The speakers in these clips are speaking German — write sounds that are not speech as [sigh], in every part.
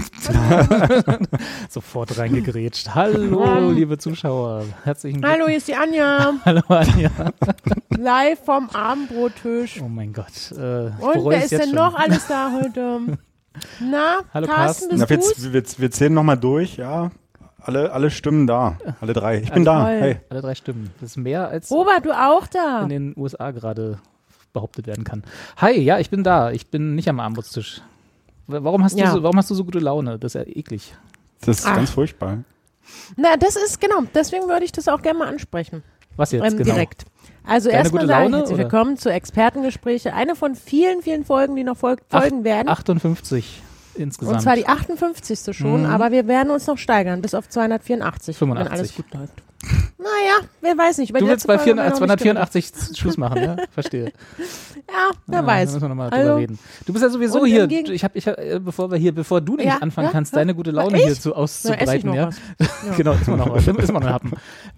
[laughs] Sofort reingegrätscht. Hallo, liebe Zuschauer. Herzlichen Glückwunsch. Hallo, hier ist die Anja. [laughs] Hallo, Anja. Live vom Abendbrottisch. Oh mein Gott. Äh, Und wer es ist jetzt denn schon. noch alles da heute? Na, Hallo, Carsten, Carsten. bist Na, wir, du's? wir, wir zählen nochmal durch, ja. Alle, alle Stimmen da. Alle drei. Ich bin da. toll. Hey. Alle drei Stimmen. Das ist mehr als Robert, du auch da? in den USA gerade behauptet werden kann. Hi, ja, ich bin da. Ich bin nicht am Armutstisch. Warum hast, Ja. du so, warum hast du so gute Laune? Das ist ja eklig. Das ist Ach. ganz furchtbar. Na, das ist genau. Deswegen würde ich das auch gerne mal ansprechen. Was jetzt ähm, genau? Direkt. Also Deine erstmal gute sage ich Laune, herzlich oder? willkommen zu Expertengespräche. Eine von vielen, vielen Folgen, die noch fol folgen werden. 58 insgesamt. Und zwar die 58. schon, Mhm. aber wir werden uns noch steigern bis auf 284, wenn 85. alles gut läuft. Naja, wer weiß nicht. Über du willst bei Folge haben wir noch nicht 284 Schluss machen, ja? [laughs] Verstehe. geredet. Ja, wer Ja, weiß. Da müssen wir nochmal Also- drüber reden. Du bist ja sowieso hier. Ich habe, ich hab, äh, bevor wir hier, bevor du nicht Ja, anfangen ja, kannst, deine gute Laune ich? hier zu auszubreiten, [laughs] ja. genau, ist man noch was. [laughs] Ist man noch happen.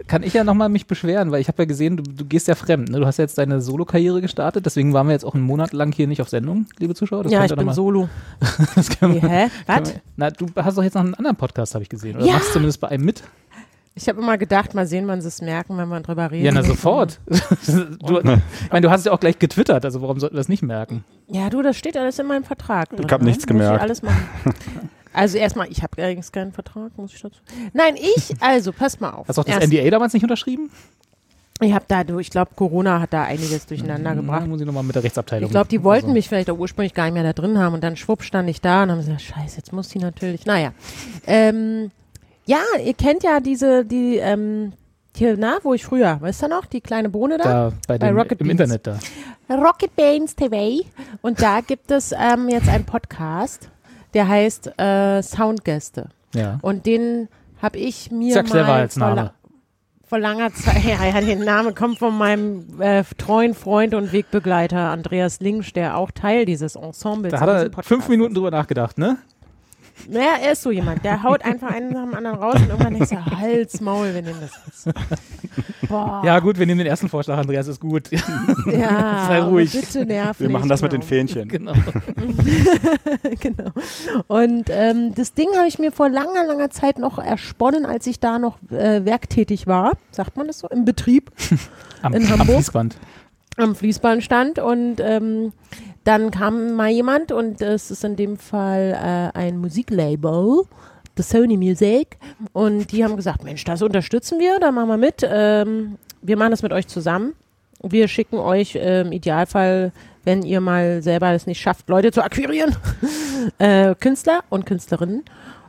Kann ich ja nochmal mich beschweren, weil ich habe ja gesehen, du, du gehst ja fremd. Ne? Du hast ja jetzt deine Solo-Karriere gestartet, deswegen waren wir jetzt auch einen Monat lang hier nicht auf Sendung, liebe Zuschauer. Das Ja, ich bin mal- solo. das wir- Nee, hä? Was? Na, du hast doch jetzt noch einen anderen Podcast, habe ich gesehen. Oder Ja. machst zumindest bei einem mit. Ich habe immer gedacht, mal sehen, wann sie es merken, wenn wir drüber reden. Ja, na sofort. [laughs] du, ich meine, du hast es ja auch gleich getwittert, also warum sollten wir das nicht merken? Ja, du, das steht alles in meinem Vertrag. Drin, Ich hab ne? nichts Muss gemerkt. Ich alles machen. Also erstmal, ich habe übrigens keinen Vertrag, muss ich dazu. Nein, ich, also passt mal auf. Hast du auch das Erst- NDA damals nicht unterschrieben? Ich habe da, du, ich glaube, Corona hat da einiges durcheinander Na, gebracht. muss ich nochmal mit der Rechtsabteilung. Ich glaube, die wollten Also. mich vielleicht auch ursprünglich gar nicht mehr da drin haben und dann schwupp stand ich da und haben gesagt, scheiße, jetzt muss die natürlich. Naja. Ähm, ja, ihr kennt ja diese, die, ähm, hier, na, wo ich früher, weißt du noch, die kleine Bohne da? Da bei Bei dem, Rocket im Beans. Internet da. Rocket Beans TV. Und da gibt es ähm, jetzt einen Podcast, der heißt äh, Soundgäste. Ja. Und den habe ich mir Sehr clever mal als Name. vor langer Zeit, [laughs] ja, ja, der Name kommt von meinem äh, treuen Freund und Wegbegleiter Andreas Linksch, der auch Teil dieses Ensembles Da hat er fünf Minuten ist. drüber nachgedacht, ne? Naja, er ist so jemand, der haut einfach einen nach dem anderen raus und irgendwann denkst du, Hals, Maul, wir nehmen das jetzt. Boah. Ja, gut, wir nehmen den ersten Vorschlag, Andreas, ist gut. ja sei ruhig. Bitte nerv Wir machen das mit genau. den Fähnchen. genau. [laughs] genau. Und ähm, das Ding habe ich mir vor langer, langer Zeit noch ersponnen, als ich da noch äh, werktätig war. Sagt man das so? Im Betrieb Am, In am Hamburg? Fließband. am Fließband stand und ähm, dann kam mal jemand und es ist in dem Fall äh, ein Musiklabel, The Sony Music. Und die haben gesagt, Mensch, das unterstützen wir, da machen wir mit. Ähm, wir machen das mit euch zusammen. Wir schicken euch äh, im Idealfall, wenn ihr mal selber es nicht schafft, Leute zu akquirieren, [laughs] äh, Künstler und Künstlerinnen.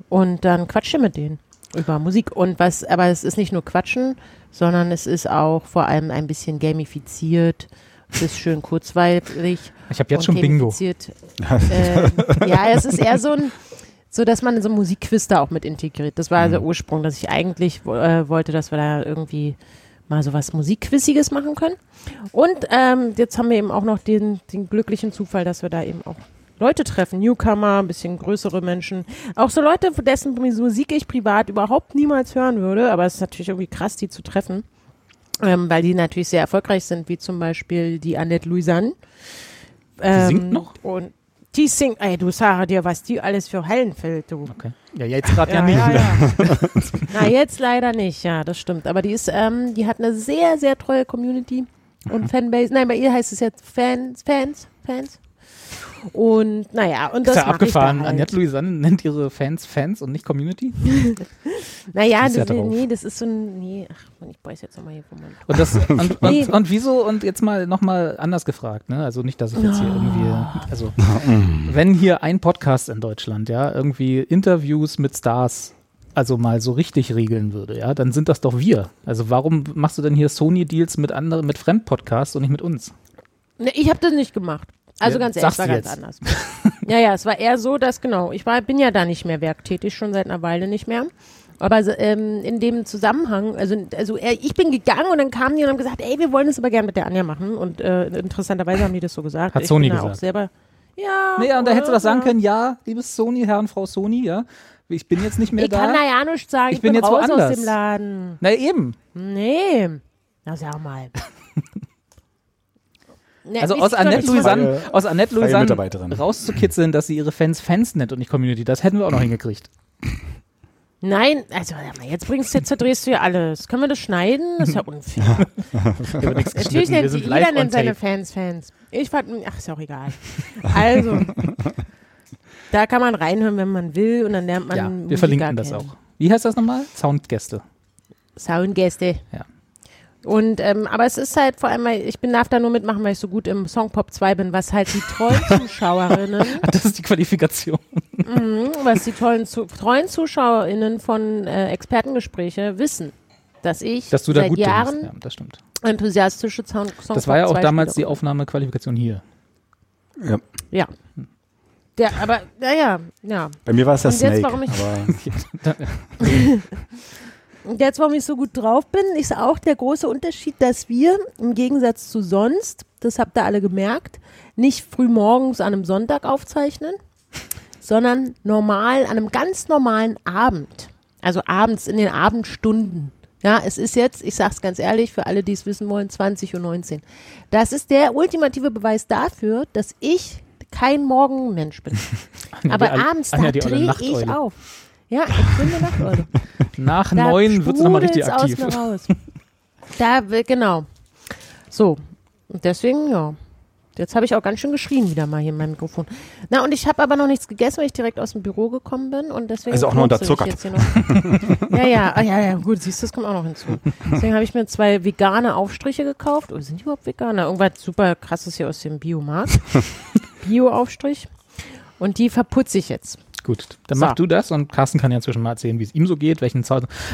Und dann quatscht ihr mit denen über Musik. Und was, aber es ist nicht nur Quatschen, sondern es ist auch vor allem ein bisschen gamifiziert, es ist schön kurzweilig. Ich habe jetzt schon Bingo. Ähm, ja, es ist eher so ein, so dass man so Musikquiz da auch mit integriert. Das war Mhm. der Ursprung, dass ich eigentlich äh, wollte, dass wir da irgendwie mal so was Musikquiziges machen können. Und ähm, jetzt haben wir eben auch noch den, den glücklichen Zufall, dass wir da eben auch Leute treffen, Newcomer, ein bisschen größere Menschen, auch so Leute, dessen Musik ich privat überhaupt niemals hören würde, aber es ist natürlich irgendwie krass, die zu treffen, ähm, weil die natürlich sehr erfolgreich sind, wie zum Beispiel die Annette Louisanne. Ähm, singt noch? Und die singt, ey, du sag dir, was die alles für Hallen fällt, du. Okay. Ja, jetzt gerade ja, Ja, nicht. ja, ja. [laughs] Na, jetzt leider nicht, ja, das stimmt. Aber die ist, ähm, die hat eine sehr, sehr treue Community und Mhm. Fanbase. Nein, bei ihr heißt es jetzt Fans, Fans, Fans. Und naja, und das Ist ja abgefahren. halt. Annette Louisanne nennt ihre Fans Fans und nicht Community. [laughs] Naja, ja das, drauf. nee, das ist so ein, nee, ach, ich beiß jetzt nochmal hier meinem Und, das, und, [laughs] Nee. und, und wieso, und jetzt mal nochmal anders gefragt, ne? Also nicht, dass ich jetzt hier irgendwie, also wenn hier ein Podcast in Deutschland, ja, irgendwie Interviews mit Stars, also mal so richtig regeln würde, ja, dann sind das doch wir. Also warum machst du denn hier Sony-Deals mit anderen, mit Fremdpodcasts und nicht mit uns? Nee, ich habe das nicht gemacht. Also Ja, ganz ehrlich, es war ganz jetzt. anders. ja, ja, es war eher so, dass genau, ich war, bin ja da nicht mehr werktätig, schon seit einer Weile nicht mehr. Aber ähm, in dem Zusammenhang, also, also er, ich bin gegangen und dann kamen die und haben gesagt, ey, wir wollen das aber gerne mit der Anja machen. Und äh, interessanterweise haben die das so gesagt. Hat ich Sony da auch gesagt. selber. Ja. Nee, und da hättest du das sagen können, ja, liebes Sony, Herr und Frau Sony, ja, ich bin jetzt nicht mehr Ich da. kann da ja nichts sagen. Ich Ich, bin bin, jetzt raus woanders. aus dem Laden. Na eben. Nee. Na, sag mal. [laughs] Nee, Also aus Annette Louisanne, aus Annette Louisanne Mitarbeiterin. rauszukitzeln, dass sie ihre Fans Fans nennt und nicht Community, das hätten wir auch noch [clears throat] hingekriegt. Nein, also jetzt bringst jetzt verdrehst du ja alles. Können wir das schneiden? Das ist ja unfair. [laughs] Natürlich nennt sie, jeder nennt seine. Fans Fans. Ich fand, ach, ist ja auch egal. Also, [laughs] da kann man reinhören, wenn man will und dann lernt man Ja, wir Musiker verlinken das kennen. auch. Wie heißt das nochmal? Soundgäste. Soundgäste. Ja. Und, ähm, aber es ist halt vor allem, weil ich bin, darf da nur mitmachen, weil ich so gut im Songpop 2 bin, was halt die treuen [laughs] Zuschauerinnen, [laughs] Das ist die Qualifikation. mhm, was die tollen, zu, treuen ZuschauerInnen von äh, Expertengespräche wissen, dass ich Dass du da seit gut Jahren. Ja, das stimmt. enthusiastische Sound Songpop Das war ja auch 2 damals die. Aufnahmequalifikation hier. Ja. Ja. Der, aber, naja, ja. Bei mir war es der Und jetzt, Snake. warum ich- aber [laughs] jetzt, warum ich so gut drauf bin, ist auch der große Unterschied, dass wir im Gegensatz zu sonst, das habt ihr alle gemerkt, nicht früh morgens an einem Sonntag aufzeichnen, [laughs] sondern normal, an einem ganz normalen Abend. Also abends in den Abendstunden. Ja, es ist jetzt, ich sag's ganz ehrlich, für alle, die es wissen wollen, 20.19 Uhr. Das ist der ultimative Beweis dafür, dass ich kein Morgenmensch bin. [laughs] Aber abends, da drehe ich auf. Ja, ich bin eine Nachteule. [laughs] Nach Da neun wird sie nochmal richtig aktiv. Aus mir raus. [laughs] Da, will- genau. So. Und deswegen, ja. Jetzt habe ich auch ganz schön geschrien wieder mal hier in meinem Mikrofon. Na, und ich habe aber noch nichts gegessen, weil ich direkt aus dem Büro gekommen bin und deswegen. Also auch noch ich unterzuckert. jetzt hier noch. [laughs] ja, ja, ah, ja, ja, gut, siehst du, das kommt auch noch hinzu. Deswegen habe ich mir zwei vegane Aufstriche gekauft. Oh, sind die überhaupt vegan? Irgendwas super krasses hier aus dem Biomarkt. Bio-Aufstrich. Und die verputze ich jetzt. Gut, dann So. mach du das und Carsten kann ja inzwischen mal erzählen, wie es ihm so geht, welchen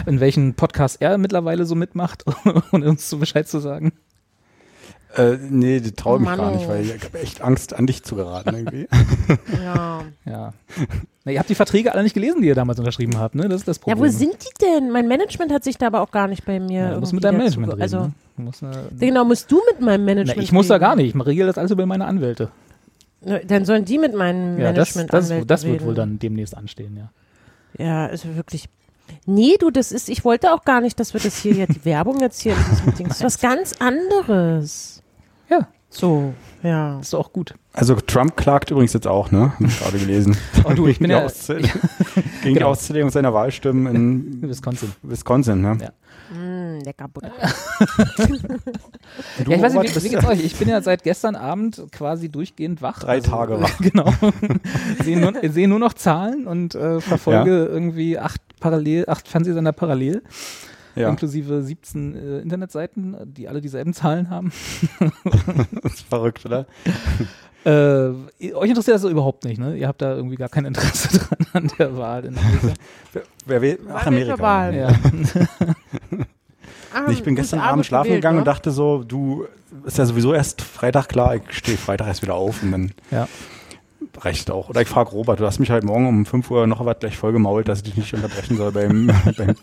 in welchen Podcast er mittlerweile so mitmacht [laughs] und uns so Bescheid zu sagen. äh, nee, die traue mich gar nicht, weil ich habe echt Angst, an dich zu geraten irgendwie. [laughs] Ja. Ja. Na, ihr habt die Verträge alle nicht gelesen, die ihr damals unterschrieben habt, ne? Das ist das Ja, Problem. wo sind die denn? Mein Management hat sich da aber auch gar nicht bei mir. Ja, du musst mit deinem Management reden. Also, ne? Musst, äh, genau, musst du mit meinem na, Management ich muss da gar nicht. Ich regle das alles über meine Anwälte. Dann sollen die mit meinem Ja, das, Management das, Anwälten das wird reden. wohl dann demnächst anstehen, ja. Ja, also wirklich. Nee, du, das ist, ich wollte auch gar nicht, dass wir das hier, ja, die Werbung jetzt hier in diesem [laughs] Meeting, das ist was ganz anderes. Ja, So, ja. ist doch auch gut. Also Trump klagt übrigens jetzt auch, ne? Hab ich gerade gelesen. Oh, du, ich [laughs] bin Gegen die ja [laughs] Gegen die Genau. Auszählung seiner Wahlstimmen in Wisconsin. Wisconsin, ne? Ja. Mm, lecker Butter. [laughs] Du, Ja, ich weiß nicht, wie, wie geht's euch? Ich bin ja seit gestern Abend quasi durchgehend wach. Drei Tage wach. [laughs] Genau. sehe nur, sehe nur noch Zahlen und äh, verfolge irgendwie acht parallel, acht Fernsehsender parallel, ja, inklusive 17 äh, Internetseiten, die alle dieselben Zahlen haben. [laughs] das ist verrückt, oder? Äh, euch interessiert das so überhaupt nicht, ne? Ihr habt da irgendwie gar kein Interesse [laughs] dran an der Wahl in Amerika. Wer, wer will? Ach, Amerika. Wahl? Ja. Ah, Nee, ich bin gestern Abend Abend schlafen gewählt, gegangen ne? und dachte so, du, ist ja sowieso erst Freitag klar, ich stehe Freitag erst wieder auf und dann Ja. Reicht auch. Oder ich frage Robert, du hast mich heute Morgen um 5 Uhr noch was gleich voll gemault, dass ich dich nicht unterbrechen soll beim, [laughs] beim, Beim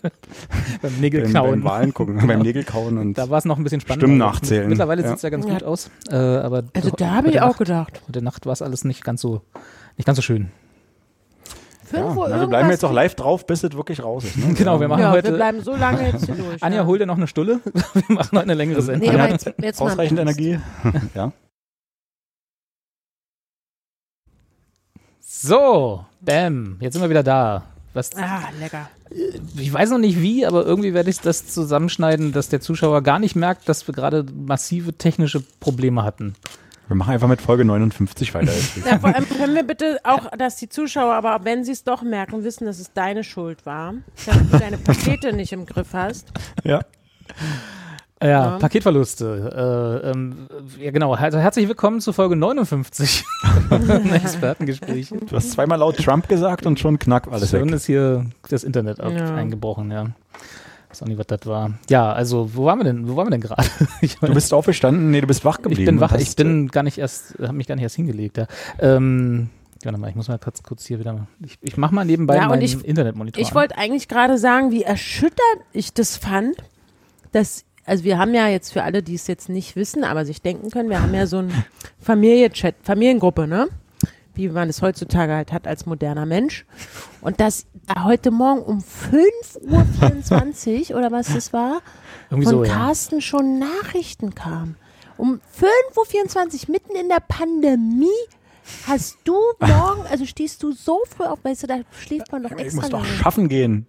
beim, Nägelknauen. beim Wahlen gucken, beim Nägelkauen und Da war es noch ein bisschen spannender. Stimmen nachzählen. Mittlerweile Ja. sieht es ja ganz Ja. gut aus. Äh, aber Also da habe ich auch Nacht, gedacht. Heute Nacht war es alles nicht ganz so, nicht ganz so schön. Fünf ja, Uhr na, wir bleiben jetzt auch live drauf, bis es wirklich raus ist. Ne? [laughs] Genau, wir machen Ja, heute. wir bleiben so lange jetzt hier [laughs] durch. Anja, ja. hol dir noch eine Stulle. Wir machen heute eine längere Sendung. Nee, jetzt, jetzt Ausreichend. Energie. ja. So, bam, jetzt sind wir wieder da. Was, Ah, lecker. ich weiß noch nicht wie, aber irgendwie werde ich das zusammenschneiden, dass der Zuschauer gar nicht merkt, dass wir gerade massive technische Probleme hatten. Wir machen einfach mit Folge 59 weiter. [laughs] Ja, vor allem können wir bitte auch, dass die Zuschauer, aber wenn sie es doch merken, wissen, dass es deine Schuld war, dass du deine Pakete nicht im Griff hast. ja. Ja, Ja. Paketverluste. Äh, ähm, ja, genau. Also herzlich willkommen zu Folge 59 [laughs] Expertengespräche. Du hast zweimal laut Trump gesagt und schon knack alles Schon weg. ist hier das Internet ab- Ja. eingebrochen, ja. weiß auch nicht, was das war. Ja, also wo waren wir denn? Wo waren wir denn gerade? [laughs] Ich Du bist aufgestanden? Nee, du bist wach geblieben. ich bin wach, ich bin gar nicht erst, habe mich gar nicht erst hingelegt. Ja. Ähm, warte mal, ich muss mal kurz, kurz hier wieder mal. Ich, ich mach mal nebenbei Ja, meinen ich- Internetmonitor. Ich wollte eigentlich gerade sagen, wie erschütternd ich das fand, dass, also wir haben ja jetzt für alle, die es jetzt nicht wissen, aber sich denken können, wir haben ja so ein Familienchat, Familiengruppe, ne? Wie man es heutzutage halt hat als moderner Mensch. Und dass da heute Morgen um 5.24 Uhr oder was das war, Irgendwie von so, ja. Carsten schon Nachrichten kamen. Um 5.24 Uhr, mitten in der Pandemie, hast du morgen, also stehst du so früh auf, weißt du, da schläft man doch ich extra muss doch lange. schaffen gehen.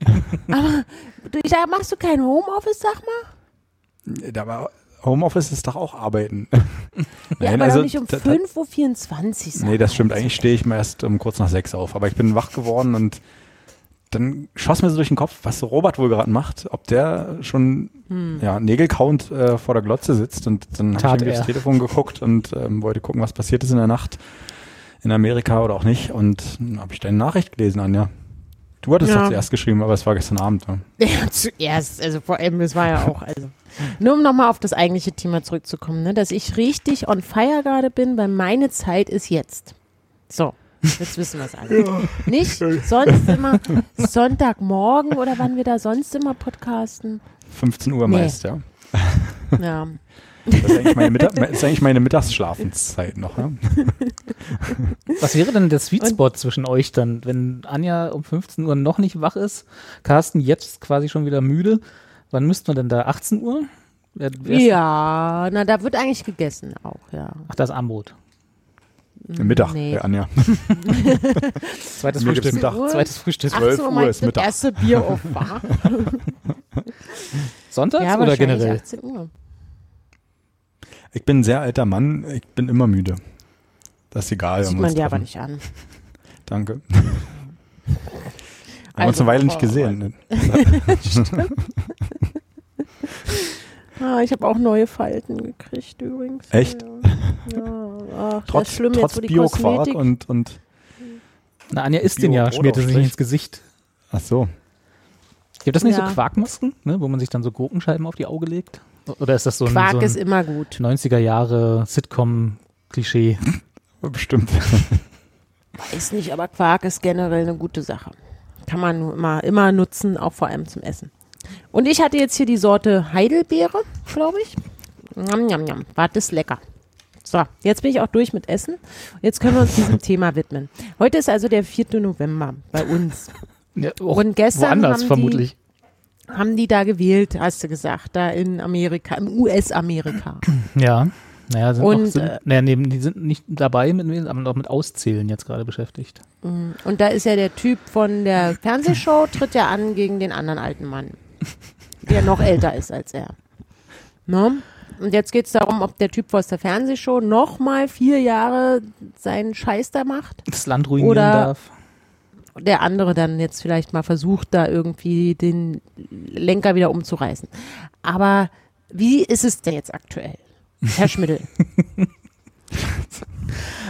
Du, ich sag, machst du kein Homeoffice, sag mal? Da war Homeoffice ist doch auch arbeiten. [laughs] Ja, Nein, aber also nicht um da- da- 5.24 Uhr. Nee, das stimmt. Eigentlich stehe ich mal erst um kurz nach sechs auf. Aber ich bin wach geworden und dann schoss mir so durch den Kopf, was so Robert wohl gerade macht. Ob der schon Hm. ja, Nägelkauend äh, vor der Glotze sitzt. Und dann habe ich aufs Telefon geguckt und ähm, wollte gucken, was passiert ist in der Nacht in Amerika oder auch nicht. Und dann habe ich deine Nachricht gelesen, Anja. Du hattest Ja. doch zuerst geschrieben, aber es war gestern Abend. Ne? Ja, [laughs] zuerst, also vor allem, das war ja auch, also. Nur um nochmal auf das eigentliche Thema zurückzukommen, ne, dass ich richtig on fire gerade bin, weil meine Zeit ist jetzt. So, jetzt wissen wir es alle. [laughs] Nicht sonst immer [laughs] Sonntagmorgen oder wann wir da sonst immer podcasten. 15 Uhr Nee. meist, ja. Ja. Das ist eigentlich meine, Mittag das ist eigentlich meine Mittagsschlafenszeit noch. Ne? [laughs] Was wäre denn der Sweet Spot zwischen euch dann, wenn Anja um 15 Uhr noch nicht wach ist, Carsten jetzt quasi schon wieder müde? Wann müssten wir denn da? 18 Uhr? Wer- wer ist- ja, na, da wird eigentlich gegessen auch, ja. Ach, das Armbrot. Mittag, Nee. ja, Anja. [laughs] Zweites Frühstück. Mittag. Zweites Frühstück. 12 18 Uhr mal ist Mittag. erste Bier auf, [laughs] wa? Sonntags Ja, oder generell? 18 Uhr. Ich bin ein sehr alter Mann, ich bin immer müde. Das ist egal. Sieht wenn wir man dir aber nicht an. Danke. [laughs] Haben wir uns Also, eine Weile nicht oh, gesehen. [laughs] Ne? Ah, ich habe auch neue Falten gekriegt übrigens. Echt? Ja, [laughs] ja ach, das Trotz, schlimm trotz Bio-Quark und, und Na, Anja isst den ja, schmiert es sich ins Gesicht. ach so. Gibt das nicht Ja. so Quarkmasken, ne, wo man sich dann so Gurkenscheiben auf die Auge legt? Oder ist das so ein, Quark so ist ein immer gut. 90er Jahre Sitcom-Klischee? [laughs] Bestimmt. Weiß nicht, aber Quark ist generell eine gute Sache. Kann man nur immer, immer nutzen, auch vor allem zum Essen. Und ich hatte jetzt hier die Sorte Heidelbeere, glaube ich. Njam, njam, njam. War das lecker. So, jetzt bin ich auch durch mit Essen. Jetzt können wir uns diesem [laughs] Thema widmen. Heute ist also der 4. November bei uns. Ja, auch Und gestern woanders haben die- vermutlich. Haben die da gewählt, hast du gesagt, da in Amerika, im US-Amerika. Ja. Naja, sind Und, auch, sind, äh, naja, nee, die sind nicht dabei, mit, aber noch mit Auszählen jetzt gerade beschäftigt. Und da ist ja der Typ von der Fernsehshow, [laughs] tritt ja an gegen den anderen alten Mann, der noch älter ist als er. Ne? Und jetzt geht es darum, ob der Typ aus der Fernsehshow noch mal vier Jahre seinen Scheiß da macht. Das Land ruinieren Oder- darf. Der andere dann jetzt vielleicht mal versucht, da irgendwie den Lenker wieder umzureißen. Aber wie ist es denn jetzt aktuell? Herr Schmidl. [laughs]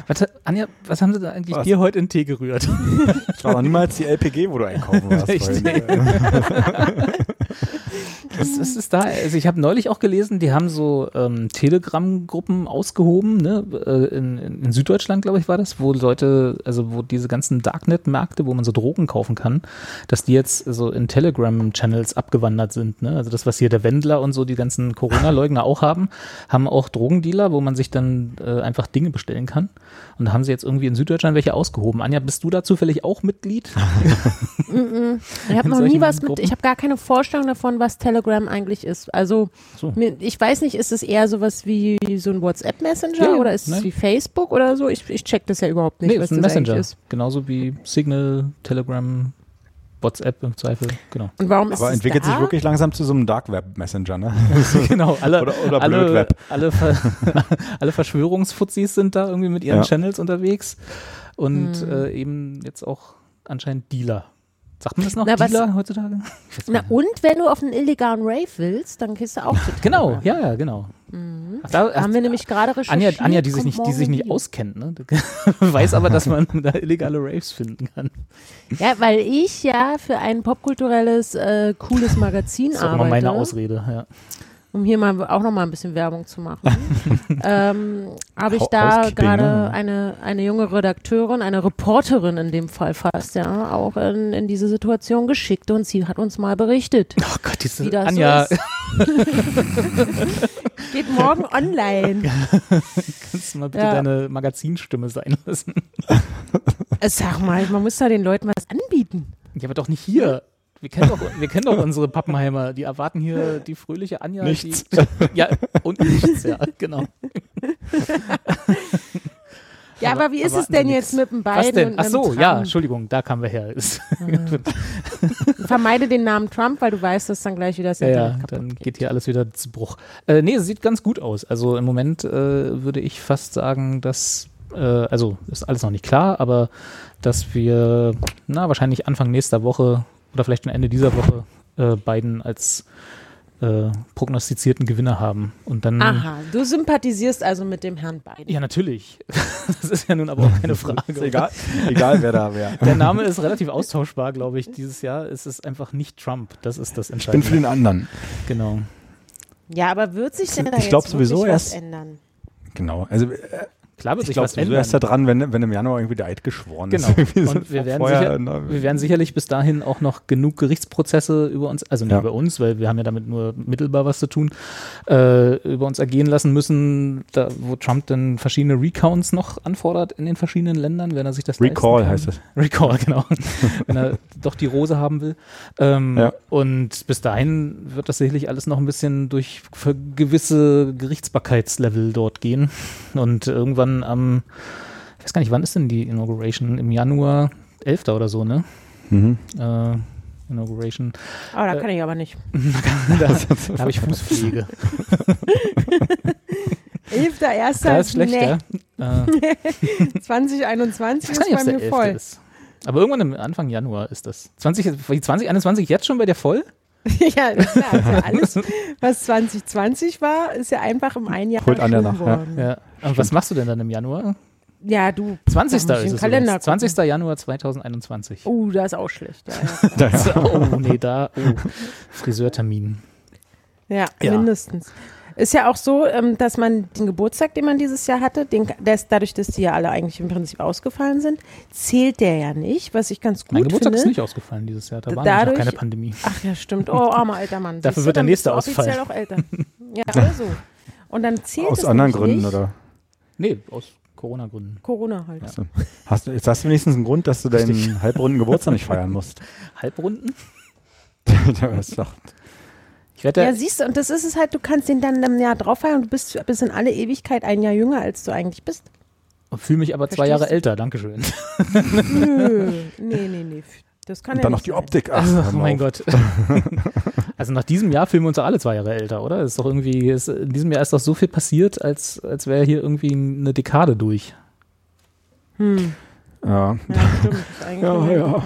Was, Anja, was haben Sie da eigentlich Was? dir heute in Tee gerührt? Das war noch niemals die LPG, wo du einkaufen warst. [laughs] Echt? [laughs] Was, was ist da? Also ich habe neulich auch gelesen, die haben so ähm, Telegram-Gruppen ausgehoben, ne? Äh, in, in Süddeutschland, glaube ich, war das, wo Leute, also wo diese ganzen Darknet-Märkte, wo man so Drogen kaufen kann, dass die jetzt so in Telegram-Channels abgewandert sind. Ne? Also das, was hier der Wendler und so die ganzen Corona-Leugner auch haben, haben auch Drogendealer, wo man sich dann äh, einfach Dinge bestellen kann. Und da haben sie jetzt irgendwie in Süddeutschland welche ausgehoben. Anja, bist du da zufällig auch Mitglied? [laughs] Ich habe noch nie was mit, ich habe gar keine Vorstellung davon, was Telegram eigentlich ist. Also, So. ich weiß nicht, ist es eher sowas wie so ein WhatsApp-Messenger Ja, ja, oder ist es ne? wie Facebook oder so? Ich, ich check das ja überhaupt nicht, nee, was ist ein das Messenger. eigentlich ist. Genauso wie Signal, Telegram, WhatsApp im Zweifel. Genau. Und warum ist Aber es entwickelt da? sich wirklich langsam zu so einem Dark Web Messenger, ne? [laughs] genau. Alle, Oder- oder alle, Blödweb. alle, Ver [laughs] alle Verschwörungsfuzis sind da irgendwie mit ihren Ja. Channels unterwegs und Hm. äh, eben jetzt auch anscheinend Dealer. Sagt man das noch? Na, was- Dealer heutzutage? Ich weiß Na und wenn du auf einen illegalen Rave willst, dann gehst du auch zu Genau, ja, ja, genau. Ach, da, Haben wir nämlich gerade Anja, recherchiert. Anja, die sich nicht, die sich nicht auskennt, ne? [laughs] weiß aber, dass man da illegale Raves finden kann. Ja, weil ich ja für ein popkulturelles, äh, cooles Magazin Das ist auch arbeite. immer meine Ausrede, ja. Um hier mal auch noch mal ein bisschen Werbung zu machen, [laughs] ähm, habe ich da gerade ne? eine, eine junge Redakteurin, eine Reporterin in dem Fall fast, ja, auch in, in diese Situation geschickt und sie hat uns mal berichtet, Oh Gott, diese wie das Anja, so ist. [laughs] Geht morgen online. kannst du mal bitte Ja. deine Magazinstimme sein lassen? Äh, Sag mal, man muss da den Leuten was anbieten. Ja, aber doch nicht hier. Wir kennen doch, wir kennen doch unsere Pappenheimer. Die erwarten hier die fröhliche Anja. Nichts. Die, ja, und nichts, ja, genau. Ja, aber, wie ist es erwarten denn wir jetzt nix. mit dem und Ach so, ja? Entschuldigung, da kamen wir her. [laughs] [laughs] Vermeide den Namen Trump, weil du weißt, dass dann gleich wieder das Ja, Internet ja, kaputt dann geht. geht hier alles wieder zu Bruch. Äh, nee, es sieht ganz gut aus. Also im Moment äh, würde ich fast sagen, dass, äh, also ist alles noch nicht klar, aber dass wir, na, wahrscheinlich Anfang nächster Woche oder vielleicht schon Ende dieser Woche äh, Biden als äh, prognostizierten Gewinner haben. Und dann. Aha, du sympathisierst also mit dem Herrn Biden. Ja, natürlich. [laughs] Das ist ja nun aber auch keine [laughs] Frage. Egal, egal wer da wäre. Der Name ist relativ austauschbar, glaube ich, dieses Jahr. Es ist einfach nicht Trump. Das ist das Ich bin Entscheidende. für den anderen. genau. Ja, aber wird sich denn da Ich jetzt glaub sowieso was erst- ändern? Genau. Also äh, Klar wird ich sich glaube was ändern. erst da dran, wenn, wenn im Januar irgendwie der Eid geschworen Genau. [laughs] ist. So Und wir werden, vorher, sicher, ne, wir werden sicherlich bis dahin auch noch genug Gerichtsprozesse über uns, also nicht Ja. über uns, weil wir haben ja damit nur mittelbar was zu tun, äh, über uns ergehen lassen müssen, da, wo Trump dann verschiedene Recounts noch anfordert in den verschiedenen Ländern, wenn er sich das Recall heißt es. Recall, genau. [laughs] wenn er doch die Rose haben will. Ähm, Ja. Und bis dahin wird das sicherlich alles noch ein bisschen durch gewisse Gerichtsbarkeitslevel dort gehen. Und irgendwann am, ich weiß gar nicht, wann ist denn die Inauguration? Im Januar 11. oder so, ne? Mhm. Äh, Inauguration. Aber da Äh, kann ich aber nicht. [laughs] da [laughs] [laughs] da habe ich Fußpflege. 11.1. Da ist schlecht, nee, ja. Äh, 2021 ich weiß ist bei mir 11. voll. ist. Aber irgendwann im Anfang Januar ist das. 20, 2021 jetzt schon bei dir voll? [laughs] ja, klar, also alles, was 2020 war, ist ja einfach im ein Jahr Holt Anja verschoben nach, ja. worden. Ja. Und was machst du denn dann im Januar? Ja, du. 20. da muss ich ist es Kalender übrigens. gucken. 20. Januar 2021. Oh, das ist auch schlecht. Ja, ja. [laughs] Da, ja. [laughs] Oh, nee, da. Oh. Friseurtermin. Ja, Ja. mindestens. Ist ja auch so, ähm, dass man den Geburtstag, den man dieses Jahr hatte, den, der ist, dadurch, dass die ja alle eigentlich im Prinzip ausgefallen sind, zählt der ja nicht, was ich ganz gut Mein Geburtstag finde. ist nicht ausgefallen dieses Jahr. Da war Dadurch- nämlich noch keine Pandemie. Ach ja, stimmt. Oh, armer alter Mann. Dafür Siehst du, wird der dann nächste du offiziell ausfallen. auch älter. [laughs] Ja, oder so. Und dann zählt Aus es anderen nämlich Gründen, nicht. oder? Nee, aus Corona-Gründen. Corona halt. Hast du, jetzt hast du wenigstens einen Grund, dass du deinen halbrunden Geburtstag nicht feiern musst. [laughs] Halbrunden? das ist doch, Ich werde Ja, siehst du, und das ist es halt, du kannst den dann im Jahr drauf feiern und du bist bis in alle Ewigkeit ein Jahr jünger, als du eigentlich bist. fühle mich aber zwei Verstehst Jahre du? älter. Dankeschön. Nö, nee, nee, nee. Das kann und ja dann noch nicht die sein. Optik. Ach, Oh mal mein auf. Gott. [laughs] also nach diesem Jahr fühlen wir uns alle zwei Jahre älter, oder? Ist doch irgendwie, ist, in diesem Jahr ist doch so viel passiert, als, als wäre hier irgendwie eine Dekade durch. Hm. Ja, Ja, stimmt. Ja, ja.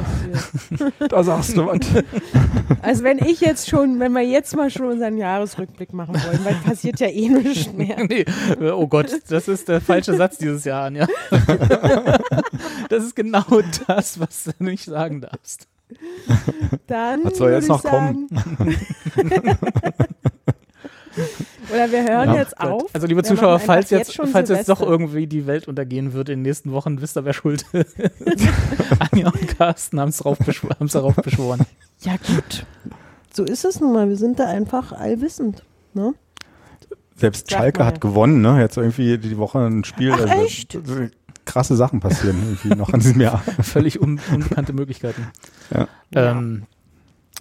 [laughs] da sagst du was. [laughs] Also wenn ich jetzt schon, wenn wir jetzt mal schon unseren Jahresrückblick machen wollen, weil passiert ja eh [laughs] nichts mehr. Nee, oh Gott, das ist der falsche Satz dieses Jahr, Anja. Das ist genau das, was du nicht sagen darfst. Dann Was soll jetzt ich noch sagen, Oder wir hören Ja. jetzt auf. Also liebe Zuschauer, falls jetzt, schon falls jetzt doch irgendwie die Welt untergehen wird in den nächsten Wochen, wisst ihr, wer schuld ist. [laughs] Anja und Carsten haben es darauf, beschworen. Ja gut. So ist es nun mal. Wir sind da einfach allwissend. Ne? Selbst Sag Schalke mal. hat gewonnen, ne? Jetzt irgendwie die Woche ein Spiel. Ach, also, echt? Krasse Sachen passieren irgendwie noch in diesem Jahr. Völlig un unbekannte Möglichkeiten. Ja. Ähm,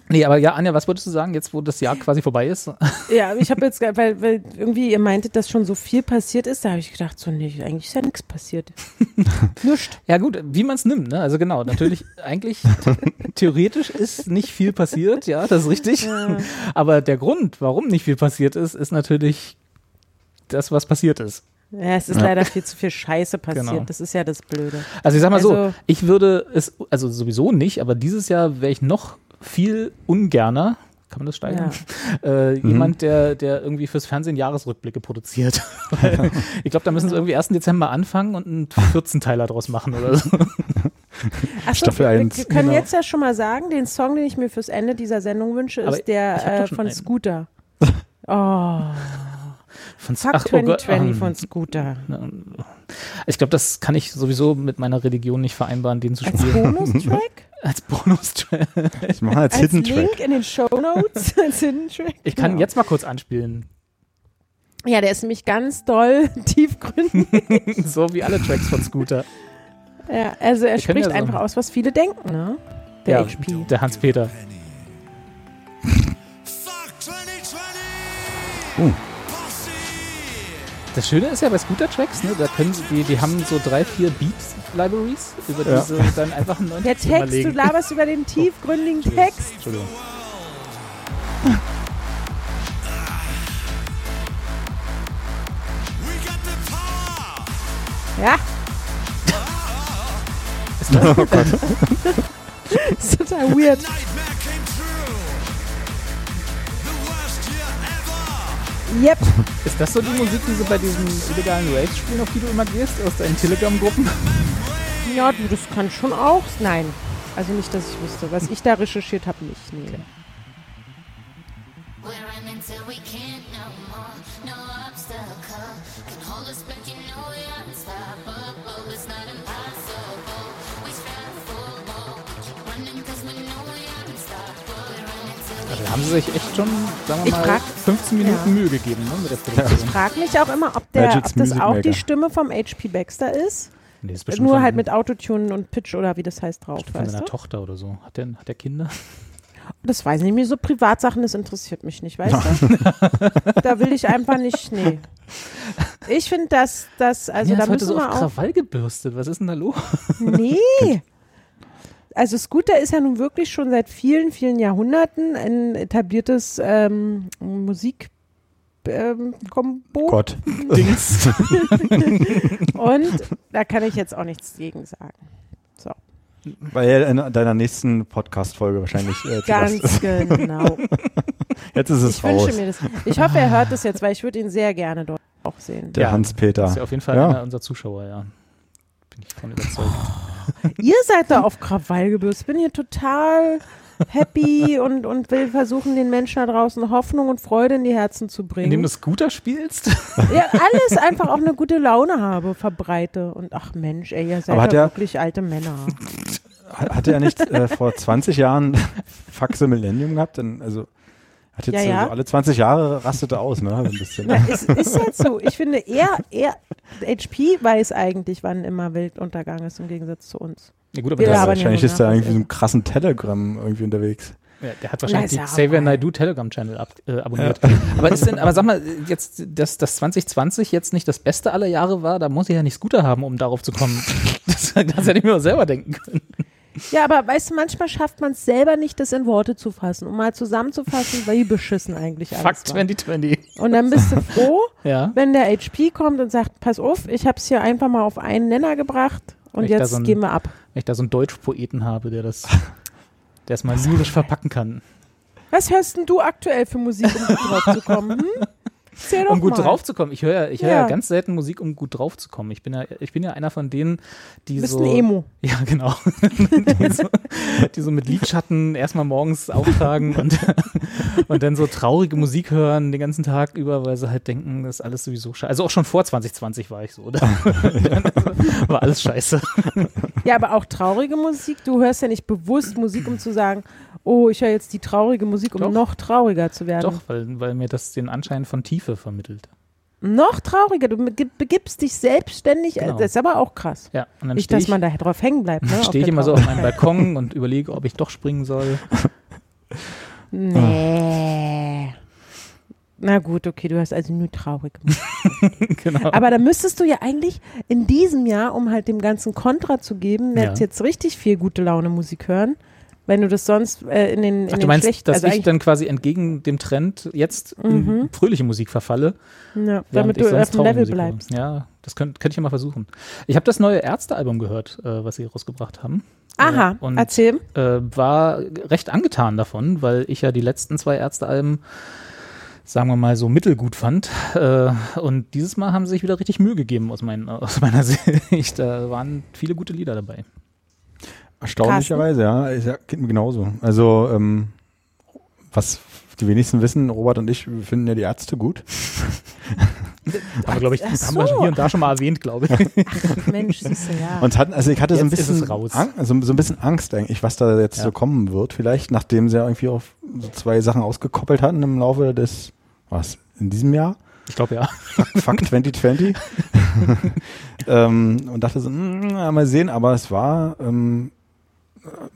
nee, aber ja, Anja, was würdest du sagen, jetzt wo das Jahr quasi vorbei ist? Ja, ich habe jetzt, [laughs] weil, weil irgendwie ihr meintet, dass schon so viel passiert ist, da habe ich gedacht, so nee, eigentlich ist ja nichts passiert. [laughs] Nischt. Ja gut, wie man es nimmt, ne? Also genau, natürlich, eigentlich theoretisch ist nicht viel passiert, ja, das ist richtig. Ja. Aber der Grund, warum nicht viel passiert ist, ist natürlich das, was passiert ist. Ja, es ist Ja. leider viel zu viel Scheiße passiert. Genau. Das ist ja das Blöde. Also ich sag mal so, Also- ich würde es, also sowieso nicht, aber dieses Jahr wäre ich noch viel ungerner kann man das steigern? [laughs] Äh, Mhm. Jemand, der, der irgendwie fürs Fernsehen Jahresrückblicke produziert. Weil [laughs] [laughs] ich glaube, da müssen sie irgendwie 1. Dezember anfangen und einen 14-Teiler draus machen oder so. Achso, Staffel wir, wir können Genau. jetzt ja schon mal sagen, den Song, den ich mir fürs Ende dieser Sendung wünsche, Aber ist der hab doch äh, von einen. Scooter. Oh, Von Fuck Ach, oh Gott, 2020 ähm, von Scooter. Ich glaube, das kann ich sowieso mit meiner Religion nicht vereinbaren, den zu Als spielen. Bonustrack? Als Bonustrack. Ich mache als, Als Hidden Link Track. in den Show Notes? [laughs] als Hidden Track? Ich kann Genau. jetzt mal kurz anspielen. Ja, der ist nämlich ganz doll [laughs] tiefgründig. so wie alle Tracks von Scooter. ja, also er Wir spricht ja so- einfach aus, was viele denken, ne? Der ja, HP. Der Hans-Peter. Fuck 2020! Uh. Posse! Das Schöne ist ja bei Scooter-Tracks, ne, da können sie, die, die haben so drei, vier Beat-Libraries, über die Ja. sie dann einfach einen neuen Der Text Text, du überlegen. laberst über den tiefgründigen [laughs] Text. Entschuldigung. Ja, [laughs] Oh Gott. [laughs] ist total weird. Yep. [laughs] Ist das so die Musik, die sie bei diesen illegalen Raves spielen, auf die du immer gehst, aus deinen Telegram-Gruppen? Ja, du, das kann schon auch. Nein. Also nicht, dass ich wüsste. Was ich da recherchiert habe, nicht. Nee. We're haben sie sich echt schon, sagen wir Ich mal, frag- 15 Minuten Ja. Mühe gegeben ne, mit der Produktion. Frag mich auch immer, ob, der, ob das auch die. Stimme vom HP Baxter ist. Nee, ist bestimmt Nur von, halt mit Autotune und Pitch oder wie das heißt drauf, von weißt seiner du? Tochter oder so. Hat der, hat der Kinder? [laughs] Das weiß ich nicht. Mir so Privatsachen, das interessiert mich nicht, weißt du? [laughs] [laughs] da will ich einfach nicht, nee. Ich finde, dass das, also ja, da müssen so auf wir auch. Krawall gebürstet. Was ist denn da los? Nee. Also Scooter ist ja nun wirklich schon seit vielen, vielen Jahrhunderten ein etabliertes ähm, Musik. Ähm, Kombo. Gott. Dings. [laughs] Und da kann ich jetzt auch nichts gegen sagen. So, Weil er in deiner nächsten Podcast-Folge wahrscheinlich äh, ganz genau. [laughs] Jetzt ist es Ich raus. wünsche mir das. Ich hoffe, er hört das jetzt, weil ich würde ihn sehr gerne dort auch sehen. Der Ja, Hans-Peter. Das ist ja auf jeden Fall Ja. einer unserer Zuschauer, ja. Bin ich von überzeugt. [laughs] Ihr seid da auf Krawall gebürstet. Ich bin hier total happy [laughs] und, und will versuchen, den Menschen da draußen Hoffnung und Freude in die Herzen zu bringen. Indem du Scooter spielst? [laughs] ja, alles einfach auch eine gute Laune habe, verbreite. Und ach Mensch, ey, ihr seid ja wirklich alte Männer. Hat- Hatte er nicht äh, vor 20 Jahren Faxe Millennium gehabt? Denn, also hat jetzt Ja, so- ja. so alle 20 Jahre rastete aus, ne? Ein bisschen. Na, ist, ist jetzt so. Ich finde, er, er, HP weiß eigentlich, wann immer Weltuntergang ist, im Gegensatz zu uns. Ja gut, aber das, labern wahrscheinlich ja ist er irgendwie so was einem krassen Telegram irgendwie unterwegs. ja, der hat wahrscheinlich Na, die ja Xavier Naidoo Telegram-Channel ab, äh, abonniert. [laughs] Aber ist denn, aber sag mal, jetzt, dass das 2020 jetzt nicht das Beste aller Jahre war, da muss ich ja nicht Scooter haben, um darauf zu kommen. [laughs] Das, das hätte ich mir auch selber denken können. Ja, aber weißt du, manchmal schafft man es selber nicht, das in Worte zu fassen, um mal zusammenzufassen, wie beschissen eigentlich alles Fakt war. 2020. Und dann bist du froh, [laughs] Ja. wenn der HP kommt und sagt, pass auf, ich habe es hier einfach mal auf einen Nenner gebracht und Wenn jetzt so ein- gehen wir ab. Wenn ich da so einen Deutschpoeten habe, der das, [laughs] der es mal lyrisch verpacken kann. Was hörst denn du aktuell für Musik, um drauf zu kommen? Hm? Um gut mal. draufzukommen. Ich höre ja, ich höre ja Ja. ganz selten Musik, um gut draufzukommen. Ich bin ja, ich bin ja einer von denen, die Du bist so. ein Emo. Ja, genau. [laughs] die, so, die so mit Lidschatten erstmal morgens auftragen und, [laughs] und dann so traurige Musik hören den ganzen Tag über, weil sie halt denken, das ist alles sowieso scheiße. Also auch schon vor 2020 war ich so. Da [laughs] war alles scheiße. Ja, aber auch traurige Musik. Du hörst ja nicht bewusst Musik, um zu sagen, oh, ich höre jetzt die traurige Musik, um Doch. noch trauriger zu werden. Doch, weil, weil mir das den Anschein von Tiefe vermittelt. Noch trauriger. Du begi- begibst dich selbstständig. Genau. Das ist aber auch krass. Ja, und dann Nicht, dass ich, man da drauf hängen bleibt. Ne, [laughs] stehe ich immer so auf meinem. Balkon und überlege, ob ich doch springen soll. [laughs] Nee. Na gut, okay, du hast also nur traurige Musik. [laughs] genau. Aber da müsstest du ja eigentlich in diesem Jahr, um halt dem ganzen Kontra zu geben, Ja. jetzt, jetzt richtig viel gute Laune Musik hören. Wenn du das sonst äh, in den, in Ach, den du meinst, schlechten, dass also ich dann quasi entgegen dem Trend jetzt in Mhm. fröhliche Musik verfalle? ja, damit ich du auf dem Level Musik bleibst. Ja, das könnte könnt ich ja mal versuchen. Ich habe das neue Ärzte-Album gehört, äh, was sie rausgebracht haben. Aha, Äh, und erzähl. äh, war recht angetan davon, weil ich ja die letzten zwei Ärztealben, sagen wir mal, so mittelgut fand. Äh, und dieses Mal haben sie sich wieder richtig Mühe gegeben aus, mein, aus meiner [laughs] Sicht. Da waren viele gute Lieder dabei. Erstaunlicherweise, ja. Ist ja. Geht mir genauso. Also, ähm, was die wenigsten wissen, Robert und ich finden ja die Ärzte gut. [laughs] Haben wir, glaube ich, ach haben wir so. hier und da schon mal erwähnt, glaube ich. Ach, Mensch, siehst du, ja. Und hatten, also ich hatte so ein bisschen raus. Ang- also so ein bisschen Angst eigentlich, was da jetzt Ja. so kommen wird, vielleicht, nachdem sie ja irgendwie auf so zwei Sachen ausgekoppelt hatten im Laufe des, was, in diesem Jahr? Ich glaube ja. Fuck 2020. [laughs] [laughs] ähm, und dachte so, mm, ja, mal sehen, aber es war, ähm, äh,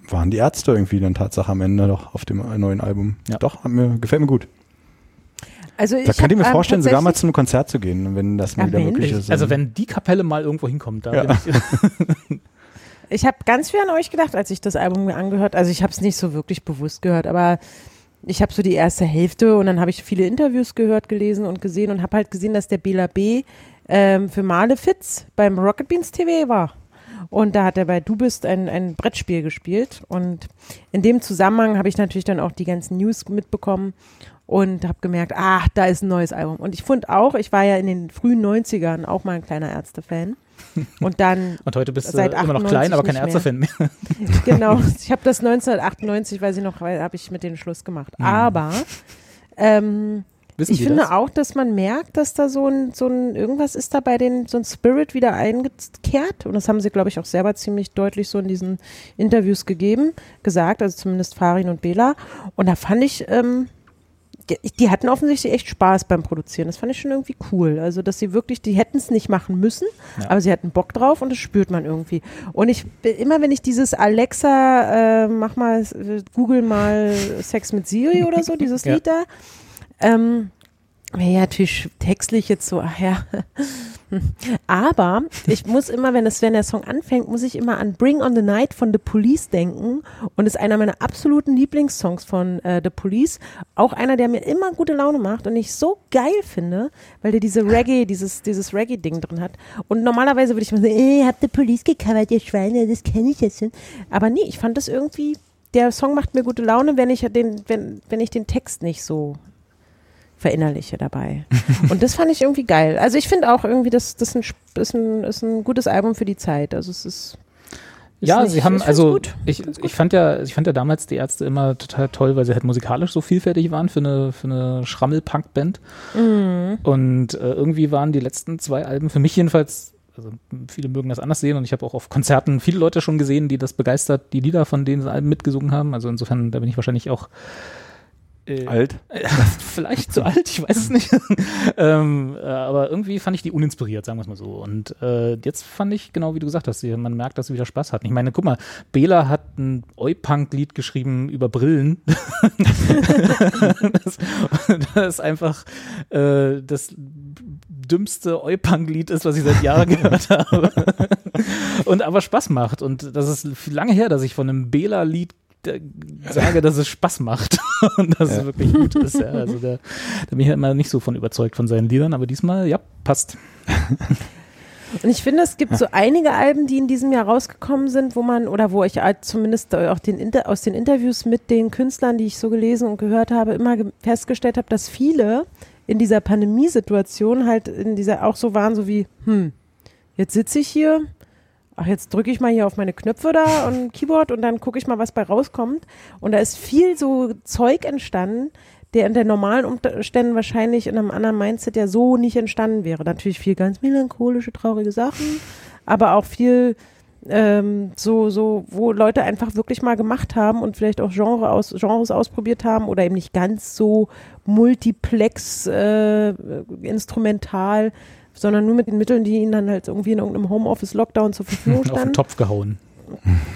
waren die Ärzte irgendwie dann Tatsache am Ende doch auf dem neuen Album. Ja. Doch, hat mir, gefällt mir gut. Also Da könnt ihr mir ähm, vorstellen, sogar mal zu einem Konzert zu gehen, wenn das mal Ja, wieder möglich ist. Also wenn die Kapelle mal irgendwo hinkommt, da Ja. bin ich, [laughs] Ich habe ganz viel an euch gedacht, als ich das Album mir angehört. Also ich habe es nicht so wirklich bewusst gehört, aber ich habe so die erste Hälfte und dann habe ich viele Interviews gehört, gelesen und gesehen und habe halt gesehen, dass der Bela B. Ähm, für Malefiz beim Rocket Beans TV war. Und da hat er bei Du bist ein, ein Brettspiel gespielt. Und in dem Zusammenhang habe ich natürlich dann auch die ganzen News mitbekommen und habe gemerkt, ah, da ist ein neues Album. Und ich fand auch, ich war ja in den frühen 90ern auch mal ein kleiner Ärzte-Fan. [laughs] Und dann und heute bist du Seit immer noch 98 klein, aber kein mehr. Ärztefan mehr. [laughs] genau. [laughs] Ich habe das 1998, weiß ich noch, habe ich mit den Schluss gemacht. Mhm. Aber ähm, Wissen ich Sie finde das? auch, dass man merkt, dass da so ein, so ein, irgendwas ist da bei den, so ein Spirit wieder eingekehrt. Und das haben sie, glaube ich, auch selber ziemlich deutlich so in diesen Interviews gegeben, gesagt, also zumindest Farin und Bela. Und da fand ich, ähm, die, die hatten offensichtlich echt Spaß beim Produzieren. Das fand ich schon irgendwie cool. Also, dass sie wirklich, die hätten es nicht machen müssen, Ja. aber sie hatten Bock drauf und das spürt man irgendwie. Und ich, immer wenn ich dieses Alexa, äh, mach mal, äh, google mal Sex mit Siri oder so, dieses [laughs] Ja. Lied da, ähm, ja, natürlich textlich jetzt so, ach ja. [laughs] Aber ich muss immer, wenn, das, wenn der Song anfängt, muss ich immer an Bring on the Night von The Police denken. Und ist einer meiner absoluten Lieblingssongs von äh, The Police. Auch einer, der mir immer gute Laune macht und ich so geil finde, weil der diese [laughs] Reggae, dieses, dieses Reggae-Ding drin hat. Und normalerweise würde ich mal sagen, äh, habt The Police gecovert, ihr Schweine, das kenne ich jetzt schon. Aber nee, ich fand das irgendwie, der Song macht mir gute Laune, wenn ich den, wenn, wenn ich den Text nicht so verinnerliche dabei. Und das fand ich irgendwie geil. Also ich finde auch irgendwie, das, das ist, ein, ist, ein, ist ein gutes Album für die Zeit. Also es ist. Ja, nicht- sie haben also ich, ich fand ja ich fand ja damals die Ärzte immer total toll, weil sie halt musikalisch so vielfältig waren für eine für eine Schrammel-Punk-Band Mhm. und äh, irgendwie waren die letzten zwei Alben für mich jedenfalls also viele mögen das anders sehen und ich habe auch auf Konzerten viele Leute schon gesehen, die das begeistert die Lieder von den Alben mitgesungen haben. Also insofern da bin ich wahrscheinlich auch äh, alt. [laughs] vielleicht zu alt, ich weiß es nicht. [laughs] ähm, äh, aber irgendwie fand ich die uninspiriert, sagen wir es mal so. Und äh, jetzt fand ich, genau wie du gesagt hast, man merkt, dass sie wieder Spaß hatten. Ich meine, guck mal, Bela hat ein Oi-Punk-Lied geschrieben über Brillen. [laughs] das, das einfach äh, das dümmste Oi-Punk-Lied ist, was ich seit Jahren gehört habe. Und aber Spaß macht. Und das ist lange her, dass ich von einem Bela-Lied äh, sage, dass es Spaß macht [laughs] und dass es Ja. wirklich gut ist. Ja. Also da, da bin ich ja immer nicht so von überzeugt von seinen Liedern, aber diesmal, ja, passt. Und ich finde, es gibt so einige Alben, die in diesem Jahr rausgekommen sind, wo man, oder wo ich halt zumindest auch den Inter aus den Interviews mit den Künstlern, die ich so gelesen und gehört habe, immer ge- festgestellt habe, dass viele in dieser Pandemiesituation halt in dieser auch so waren, so wie, hm, jetzt sitze ich hier, ach, jetzt drücke ich mal hier auf meine Knöpfe da und [laughs] Keyboard und dann gucke ich mal, was bei rauskommt. Und da ist viel so Zeug entstanden, der in der normalen Umständen wahrscheinlich in einem anderen Mindset ja so nicht entstanden wäre. Natürlich viel ganz melancholische, traurige Sachen, aber auch viel ähm, so, so, wo Leute einfach wirklich mal gemacht haben und vielleicht auch Genre aus, Genres ausprobiert haben oder eben nicht ganz so multiplex äh, instrumental, sondern nur mit den Mitteln, die ihnen dann halt irgendwie in irgendeinem Homeoffice-Lockdown zur Verfügung Auf den standen. Topf gehauen.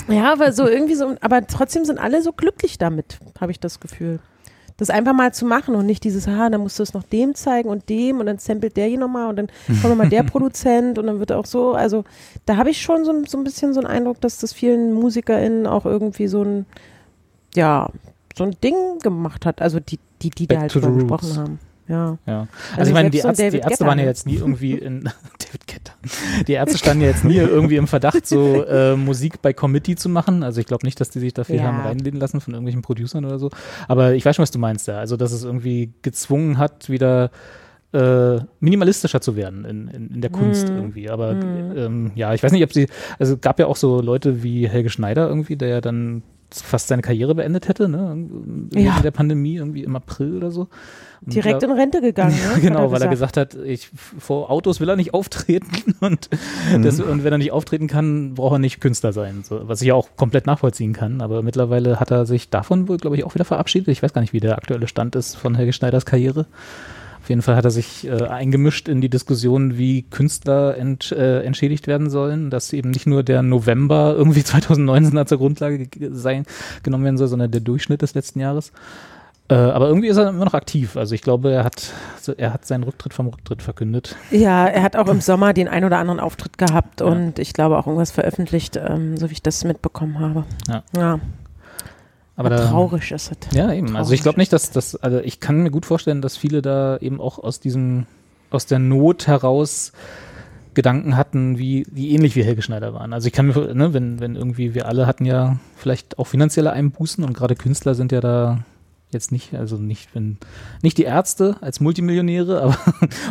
Ja, aber so irgendwie so, aber trotzdem sind alle so glücklich damit, habe ich das Gefühl. Das einfach mal zu machen und nicht dieses, ah, dann musst du es noch dem zeigen und dem und dann samplet der hier nochmal und dann kommt nochmal der [laughs] Produzent und dann wird auch so, also da habe ich schon so, ein- so ein bisschen so einen Eindruck, dass das vielen MusikerInnen auch irgendwie so ein, ja, so ein Ding gemacht hat, also die, die, die da halt drüber gesprochen haben. Ja. Ja. Also, Also ich meine, die Ärzte, die Ärzte waren ja Guetta, jetzt nie irgendwie in [laughs] David Guetta. Die Ärzte standen ja jetzt nie irgendwie im Verdacht, so [laughs] äh, Musik bei Committee zu machen. Also ich glaube nicht, dass die sich dafür Ja. haben reinlegen lassen von irgendwelchen Producern oder so. Aber ich weiß schon, was du meinst da. Also dass es irgendwie gezwungen hat, wieder äh, minimalistischer zu werden in, in, in der Kunst Mhm. irgendwie. Aber ähm, ja, ich weiß nicht, ob sie, also gab ja auch so Leute wie Helge Schneider irgendwie, der ja dann fast seine Karriere beendet hätte, ne? Ja. In der Pandemie, irgendwie im April oder so. Und Direkt da- in Rente gegangen. Ne? ja, [laughs] hat genau, weil er gesagt. gesagt hat, ich, vor Autos will er nicht auftreten [laughs] und, Mhm. das, und wenn er nicht auftreten kann, braucht er nicht Künstler sein. So, was ich ja auch komplett nachvollziehen kann. Aber mittlerweile hat er sich davon wohl, glaube ich, auch wieder verabschiedet. Ich weiß gar nicht, wie der aktuelle Stand ist von Helge Schneiders Karriere. Auf jeden Fall hat er sich äh, eingemischt in die Diskussion, wie Künstler ent, äh, entschädigt werden sollen, dass eben nicht nur der November irgendwie [laughs] 2019 als Grundlage ge- sein, genommen werden soll, sondern der Durchschnitt des letzten Jahres. Äh, aber irgendwie ist er immer noch aktiv. Also ich glaube, er hat, er hat seinen Rücktritt vom Rücktritt verkündet. Ja, er hat auch im Sommer den ein oder anderen Auftritt gehabt und ich glaube auch irgendwas veröffentlicht, ähm, so wie ich das mitbekommen habe. Ja. ja. Aber da, traurig ist es. Ja, eben. Also ich Traurig. glaube nicht, dass das, also ich kann mir gut vorstellen, dass viele da eben auch aus diesem, aus der Not heraus Gedanken hatten, wie, die ähnlich wie Helge Schneider waren. Also ich kann mir, ne, wenn, wenn irgendwie, wir alle hatten ja vielleicht auch finanzielle Einbußen und gerade Künstler sind ja da jetzt nicht, also nicht, wenn, nicht die Ärzte als Multimillionäre, [laughs] aber,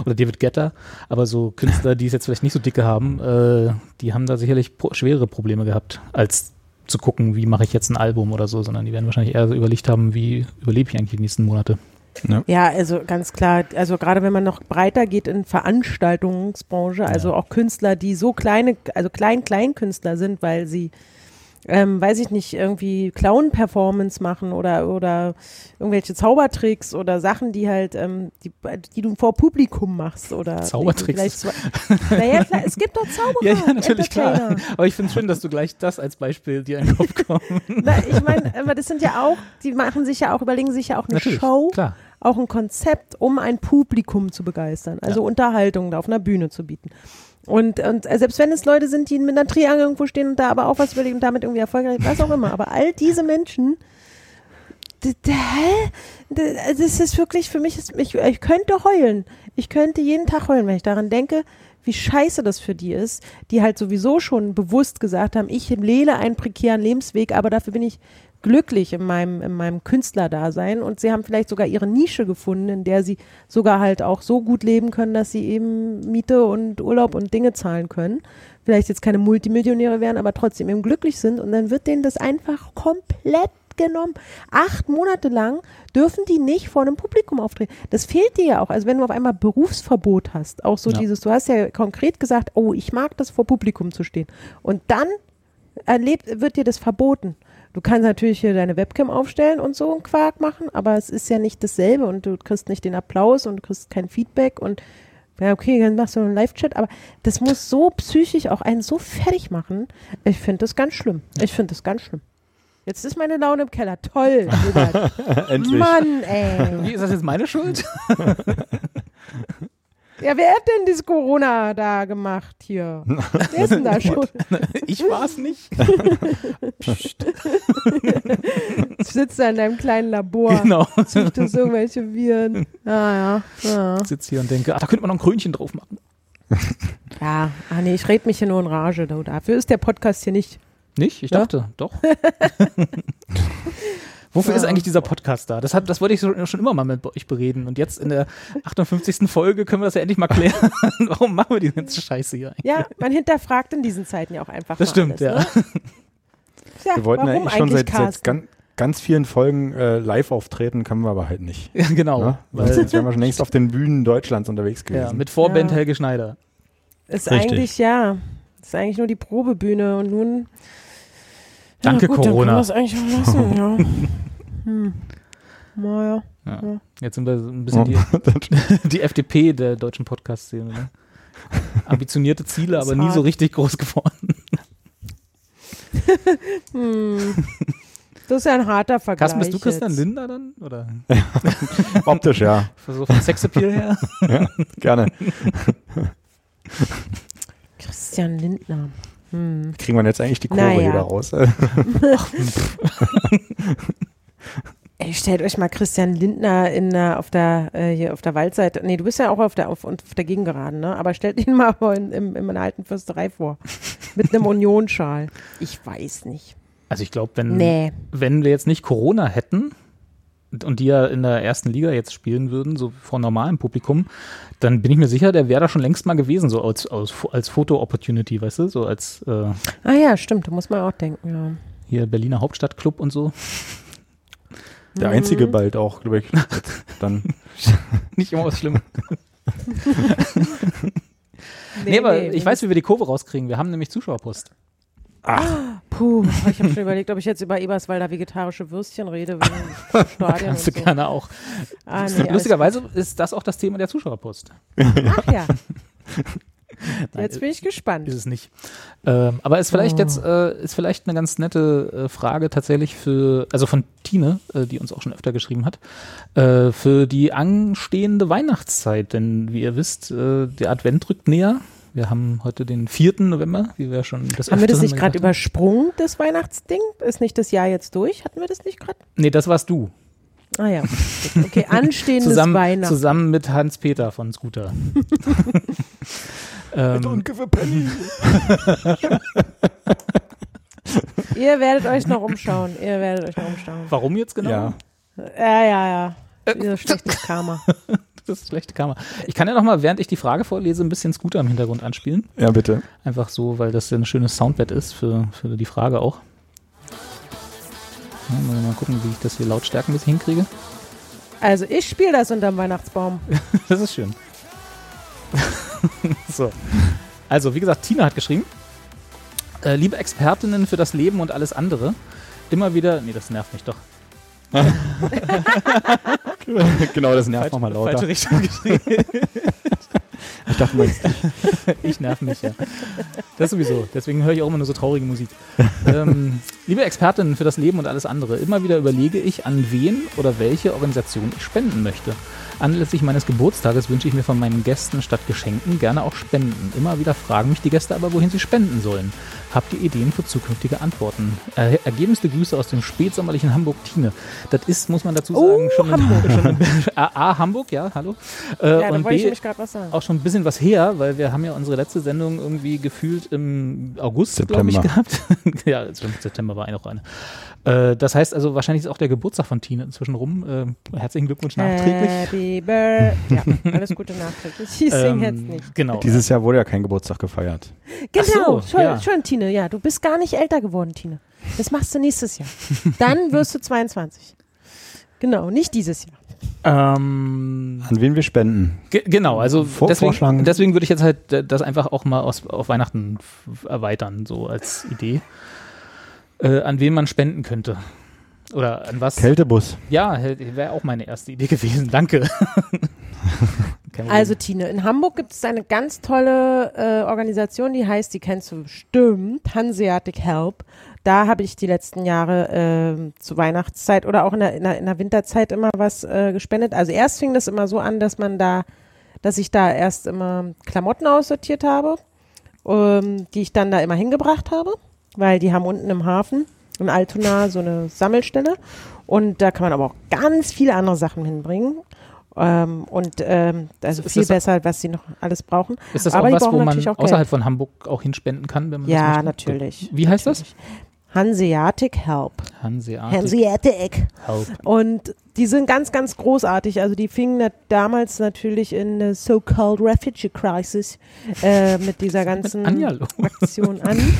oder David Getter, aber so Künstler, die es jetzt vielleicht nicht so dicke haben, äh, die haben da sicherlich pro schwere Probleme gehabt, als zu gucken, wie mache ich jetzt ein Album oder so, sondern die werden wahrscheinlich eher so überlegt haben, wie überlebe ich eigentlich die nächsten Monate. Ja, also ganz klar, also gerade wenn man noch breiter geht in Veranstaltungsbranche, also Ja. auch Künstler, die so kleine, also Klein-Kleinkünstler sind, weil sie, ähm, weiß ich nicht, irgendwie Clown-Performance machen oder, oder irgendwelche Zaubertricks oder Sachen, die halt, ähm, die, die du vor Publikum machst oder Zaubertricks Naja, klar, es gibt doch Zauberer. Ja, ja, natürlich, klar. Aber ich finde es schön, dass du gleich das als Beispiel dir in den Kopf kommst. Na, ich meine, aber das sind ja auch, die machen sich ja auch, überlegen sich ja auch eine Natürlich, Show, klar. auch ein Konzept, um ein Publikum zu begeistern, also Unterhaltung da auf einer Bühne zu bieten. Und, und äh, selbst wenn es Leute sind, die mit einer Triangel irgendwo stehen und da aber auch was überlegen und damit irgendwie erfolgreich, was auch immer, aber all diese Menschen, d- d- hä? D- also Das ist wirklich für mich, ich, ich könnte heulen. Ich könnte jeden Tag heulen, wenn ich daran denke, wie scheiße das für die ist, die halt sowieso schon bewusst gesagt haben, ich lehne einen prekären Lebensweg, aber dafür bin ich glücklich in meinem, in meinem Künstlerdasein und sie haben vielleicht sogar ihre Nische gefunden, in der sie sogar halt auch so gut leben können, dass sie eben Miete und Urlaub und Dinge zahlen können. Vielleicht jetzt keine Multimillionäre werden, aber trotzdem eben glücklich sind und dann wird denen das einfach komplett genommen. Acht Monate lang dürfen die nicht vor einem Publikum auftreten. Das fehlt dir ja auch. Also wenn du auf einmal Berufsverbot hast, auch so Ja. dieses, du hast ja konkret gesagt, oh, ich mag das vor Publikum zu stehen. Und dann erlebt, wird dir das verboten. Du kannst natürlich hier deine Webcam aufstellen und so einen Quark machen, aber es ist ja nicht dasselbe und du kriegst nicht den Applaus und du kriegst kein Feedback und ja, okay, dann machst du einen Live-Chat, aber das muss so psychisch auch einen so fertig machen. Ich finde das ganz schlimm. Ich finde das ganz schlimm. Jetzt ist meine Laune im Keller. Toll. [laughs] Endlich. Mann, ey. Wie ist das jetzt meine Schuld? [laughs] Ja, wer hat denn dieses Corona da gemacht hier? Wer ist denn da [laughs] schon? Ich war es nicht. Sitzt da in deinem kleinen Labor. Genau. Züchtest irgendwelche Viren. Ja, ja. Ja, Ich sitze hier und denke, ach, da könnte man noch ein Krönchen drauf machen. ja. Ah, nee, ich rede mich hier nur in Rage. Dafür ist der Podcast hier nicht. Nicht? Ich Ja? dachte, doch. [laughs] Wofür Ja. ist eigentlich dieser Podcast da? Das, hat, das wollte ich so, schon immer mal mit euch bereden. Und jetzt in der 58. Folge können wir das ja endlich mal klären. [laughs] Warum machen wir die ganze Scheiße hier eigentlich? Ja, man hinterfragt in diesen Zeiten ja auch einfach Das mal stimmt, alles, ja. Ne? [laughs] ja. Wir wollten ja eigentlich schon seit, seit ganz, ganz vielen Folgen äh, live auftreten, können wir aber halt nicht. [laughs] Ja, genau. Ne? Weil, Sonst wären wir schon längst auf den Bühnen Deutschlands unterwegs gewesen. ja, mit Vorband Ja. Helge Schneider. Ist Richtig. eigentlich, ja, ist eigentlich nur die Probebühne und nun. Danke, ja, gut, Corona. Dann können wir es eigentlich lassen, ja. Hm. Naja. Ja. Ja. Jetzt sind wir so ein bisschen die, [laughs] [laughs] die FDP der deutschen Podcast-Szene. Ne? Ambitionierte Ziele, aber nie so richtig groß geworden. [laughs] Hm. Das ist ja ein harter Vergleich. Carsten, bist du Christian jetzt. Lindner dann? Oder Optisch, ja. so vom Sexappeal her? Gerne. Christian Lindner. Hm. Kriegen wir jetzt eigentlich die Kurve Naja. wieder raus? Ey, stellt euch mal Christian Lindner in der, auf der äh, hier auf der Waldseite. Nee, du bist ja auch auf der auf, auf der Gegengeraden, ne? Aber stellt ihn mal in, im, in einer alten Fürsterei vor. Mit einem [laughs] Unionsschal. Ich weiß nicht. Also ich glaube, wenn, Nee. wenn wir jetzt nicht Corona hätten und- und die ja in der ersten Liga jetzt spielen würden, so vor normalem Publikum, dann bin ich mir sicher, der wäre da schon längst mal gewesen, so als, als, als Foto-Opportunity, weißt du, so als äh, Ah ja, stimmt, da muss man auch denken, ja. hier Berliner Hauptstadtclub und so. Der Mhm. einzige bald auch, glaube ich. [laughs] Dann. Nicht immer was Schlimmes. Nee, aber ich weiß, wie wir die Kurve rauskriegen. Wir haben nämlich Zuschauerpost. Puh, ich habe schon überlegt, ob ich jetzt über Eberswalder vegetarische Würstchen rede [laughs] Stadion Kannst du so. gerne auch. Ah, nee, Lustigerweise ist das auch das Thema der Zuschauerpost. [laughs] Ach ja, Nein, jetzt bin ich gespannt. ist es nicht. Ähm, aber ist vielleicht Oh. jetzt äh, ist vielleicht eine ganz nette äh, Frage tatsächlich für also von Tine, äh, die uns auch schon öfter geschrieben hat, äh, für die anstehende Weihnachtszeit. Denn wie ihr wisst, äh, der Advent rückt näher. Wir haben heute den 4. November, wie wir schon das Haben wir das nicht gerade übersprungen, das Weihnachtsding? Ist nicht das Jahr jetzt durch? Hatten wir das nicht gerade? Nee, das warst du. Ah ja. Okay, [laughs] anstehendes Zusammen, Weihnachten. zusammen mit Hans-Peter von Scooter. [laughs] ähm, give a penny. [laughs] Ihr werdet euch noch umschauen. Ihr werdet euch noch umschauen. warum jetzt genau? Ja. Ja, ja, ja. Dieses schlechtes Karma. [laughs] Das ist schlechte Kamera. Ich kann ja noch mal, während ich die Frage vorlese, ein bisschen Scooter im Hintergrund anspielen. Ja, bitte. Einfach so, weil das ja ein schönes Soundbed ist für, für die Frage auch. Ja, mal, mal gucken, wie ich das hier Lautstärken ein bisschen hinkriege. Also ich spiele das unterm Weihnachtsbaum. [laughs] Das ist schön. [laughs] so. Also, wie gesagt, Tina hat geschrieben. Äh, liebe Expertinnen für das Leben und alles andere, immer wieder. Nee, das nervt mich doch. [laughs] genau, das nervt nochmal lauter. Falsche Richtung geschrieben. [laughs] Ich dachte mal, Ich nerv mich, ja. Das sowieso. Deswegen höre ich auch immer nur so traurige Musik. ähm, liebe Expertinnen für das Leben und alles andere, immer wieder überlege ich, an wen oder welche Organisation ich spenden möchte. Anlässlich meines Geburtstages wünsche ich mir von meinen Gästen statt Geschenken gerne auch Spenden. Immer wieder fragen mich die Gäste aber, wohin sie spenden sollen. Habt ihr Ideen für zukünftige Antworten? Äh, ergebenste Grüße aus dem spätsommerlichen Hamburg Tine. Das ist, muss man dazu sagen, Oh, schon, Hamburg. schon ein, [laughs] A, A, Hamburg, ja, hallo. Äh, Ja, und B, auch schon ein bisschen was her, weil wir haben ja unsere letzte Sendung irgendwie gefühlt im August, glaube ich, September. gehabt. [laughs] ja, September war auch eine. Äh, das heißt also, wahrscheinlich ist auch der Geburtstag von Tine inzwischen rum. Äh, herzlichen Glückwunsch nachträglich. Happy Birthday. [laughs] Ja, alles Gute nachträglich. Ich sing jetzt Ähm, nicht. Genau. dieses Jahr wurde ja kein Geburtstag gefeiert. Genau, so, schon, ja. Tine. Ja, du bist gar nicht älter geworden, Tine. Das machst du nächstes Jahr. [laughs] Dann wirst du 22. Genau, nicht dieses Jahr. ähm, An wen wir spenden. ge genau, also Vor- deswegen, vorschlagen. deswegen würde ich jetzt halt äh, das einfach auch mal aus, auf Weihnachten erweitern, so als Idee. Äh, an wen man spenden könnte. Oder an was? Kältebus. Ja, wäre auch meine erste Idee [laughs] gewesen. Danke. [laughs] Also Tine, in Hamburg gibt es eine ganz tolle äh, Organisation, die heißt, die kennst du bestimmt, Hanseatic Help. Da habe ich die letzten Jahre äh, zur Weihnachtszeit oder auch in der, in der, in der Winterzeit immer was äh, gespendet. Also erst fing das immer so an, dass man da, dass ich da erst immer Klamotten aussortiert habe, ähm, die ich dann da immer hingebracht habe, weil die haben unten im Hafen in Altona so eine Sammelstelle und da kann man aber auch ganz viele andere Sachen hinbringen. Ähm, und ähm, also Ist viel das- besser, was sie noch alles brauchen. Ist das aber auch was, wo man natürlich auch außerhalb Geld. von Hamburg auch hinspenden kann, wenn man das Ja, möchte? natürlich. Wie heißt das? Hanseatic Help. Hanseatic Hanseatic. Help. Und die sind ganz, ganz großartig. Also die fingen na damals natürlich in der so-called Refugee Crisis äh, mit dieser [laughs] ganzen? Aktion an. [laughs]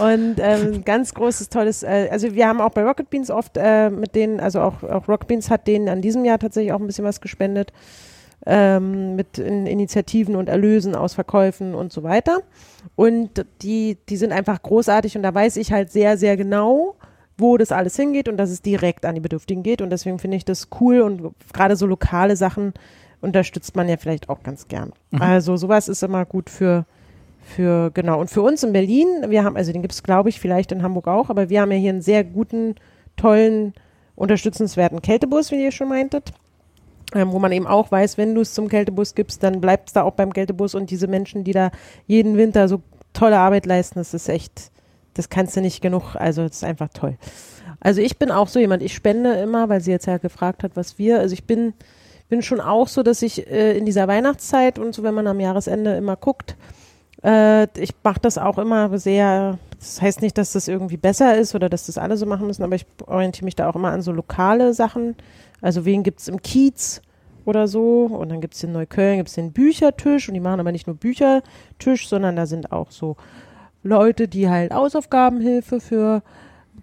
Und ähm, ganz großes, tolles, äh, also wir haben auch bei Rocket Beans oft äh, mit denen, also auch, auch Rocket Beans hat denen an diesem Jahr tatsächlich auch ein bisschen was gespendet. Ähm, mit in Initiativen und Erlösen aus Verkäufen und so weiter. Und die, die sind einfach großartig und da weiß ich halt sehr, sehr genau, wo das alles hingeht und dass es direkt an die Bedürftigen geht. Und deswegen finde ich das cool und gerade so lokale Sachen unterstützt man ja vielleicht auch ganz gern. Also sowas ist immer gut für, für, genau. Und für uns in Berlin, wir haben, also den gibt es, glaube ich, vielleicht in Hamburg auch, aber wir haben ja hier einen sehr guten, tollen, unterstützenswerten Kältebus, wie ihr schon meintet. Ähm, wo man eben auch weiß, wenn du es zum Kältebus gibst, dann bleibt es da auch beim Kältebus und diese Menschen, die da jeden Winter so tolle Arbeit leisten, das ist echt das kannst du nicht genug, also es ist einfach toll. Also ich bin auch so jemand, ich spende immer, weil sie jetzt ja gefragt hat, was wir, also ich bin, bin schon auch so, dass ich äh, in dieser Weihnachtszeit und so, wenn man am Jahresende immer guckt, äh, ich mache das auch immer sehr, das heißt nicht, dass das irgendwie besser ist oder dass das alle so machen müssen, aber ich orientiere mich da auch immer an so lokale Sachen. Also wen gibt es im Kiez oder so und dann gibt es in Neukölln, gibt es den Büchertisch und die machen aber nicht nur Büchertisch, sondern da sind auch so Leute, die halt Hausaufgabenhilfe für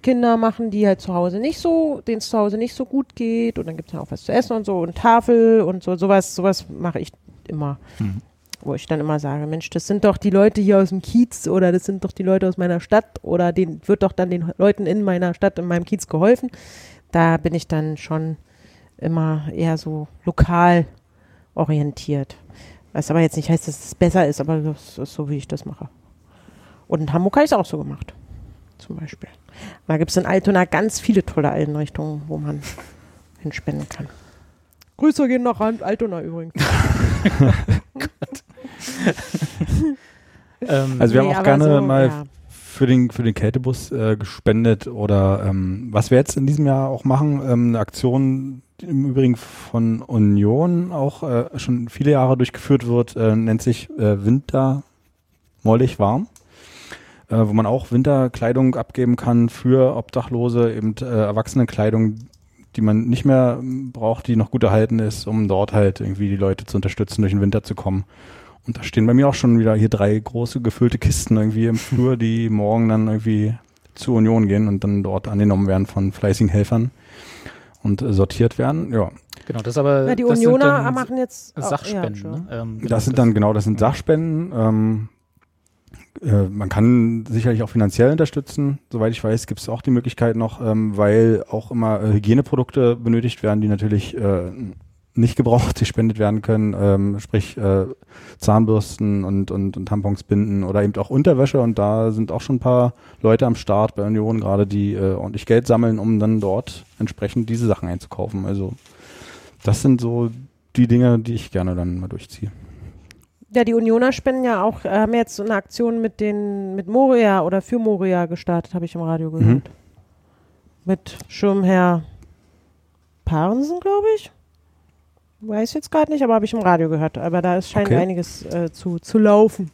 Kinder machen, die halt zu Hause nicht so, denen es zu Hause nicht so gut geht und dann gibt es auch was zu essen und so und Tafel und so, sowas, sowas mache ich immer. Mhm. Wo ich dann immer sage, Mensch, das sind doch die Leute hier aus dem Kiez oder das sind doch die Leute aus meiner Stadt oder den wird doch dann den Leuten in meiner Stadt, in meinem Kiez geholfen. Da bin ich dann schon immer eher so lokal orientiert. Was aber jetzt nicht heißt, dass es besser ist, aber das ist so, wie ich das mache. Und in Hamburg habe ich es auch so gemacht. Zum Beispiel. Da gibt es in Altona ganz viele tolle Einrichtungen, wo man hinspenden kann. Grüße gehen nach Altona übrigens. [laughs] [laughs] Ähm, [laughs] Also wir Nee, haben auch gerne so, mal ja. Für den, für den Kältebus äh, gespendet oder ähm, was wir jetzt in diesem Jahr auch machen, ähm, eine Aktion, die im Übrigen von Union auch äh, schon viele Jahre durchgeführt wird, äh, nennt sich äh, Winter mollig warm, äh, wo man auch Winterkleidung abgeben kann für Obdachlose, eben äh, Erwachsenenkleidung, die man nicht mehr ähm, braucht, die noch gut erhalten ist, um dort halt irgendwie die Leute zu unterstützen, durch den Winter zu kommen. Und da stehen bei mir auch schon wieder hier drei große gefüllte Kisten irgendwie im [laughs] Flur, die morgen dann irgendwie zur Union gehen und dann dort angenommen werden von fleißigen Helfern und äh, sortiert werden. Ja, genau, das ist aber. Ja, die das sind Unioner dann machen jetzt auch- ja, Sachspenden. Entschuldigung. ne? ähm, genau, das sind dann genau, das sind Sachspenden. Ähm, äh, man kann sicherlich auch finanziell unterstützen. Soweit ich weiß, gibt es auch die Möglichkeit noch, ähm, weil auch immer äh, Hygieneprodukte benötigt werden, die natürlich äh, nicht gebraucht gespendet werden können, ähm, sprich äh, Zahnbürsten und, und, und Tampons binden oder eben auch Unterwäsche und da sind auch schon ein paar Leute am Start bei Union gerade, die äh, ordentlich Geld sammeln, um dann dort entsprechend diese Sachen einzukaufen. Also das sind so die Dinge, die ich gerne dann mal durchziehe. Ja, die Unioner spenden ja auch, äh, haben jetzt so eine Aktion mit den, mit Moria oder für Moria gestartet, habe ich im Radio gehört. Mhm. Mit Schirmherr Parensen, glaube ich. Weiß jetzt gerade nicht, aber habe ich im Radio gehört. Aber da ist, scheint Okay. einiges äh, zu, zu laufen.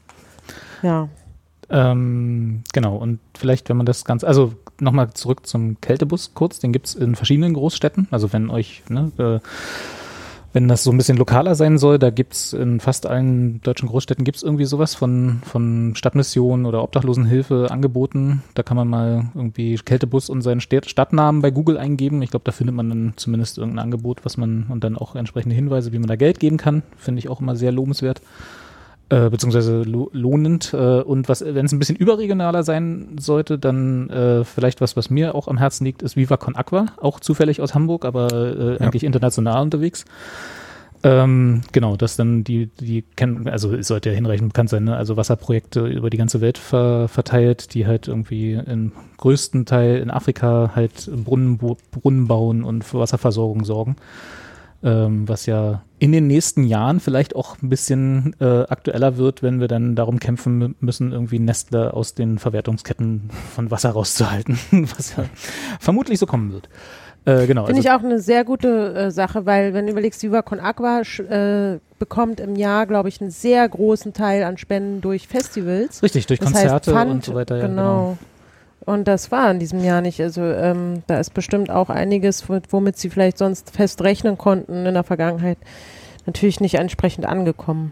Ja. Ähm, genau, und vielleicht, wenn man das Ganze, also nochmal zurück zum Kältebus kurz, den gibt es in verschiedenen Großstädten. Also wenn euch, ne, äh, wenn das so ein bisschen lokaler sein soll, da gibt es in fast allen deutschen Großstädten gibt es irgendwie sowas von, von Stadtmission oder Obdachlosenhilfe angeboten. Da kann man mal irgendwie Kältebus und seinen Stadtnamen bei Google eingeben. Ich glaube, da findet man dann zumindest irgendein Angebot, was man und dann auch entsprechende Hinweise, wie man da Geld geben kann. Finde ich auch immer sehr lobenswert äh, beziehungsweise lo lohnend. Äh, und was, wenn es ein bisschen überregionaler sein sollte, dann äh, vielleicht was, was mir auch am Herzen liegt, ist Viva Con Aqua, auch zufällig aus Hamburg, aber äh, Ja. eigentlich international unterwegs. Ähm, genau, das dann die, die kennen, also es sollte ja hinreichend bekannt sein, ne? also Wasserprojekte über die ganze Welt ver verteilt, die halt irgendwie im größten Teil in Afrika halt Brunnen, Brunnen bauen und für Wasserversorgung sorgen ähm, was ja in den nächsten Jahren vielleicht auch ein bisschen äh, aktueller wird, wenn wir dann darum kämpfen mü- müssen, irgendwie Nestle aus den Verwertungsketten von Wasser rauszuhalten, [laughs] was ja vermutlich so kommen wird. Äh, genau, Finde also, ich auch eine sehr gute äh, Sache, weil wenn du überlegst, Viva Con Aqua äh, bekommt im Jahr, glaube ich, einen sehr großen Teil an Spenden durch Festivals. richtig, durch Das Konzerte heißt Pfand, und so weiter. Ja, genau. Und das war in diesem Jahr nicht. Also ähm, da ist bestimmt auch einiges, womit- sie vielleicht sonst fest rechnen konnten in der Vergangenheit, natürlich nicht entsprechend angekommen.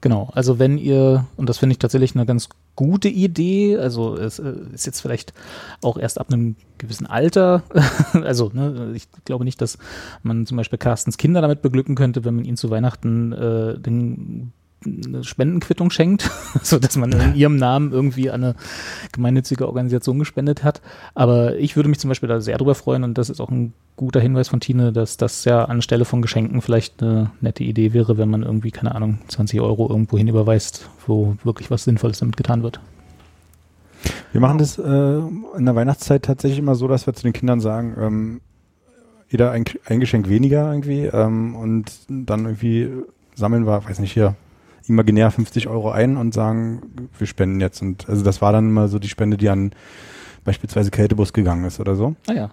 Genau, also wenn ihr, und das finde ich tatsächlich eine ganz gute Idee, also es äh, ist jetzt vielleicht auch erst ab einem gewissen Alter, [laughs] also ne, ich glaube nicht, dass man zum Beispiel Carstens Kinder damit beglücken könnte, wenn man ihnen zu Weihnachten äh, den, eine Spendenquittung schenkt, [laughs] so dass man in ihrem Namen irgendwie an eine gemeinnützige Organisation gespendet hat. Aber ich würde mich zum Beispiel da sehr drüber freuen und das ist auch ein guter Hinweis von Tine, dass das ja anstelle von Geschenken vielleicht eine nette Idee wäre, wenn man irgendwie, keine Ahnung, 20 Euro irgendwo hin überweist, wo wirklich was Sinnvolles damit getan wird. Wir machen das äh, in der Weihnachtszeit tatsächlich immer so, dass wir zu den Kindern sagen, ähm, jeder ein, ein Geschenk weniger irgendwie ähm, und dann irgendwie sammeln wir, weiß nicht hier, imaginär 50 Euro ein und sagen, wir spenden jetzt. Und also das war dann immer so die Spende, die an beispielsweise Kältebus gegangen ist oder so. Ah ja.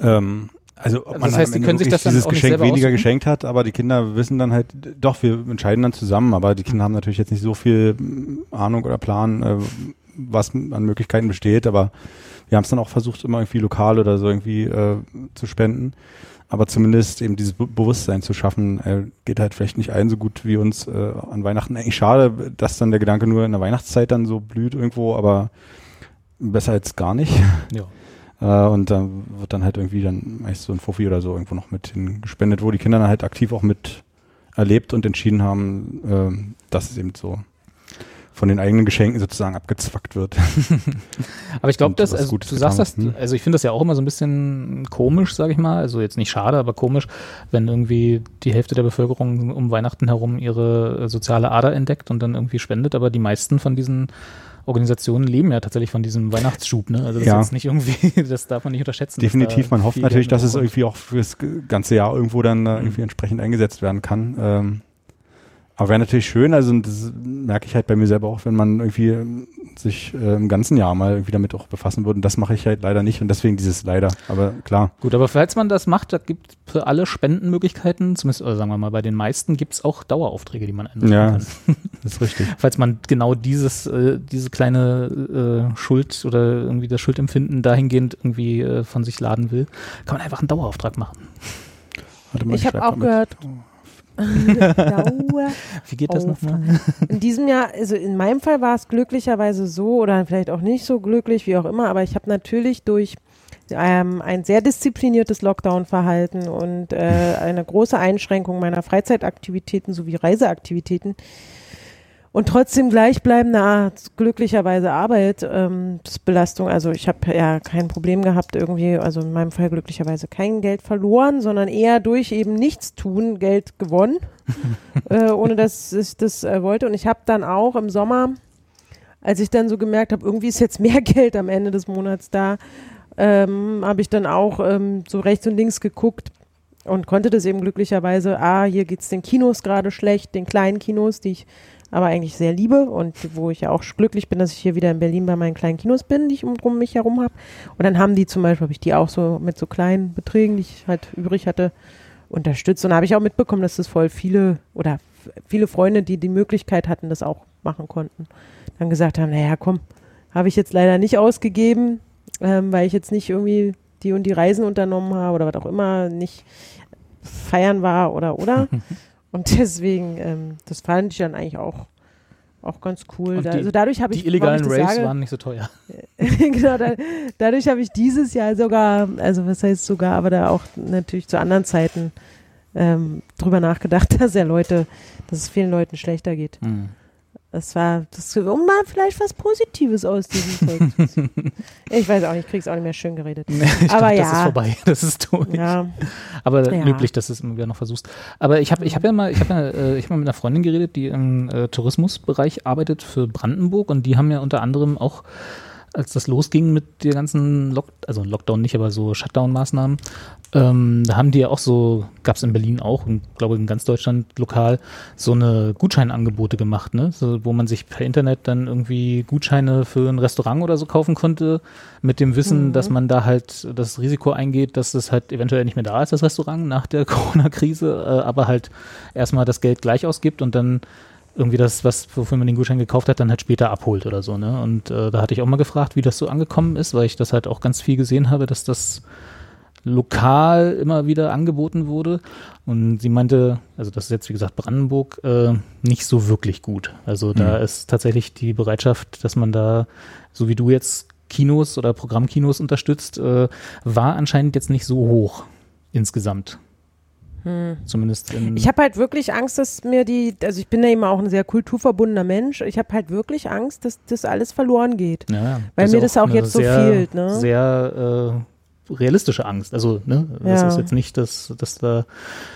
Ähm, also ob Also man das heißt, die können sich das dann dieses Geschenk weniger aussuchen? geschenkt hat, aber die Kinder wissen dann halt, doch, wir entscheiden dann zusammen, aber die Kinder haben natürlich jetzt nicht so viel mm, Ahnung oder Plan, äh, was an Möglichkeiten besteht, aber wir haben es dann auch versucht, immer irgendwie lokal oder so irgendwie äh, zu spenden. Aber zumindest eben dieses Be Bewusstsein zu schaffen, äh, geht halt vielleicht nicht allen so gut wie uns äh, an Weihnachten. Eigentlich schade, dass dann der Gedanke nur in der Weihnachtszeit dann so blüht irgendwo, aber besser als gar nicht. Ja. [laughs] Äh, und dann wird dann halt irgendwie dann meist so ein Fuffi oder so irgendwo noch mit hingespendet, wo die Kinder dann halt aktiv auch mit erlebt und entschieden haben, ähm, dass es eben so von den eigenen Geschenken sozusagen abgezwackt wird. [laughs] Aber ich glaube, dass, also Gutes du sagst das, hm? also ich finde das ja auch immer so ein bisschen komisch, sage ich mal. Also jetzt nicht schade, aber komisch, wenn irgendwie die Hälfte der Bevölkerung um Weihnachten herum ihre soziale Ader entdeckt und dann irgendwie spendet. Aber die meisten von diesen Organisationen leben ja tatsächlich von diesem Weihnachtsschub. Ne? Also das Ja. ist jetzt nicht irgendwie, [laughs] das darf man nicht unterschätzen. Definitiv, man hofft natürlich, dass es irgendwie auch fürs ganze Jahr irgendwo dann Mhm. irgendwie entsprechend eingesetzt werden kann. Ähm, aber wäre natürlich schön, also das merke ich halt bei mir selber auch, wenn man irgendwie ähm, sich äh, im ganzen Jahr mal irgendwie damit auch befassen würde. Und das mache ich halt leider nicht und deswegen dieses leider. Aber klar, Gut, aber falls man das macht, da gibt für alle Spendenmöglichkeiten, zumindest, oder sagen wir mal, bei den meisten gibt es auch Daueraufträge, die man einrichten Ja. kann. [laughs] das ist richtig. Falls man genau dieses, äh, diese kleine äh, Schuld oder irgendwie das Schuldempfinden dahingehend irgendwie äh, von sich laden will, kann man einfach einen Dauerauftrag machen. Warte mal, Ich habe auch gehört. [laughs] Wie geht das nochmal? In diesem Jahr, also in meinem Fall war es glücklicherweise so oder vielleicht auch nicht so glücklich, wie auch immer, aber ich habe natürlich durch ähm, ein sehr diszipliniertes Lockdown-Verhalten und äh, eine große Einschränkung meiner Freizeitaktivitäten sowie Reiseaktivitäten und trotzdem gleichbleibende Art, glücklicherweise Arbeitsbelastung. also ich habe ja kein Problem gehabt irgendwie, also in meinem Fall glücklicherweise kein Geld verloren, sondern eher durch eben Nichtstun Geld gewonnen, [laughs] äh, ohne dass ich das äh, wollte. Und ich habe dann auch im Sommer, als ich dann so gemerkt habe, irgendwie ist jetzt mehr [laughs] Geld am Ende des Monats da, ähm, habe ich dann auch ähm, so rechts und links geguckt und konnte das eben glücklicherweise, ah, hier geht es den Kinos gerade schlecht, den kleinen Kinos, die ich aber eigentlich sehr liebe und wo ich ja auch glücklich bin, dass ich hier wieder in Berlin bei meinen kleinen Kinos bin, die ich um, um mich herum habe. Und dann haben die zum Beispiel, habe ich die auch so mit so kleinen Beträgen, die ich halt übrig hatte, unterstützt. Und da habe ich auch mitbekommen, dass das voll viele oder viele Freunde, die die Möglichkeit hatten, das auch machen konnten, dann gesagt haben, naja, komm, habe ich jetzt leider nicht ausgegeben, ähm, weil ich jetzt nicht irgendwie die und die Reisen unternommen habe oder was auch immer, nicht feiern war oder oder. [laughs] Und [laughs] deswegen, ähm, das fand ich dann eigentlich auch, auch ganz cool. Da, die- also dadurch habe ich, Die illegalen ich Raves sage, waren nicht so teuer. [laughs] genau, da, dadurch habe ich dieses Jahr sogar, also was heißt sogar, aber da auch natürlich zu anderen Zeiten ähm, drüber nachgedacht, [laughs] dass ja Leute, dass es vielen Leuten schlechter geht. Hm. Das war, das, um mal vielleicht was Positives aus diesem Zeug zu ziehen. [laughs] Ich weiß auch nicht, ich krieg's auch nicht mehr schön geredet. [laughs] ich Aber glaub, das ja. ist vorbei. [laughs] Das ist durch. Ja, Aber Ja. löblich, dass du es immer wieder noch versuchst. Aber ich habe ich hab ja mal, ich habe ja, äh, ich hab mal mit einer Freundin geredet, die im äh, Tourismusbereich arbeitet für Brandenburg und die haben ja unter anderem auch, als das losging mit der ganzen Lock also Lockdown nicht, aber so Shutdown-Maßnahmen, ähm, da haben die ja auch so, gab es in Berlin auch und glaube in ganz Deutschland lokal, so eine Gutscheinangebote gemacht, ne? So, wo man sich per Internet dann irgendwie Gutscheine für ein Restaurant oder so kaufen konnte, mit dem Wissen, dass man da halt das Risiko eingeht, dass es halt eventuell nicht mehr da ist, das Restaurant nach der [laughs] Corona-Krise, äh, aber halt erstmal das Geld gleich ausgibt und dann irgendwie das, was, wofür man den Gutschein gekauft hat, dann halt später abholt oder so, ne? Und äh, da hatte ich auch mal gefragt, wie das so angekommen ist, weil ich das halt auch ganz viel gesehen habe, dass das lokal immer wieder angeboten wurde. Und sie meinte, also das ist jetzt wie gesagt Brandenburg, äh, nicht so wirklich gut. Also da Mhm. ist tatsächlich die Bereitschaft, dass man da, so wie du jetzt Kinos oder Programmkinos unterstützt, äh, war anscheinend jetzt nicht so hoch insgesamt. Zumindest in ich habe halt wirklich Angst, dass mir die, also ich bin ja immer auch ein sehr kulturverbundener Mensch, ich habe halt wirklich Angst, dass das alles verloren geht. Ja. Weil mir das auch jetzt so sehr, fehlt, ne? Sehr äh, realistische Angst. Also, ne, das Ja. ist jetzt nicht, dass, dass da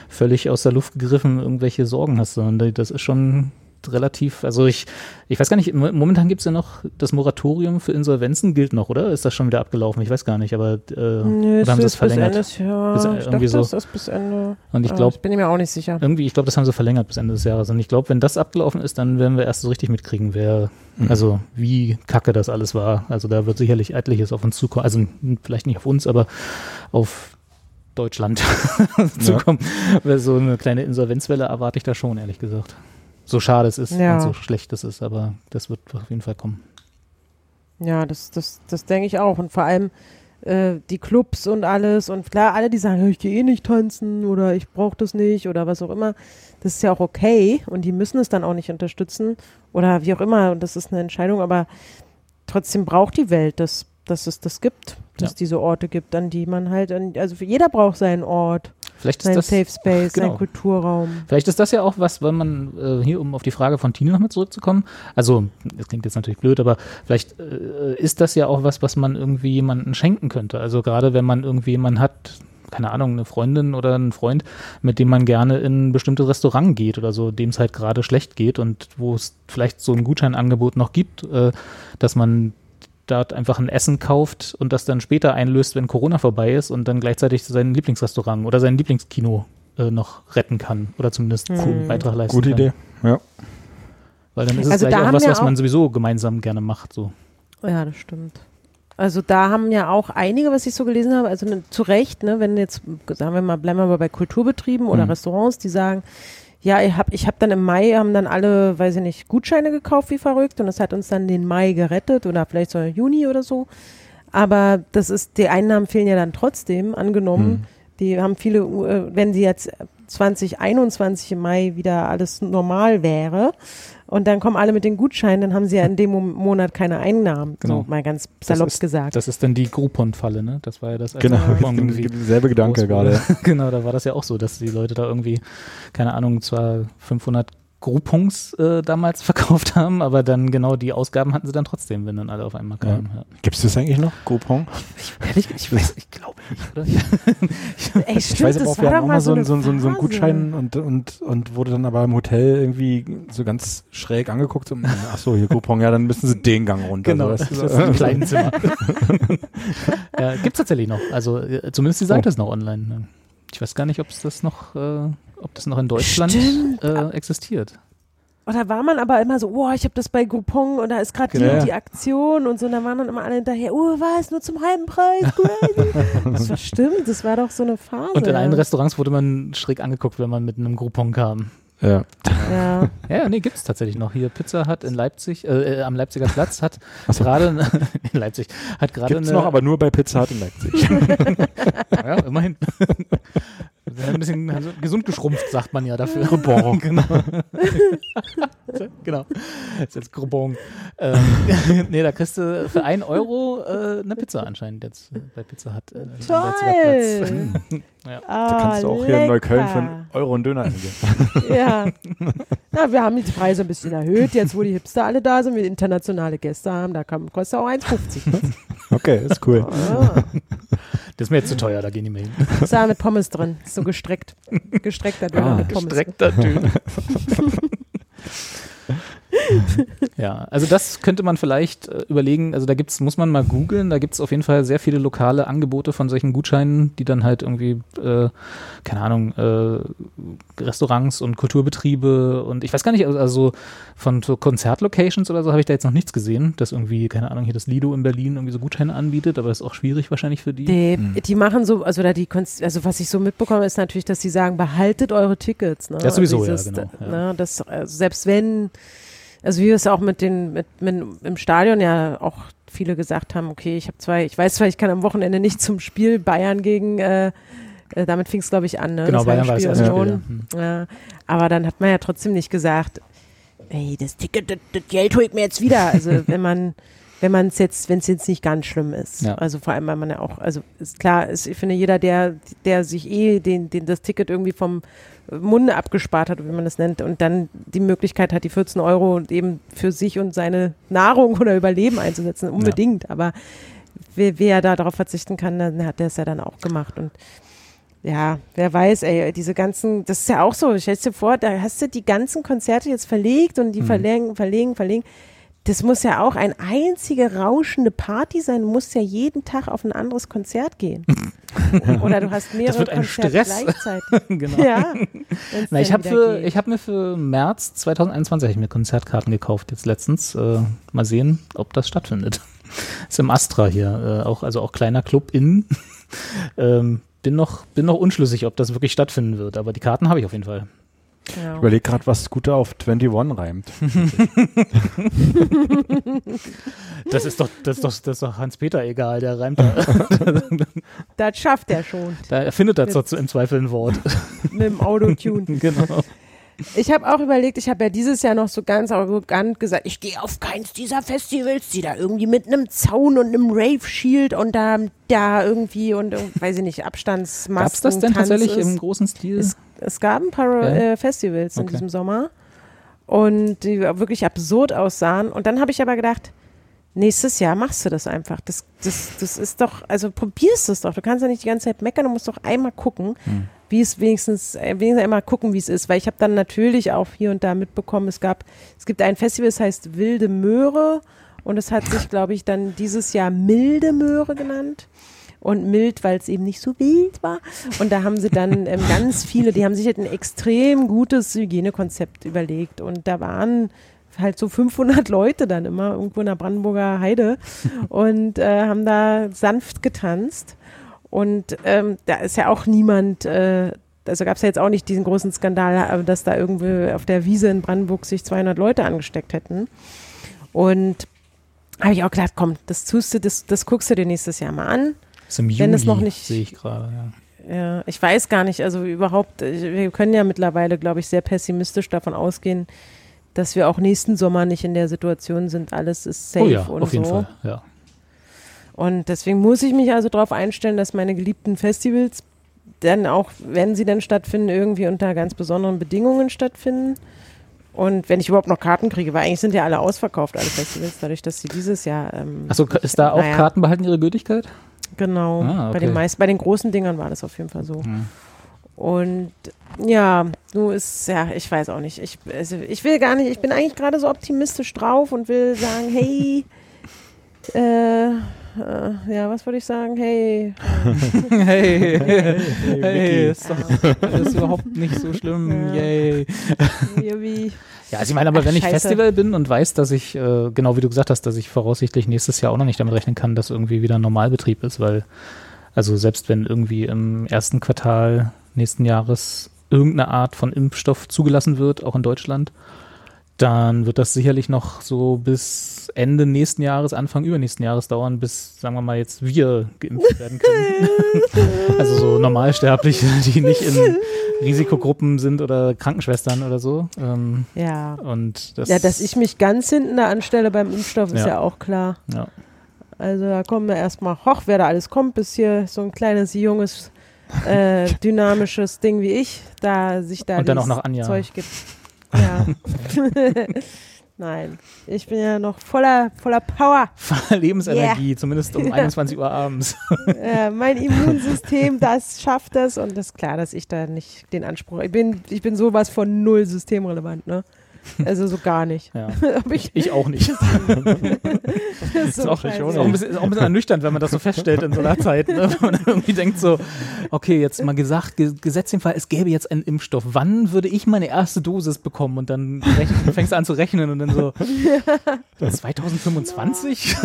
völlig aus der Luft gegriffen irgendwelche Sorgen hast, sondern das ist schon relativ, also ich, ich weiß gar nicht, mo- momentan gibt es ja noch, das Moratorium für Insolvenzen gilt noch, oder? Ist das schon wieder abgelaufen? Ich weiß gar nicht, aber äh, Nö, haben sie es bis verlängert? Ende des Jahres. Bis, äh, ich irgendwie dachte, so. das ist bis Ende. Und ich Ja, glaube, ich bin mir auch nicht sicher. irgendwie, ich glaube, das haben sie verlängert bis Ende des Jahres. Und ich glaube, wenn das abgelaufen ist, dann werden wir erst so richtig mitkriegen, wer, also wie kacke das alles war. Also da wird sicherlich etliches auf uns zukommen. Also vielleicht nicht auf uns, aber auf Deutschland [laughs] zukommen. Weil so eine kleine Insolvenzwelle erwarte ich da schon, ehrlich gesagt. So schade es ist Ja. und so schlecht es ist, aber das wird auf jeden Fall kommen. Ja, das, das, das denke ich auch. Und vor allem äh, die Clubs und alles. Und klar, alle, die sagen, ich gehe eh nicht tanzen oder ich brauche das nicht oder was auch immer. Das ist ja auch okay und die müssen es dann auch nicht unterstützen oder wie auch immer. Und das ist eine Entscheidung, aber trotzdem braucht die Welt das, dass es das gibt, dass Ja. es diese Orte gibt, an die man halt, an, also für jeder braucht seinen Ort, Vielleicht ist seinen das Safe Space, genau. seinen Kulturraum. Vielleicht ist das ja auch was, wenn man äh, hier, um auf die Frage von Tine nochmal zurückzukommen, also das klingt jetzt natürlich blöd, aber vielleicht äh, ist das ja auch was, was man irgendwie jemandem schenken könnte. Also gerade wenn man irgendwie jemanden hat, keine Ahnung, eine Freundin oder einen Freund, mit dem man gerne in ein bestimmtes Restaurant geht oder so, dem es halt gerade schlecht geht und wo es vielleicht so ein Gutscheinangebot noch gibt, äh, dass man dort einfach ein Essen kauft und das dann später einlöst, wenn Corona vorbei ist und dann gleichzeitig sein Lieblingsrestaurant oder sein Lieblingskino äh, noch retten kann oder zumindest einen Beitrag leisten Gute kann. Idee. Ja. Weil dann ist es Also gleich auch was, was auch- man sowieso gemeinsam gerne macht. So. Ja, das stimmt. Also da haben ja auch einige, was ich so gelesen habe, also ne, zu Recht, ne, wenn jetzt, sagen wir mal, bleiben wir mal bei Kulturbetrieben oder Mhm. Restaurants, die sagen, ja, ich habe ich hab dann im Mai, haben dann alle, weiß ich nicht, Gutscheine gekauft wie verrückt und das hat uns dann den Mai gerettet oder vielleicht sogar Juni oder so. Aber das ist, die Einnahmen fehlen ja dann trotzdem, angenommen, die haben viele, äh, wenn sie jetzt 2021 im Mai wieder alles normal wäre und dann kommen alle mit den Gutscheinen, dann haben sie ja in dem Mo- Monat keine Einnahmen. Genau. So mal ganz Das salopp ist, gesagt. Das ist dann die Groupon-Falle, ne? Das war ja das. Genau, selbe Gedanke gerade. [laughs] genau, da war das ja auch so, dass die Leute da irgendwie, keine Ahnung, zwar 500 Groupons äh, damals [laughs] verkauft haben, aber dann genau die Ausgaben hatten sie dann trotzdem, wenn dann alle auf einmal kamen. Ja. Gibt es das eigentlich noch, Groupon? Ehrlich, ich weiß, ich glaube nicht, oder? [laughs] Ey, Ich stimmt, weiß aber das auch, war wir doch hatten auch mal so, so, so, so einen. Gutschein und, und, und wurde dann aber im Hotel irgendwie so ganz schräg angeguckt. So, ach so, hier Groupon, ja, dann müssen sie den Gang runter. Genau, so, das ist das so. im kleinen Zimmer. [laughs] ja, Gibt es tatsächlich noch. Also äh, zumindest die Seite Oh. ist noch online. ne? Ich weiß gar nicht, ob es das noch, äh, ob das noch in Deutschland äh, existiert. Und da war man aber immer so, oh, ich habe das bei Groupon und da ist gerade die, Genau. und die Aktion und so. Und da waren dann immer alle hinterher, oh, was, nur zum halben Preis, crazy. [laughs] das war stimmt, das war doch so eine Phase. Und in allen. Restaurants wurde man schräg angeguckt, wenn man mit einem Groupon kam. Ja. Ja. Ja, nee, gibt es tatsächlich noch. Hier Pizza Hut in Leipzig, äh, äh, am Leipziger Platz hat gerade [laughs] in Leipzig hat gerade Gibt es eine noch, aber nur bei Pizza Hut in Leipzig. [laughs] ja, immerhin. Ein bisschen [laughs] also gesund geschrumpft, sagt man ja dafür. [laughs] Groupon. [laughs] genau. genau. Das ist jetzt Groupon. Ähm, nee, da kriegst du für einen Euro äh, eine Pizza anscheinend jetzt äh, bei Pizza Hut. Äh, am Leipziger Platz. Toll. Ja. Ah, Da kannst du auch hier in Neukölln für lecker. einen Euro einen Döner eingehen. [laughs] Ja. [laughs] ja, wir haben die Preise ein bisschen erhöht. Jetzt, wo die Hipster alle da sind, wir internationale Gäste haben, da kann, kostet auch 1,50. [laughs] Okay, ist cool. Ah, Das ist mir jetzt zu teuer, da gehen die mehr hin. ist da mit Pommes drin. Ist so gestreckt. Gestreckter Döner Ah, mit Pommes. Gestreckter Döner. [laughs] ja, also das könnte man vielleicht äh, überlegen. Also da gibt's, muss man mal googeln, da gibt's auf jeden Fall sehr viele lokale Angebote von solchen Gutscheinen, die dann halt irgendwie, äh, keine Ahnung, äh, Restaurants und Kulturbetriebe und ich weiß gar nicht, also- also von so Konzertlocations oder so habe ich da jetzt noch nichts gesehen, dass irgendwie, keine Ahnung, hier das Lido in Berlin irgendwie so Gutscheine anbietet, aber das ist auch schwierig wahrscheinlich für die. Die, die machen so, also da die, Konz- also was ich so mitbekomme, ist natürlich, dass sie sagen, behaltet eure Tickets. Ne? Das sowieso, ja, Also genau, ja. Ne, das, also selbst wenn, also wie wir es auch mit den, mit, mit, im Stadion ja auch viele gesagt haben, okay, ich habe zwei, ich weiß zwar, ich kann am Wochenende nicht zum Spiel Bayern gegen, äh, äh, damit fing es glaube ich an, ne? Genau, Bayern war das erste aus Spiel, Union. Ja. Aber dann hat man ja trotzdem nicht gesagt, ey, das Ticket, das, das Geld hol ich mir jetzt wieder. Also [laughs] wenn man, wenn man es jetzt, wenn es jetzt nicht ganz schlimm ist. Ja. Also vor allem, weil man ja auch, also ist klar, ist, ich finde, jeder, der, der sich eh den, den, das Ticket irgendwie vom Munde abgespart hat, wie man das nennt, und dann die Möglichkeit hat, die 14 Euro eben für sich und seine Nahrung oder Überleben einzusetzen, unbedingt. Aber wer, wer da darauf verzichten kann, dann hat der es ja dann auch gemacht. Und Ja, wer weiß, ey, diese ganzen, das ist ja auch so, stellst dir vor, da hast du die ganzen Konzerte jetzt verlegt und die verlegen, verlegen, verlegen. Das muss ja auch eine einzige rauschende Party sein. Du musst ja jeden Tag auf ein anderes Konzert gehen. [laughs] [laughs] Oder du hast mehrere wird ein Konzerte Stress. gleichzeitig. [laughs] genau. Ja. [laughs] Na, ich habe hab mir für März 2021 hab ich mir Konzertkarten gekauft, jetzt letztens. Äh, mal sehen, ob das stattfindet. ist im Astra hier, äh, auch, also auch kleiner Club innen. ähm, bin noch, bin noch unschlüssig, ob das wirklich stattfinden wird, aber die Karten habe ich auf jeden Fall. Ja. Ich überlege gerade, was Scooter auf 21 reimt. [laughs] Das ist doch, das ist doch, das ist doch Hans-Peter egal, der reimt da, [laughs] Das schafft er schon da erfindet er doch im Zweifel ein Wort. [laughs] mit dem Autotune. genau. Ich habe auch überlegt, ich habe ja dieses Jahr noch so ganz arrogant gesagt, ich gehe auf keins dieser Festivals, die da irgendwie mit einem Zaun und einem Rave-Shield und da, da irgendwie und, weiß ich nicht, Abstandsmasken. Gab es das denn Tanz tatsächlich ist. im großen Stil? Es, es gab ein paar Ja. äh, Festivals in Okay. diesem Sommer und die wirklich absurd aussahen. Und dann habe ich aber gedacht, nächstes Jahr machst du das einfach. Das, das, das ist doch, also probierst es doch. Du kannst ja nicht die ganze Zeit meckern, du musst doch einmal gucken, Hm. wie es wenigstens, äh, wenigstens einmal gucken, wie es ist. Weil ich habe dann natürlich auch hier und da mitbekommen, es gab, es gibt ein Festival, das heißt Wilde Möhre und es hat sich, [laughs] glaube ich, dann dieses Jahr Milde Möhre genannt und mild, weil es eben nicht so wild war. Und da haben sie dann [laughs] ähm, ganz viele, die haben sich halt ein extrem gutes Hygienekonzept überlegt. Und da waren halt so 500 Leute dann immer irgendwo in der Brandenburger Heide [laughs] und äh, haben da sanft getanzt. Und ähm, da ist ja auch niemand, äh, also gab es ja jetzt auch nicht diesen großen Skandal, äh, dass da irgendwie auf der Wiese in Brandenburg sich 200 Leute angesteckt hätten. Und habe ich auch gedacht, komm, das tust du, das, das guckst du dir nächstes Jahr mal an. Ist im Wenn es Juli, noch nicht- sehe ich gerade. Ja. Ja, ich weiß gar nicht, also überhaupt, wir können ja mittlerweile, glaube ich, sehr pessimistisch davon ausgehen, dass wir auch nächsten Sommer nicht in der Situation sind, alles ist safe Oh ja, und auf jeden so. Fall. Ja. Und deswegen muss ich mich also darauf einstellen, dass meine geliebten Festivals dann auch, wenn sie dann stattfinden, irgendwie unter ganz besonderen Bedingungen stattfinden. Und wenn ich überhaupt noch Karten kriege, weil eigentlich sind ja alle ausverkauft, alle Festivals, dadurch, dass sie dieses Jahr. Ähm, Achso, ist da auch naja, Karten behalten ihre Gültigkeit? Genau. Ah, Bei den okay. meisten, bei den großen Dingern war das auf jeden Fall so. Ja. Und ja, du ist, ja, ich weiß auch nicht. Ich, also, ich will gar nicht, ich bin eigentlich gerade so optimistisch drauf und will sagen, hey, [laughs] äh, äh, ja, was würde ich sagen? Hey, [laughs] Hey, hey, Micky. ist doch alles überhaupt nicht so schlimm. Ja. Yay. irgendwie. Ja, also ich meine, aber Ach, wenn ich scheiße. Festival bin und weiß, dass ich, äh, genau wie du gesagt hast, dass ich voraussichtlich nächstes Jahr auch noch nicht damit rechnen kann, dass irgendwie wieder ein Normalbetrieb ist, weil, also selbst wenn irgendwie im ersten Quartal nächsten Jahres irgendeine Art von Impfstoff zugelassen wird, auch in Deutschland, dann wird das sicherlich noch so bis Ende nächsten Jahres, Anfang übernächsten Jahres dauern, bis, sagen wir mal, jetzt wir geimpft werden können. [laughs] also so Normalsterbliche, die nicht in Risikogruppen sind oder Krankenschwestern oder so. Ähm, Ja. und das, Ja, dass ich mich ganz hinten da anstelle beim Impfstoff, ist Ja. ja auch klar. Ja. Also da kommen wir erstmal, hoch, wer da alles kommt, bis hier so ein kleines, junges, äh, [laughs] dynamisches Ding wie ich, da sich da Und dann auch noch Anja. Zeug gibt. Ja. [laughs] [laughs] Nein, ich bin ja noch voller, voller Power. Lebensenergie, zumindest um [laughs] Ja. 21 Uhr abends. äh, mein Immunsystem, das schafft das und das ist klar, dass ich da nicht den Anspruch. Ich bin, ich bin sowas von null systemrelevant, ne? Also so gar nicht. Ja. [laughs] Ich, Ich auch nicht. [laughs] das ist Ist auch, ist, auch ein bisschen, ist auch ein bisschen ernüchternd, wenn man das so feststellt in so einer Zeit. Ne? [laughs] Wenn man irgendwie denkt so, okay, jetzt mal gesagt, ge gesetzt den Fall, es gäbe jetzt einen Impfstoff. Wann würde ich meine erste Dosis bekommen? Und dann rechn, fängst du an zu rechnen und dann so, 2025?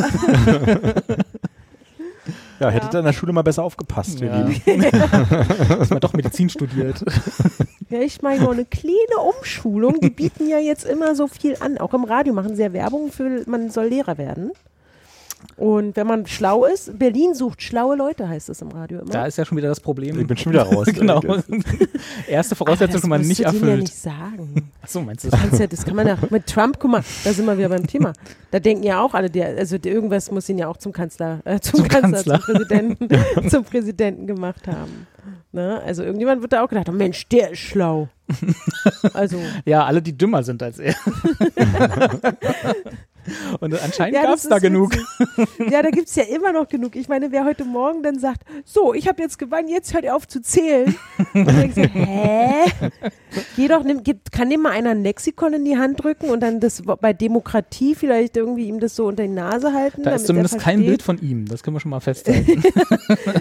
Ja, hättet ihr in der Schule mal besser aufgepasst, ihr Ja. Lieben. [laughs] Dass man doch Medizin studiert. [laughs] Ja, ich meine nur eine kleine Umschulung. Die bieten ja jetzt immer so viel an. Auch im Radio machen sie ja Werbung für, man soll Lehrer werden. Und wenn man schlau ist, Berlin sucht schlaue Leute, heißt es im Radio immer. Da ist ja schon wieder das Problem. Ich bin schon wieder raus. [laughs] genau. Das- [laughs] Erste Voraussetzung das kann man nicht du denen ja erfüllt. nicht sagen. Achso, meinst du Das, kannst ja, das kann man ja mit Trump, guck mal, da sind wir wieder beim Thema. Da denken ja auch alle, der, also der, irgendwas muss ihn ja auch zum Kanzler, äh, zum, Zum Kanzler, Kanzler. zum Präsidenten, [laughs] zum Präsidenten gemacht haben. Ne? Also irgendjemand wird da auch gedacht, oh Mensch, der ist schlau. Also Ja, alle, die dümmer sind als er. [laughs] Und anscheinend Ja, gab es da ist genug. witzig. [laughs] Ja, da gibt es ja immer noch genug. Ich meine, wer heute Morgen dann sagt, so, ich habe jetzt gewonnen, jetzt hört ihr auf zu zählen. Und dann denkst du, [laughs] hä? Geh doch, nimm, kann dem mal einer ein Lexikon in die Hand drücken und dann das bei Demokratie vielleicht irgendwie ihm das so unter die Nase halten? Da ist zumindest kein? Bild von ihm, das können wir schon mal festhalten.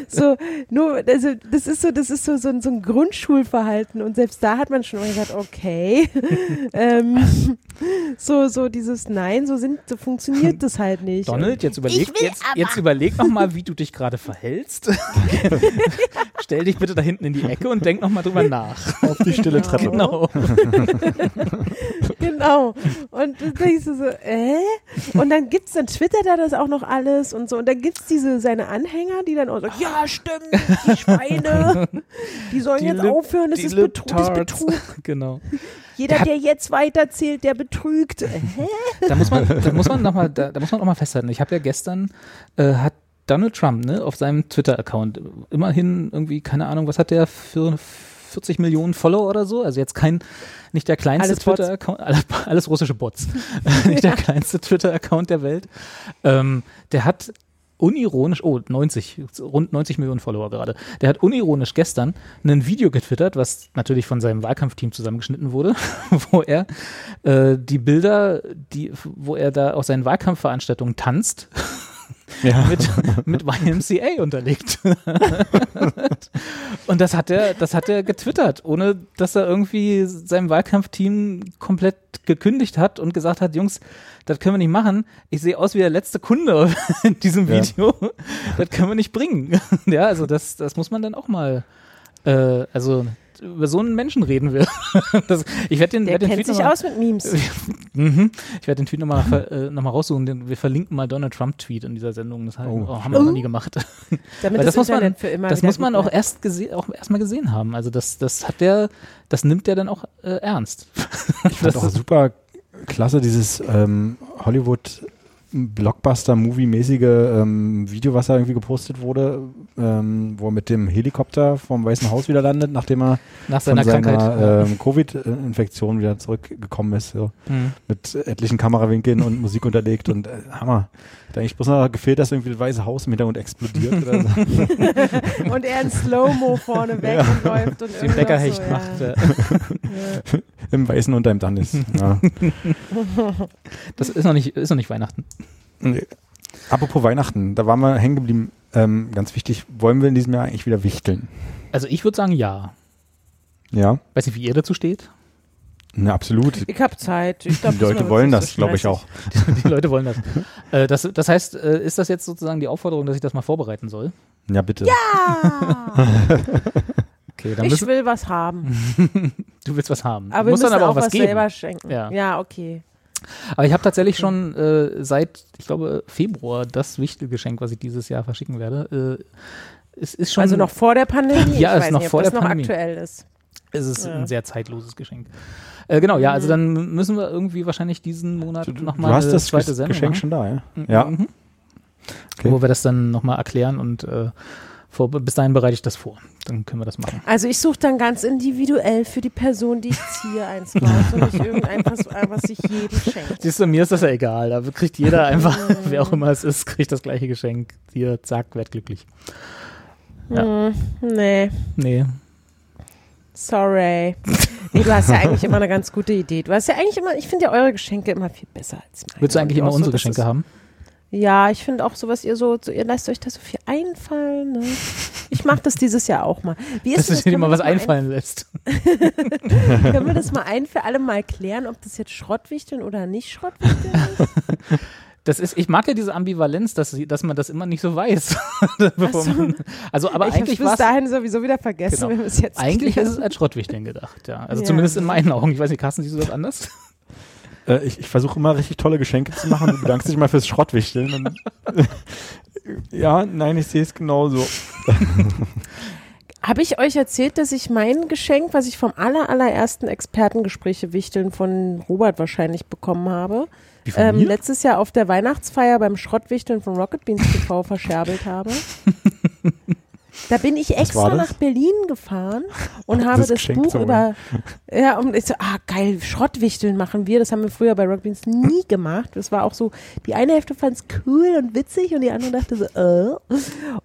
So, nur, also das ist so, das ist so, so, ein- so ein Grundschulverhalten und selbst da hat man schon gesagt, okay. ähm, so, so dieses Nein, so sind, so funktioniert das halt nicht. Donald, jetzt überleg, jetzt, jetzt überleg noch mal, wie du dich gerade verhältst. [laughs] Stell dich bitte da hinten in die Ecke und denk noch mal drüber nach. Auf die stille Treppe. Genau. [laughs] Genau. Und dann denkst du so, äh? Und dann gibt's, dann twittert er das auch noch alles und so. Und dann gibt's diese, seine Anhänger, die dann auch sagen, ja, stimmt, die Schweine, die sollen Die jetzt Lip- aufhören, das ist, Betru das ist. Betrug. [laughs] Genau. Jeder, Der der, jetzt weiterzählt, der betrügt. Äh, Hä? Da muss man, da muss man noch mal, da, da muss man noch mal festhalten. Ich habe ja gestern äh, hat Donald Trump ne, auf seinem Twitter-Account immerhin irgendwie keine Ahnung, was hat der für 40 Millionen Follower oder so? Also jetzt kein, nicht der kleinste. Twitter-Account, alles, alles russische Bots, [laughs] nicht der kleinste Twitter-Account der Welt. Ähm, der hat unironisch, oh, 90, rund 90 Millionen Follower gerade. Der hat unironisch gestern ein Video getwittert, was natürlich von seinem Wahlkampfteam zusammengeschnitten wurde, [laughs] wo er äh, die Bilder, die, wo er da auf seinen Wahlkampfveranstaltungen tanzt, Ja. [laughs] mit, mit YMCA unterlegt. [laughs] Und das hat er, das hat er getwittert, ohne dass er irgendwie seinem Wahlkampfteam komplett gekündigt hat und gesagt hat, Jungs, das können wir nicht machen. Ich sehe aus wie der letzte Kunde [laughs] in diesem Ja. Video. Das können wir nicht bringen. Ja, also das, das muss man dann auch mal, äh, also über so einen Menschen reden wir. [laughs] Das, ich werde den, Der werd den kennt Tweet sich noch mal- aus mit Memes. [laughs] Mhm. Ich werde den Tweet nochmal äh, noch mal raussuchen. Den, wir verlinken mal Donald Trump-Tweet in dieser Sendung. Das haben, Oh. oh, haben wir noch nie gemacht. [laughs] Damit das, das muss man- für immer das muss man auch erst gese auch erstmal gesehen haben. Also das, das hat der, das nimmt der dann auch äh, ernst. Ich fand auch super klasse dieses ähm, Hollywood Blockbuster-Movie-mäßige ähm, Video, was da irgendwie gepostet wurde, ähm, wo er mit dem Helikopter vom Weißen Haus wieder landet, nachdem er Nach von seiner Krankheit. seiner ähm, Covid-Infektion wieder zurückgekommen ist. So. Mhm. Mit etlichen Kamerawinkeln und Musik unterlegt und äh, Hammer. Hat eigentlich bloß noch gefehlt, dass irgendwie das Weiße Haus im Hintergrund explodiert oder so. [laughs] Und er in Slow-Mo vorne weg und läuft und Den Bäckerhecht so, macht. Ja. Im Weißen unterm dann ist. Ja. [laughs] das ist noch nicht, ist noch nicht Weihnachten. Nee. Apropos Weihnachten, da waren wir hängen geblieben. Ähm, ganz wichtig, wollen wir in diesem Jahr eigentlich wieder wichteln? Also ich würde sagen ja. Ja, Weiß nicht, wie ihr dazu steht. na, absolut. Ich habe Zeit. Ich glaub, Die Leute wollen das, so glaube ich, auch. [laughs] Die Leute wollen das. äh, das. Das heißt, äh, ist das jetzt sozusagen die Aufforderung, dass ich das mal vorbereiten soll? Ja, bitte. Ah, [laughs] Okay, dann ich will was haben. [laughs] du willst was haben. Aber du wir musst müssen dann aber auch auch was was geben. selber schenken. Ja. ja okay. Aber ich habe tatsächlich schon äh, seit, ich glaube, Februar das Wichtelgeschenk, was ich dieses Jahr verschicken werde. Äh, es ist schon, also noch vor der Pandemie? [laughs] Ja, ich ist weiß noch nicht, vor das der noch Pandemie. aktuell ist. es ist ja. ein sehr zeitloses Geschenk. Äh, genau, ja, also Mhm. dann müssen wir irgendwie wahrscheinlich diesen Monat Du, du nochmal hast das zweite Sendung Geschenk machen. schon da, ja? Mhm. Ja. Mhm. Okay. Wo wir das dann nochmal erklären und äh, vor, bis dahin bereite ich das vor. Dann können wir das machen. Also ich suche dann ganz individuell für die Person, die ich ziehe, eins raus und [laughs] nicht irgendetwas, was sich jedem schenkt. Siehst du, mir ist das ja egal. Da kriegt jeder [laughs] einfach, wer auch immer es ist, kriegt das gleiche Geschenk. Hier, zack, werd glücklich. Ja. Hm, nee, Nee. sorry. Nee, du hast ja eigentlich immer eine ganz gute Idee. Du hast ja eigentlich immer, ich finde ja eure Geschenke immer viel besser als meine. Willst du eigentlich immer unsere so, dass Geschenke es- haben? Ja, ich finde auch so, was ihr so, so, ihr lasst euch da so viel einfallen. Ne? Ich mache das dieses Jahr auch mal. Wie ist Dass denn du dir mal was das mal ein- einfallen lässt. [laughs] Können wir das mal ein für alle mal klären, ob das jetzt Schrottwichteln oder nicht Schrottwichteln ist? Das ist, ich mag ja diese Ambivalenz, dass, dass man das immer nicht so weiß. [laughs] So. man, also, aber ich eigentlich war bis dahin sowieso wieder vergessen, Genau. wenn wir es jetzt eigentlich ist klären. es als Schrottwichteln gedacht, ja. Also Ja. zumindest in meinen Augen. Ich weiß nicht, Carsten, siehst du das anders? Äh, ich ich versuche immer richtig tolle Geschenke zu machen. Du bedankst dich mal fürs Schrottwichteln. Und [laughs] ja, nein, ich sehe es genauso. Habe ich euch erzählt, dass ich mein Geschenk, was ich vom aller, allerersten Expertengespräche Wichteln von Robert wahrscheinlich bekommen habe, ähm, letztes Jahr auf der Weihnachtsfeier beim Schrottwichteln von Rocket Beans TV [laughs] verscherbelt habe? [laughs] Da bin ich extra nach Berlin gefahren und habe Das das, Buch über, [laughs] ja, und ich so, ah, geil, Schrottwichteln machen wir. Das haben wir früher bei Rockbeans nie gemacht. Das war auch so, die eine Hälfte fand es cool und witzig und die andere dachte so, äh.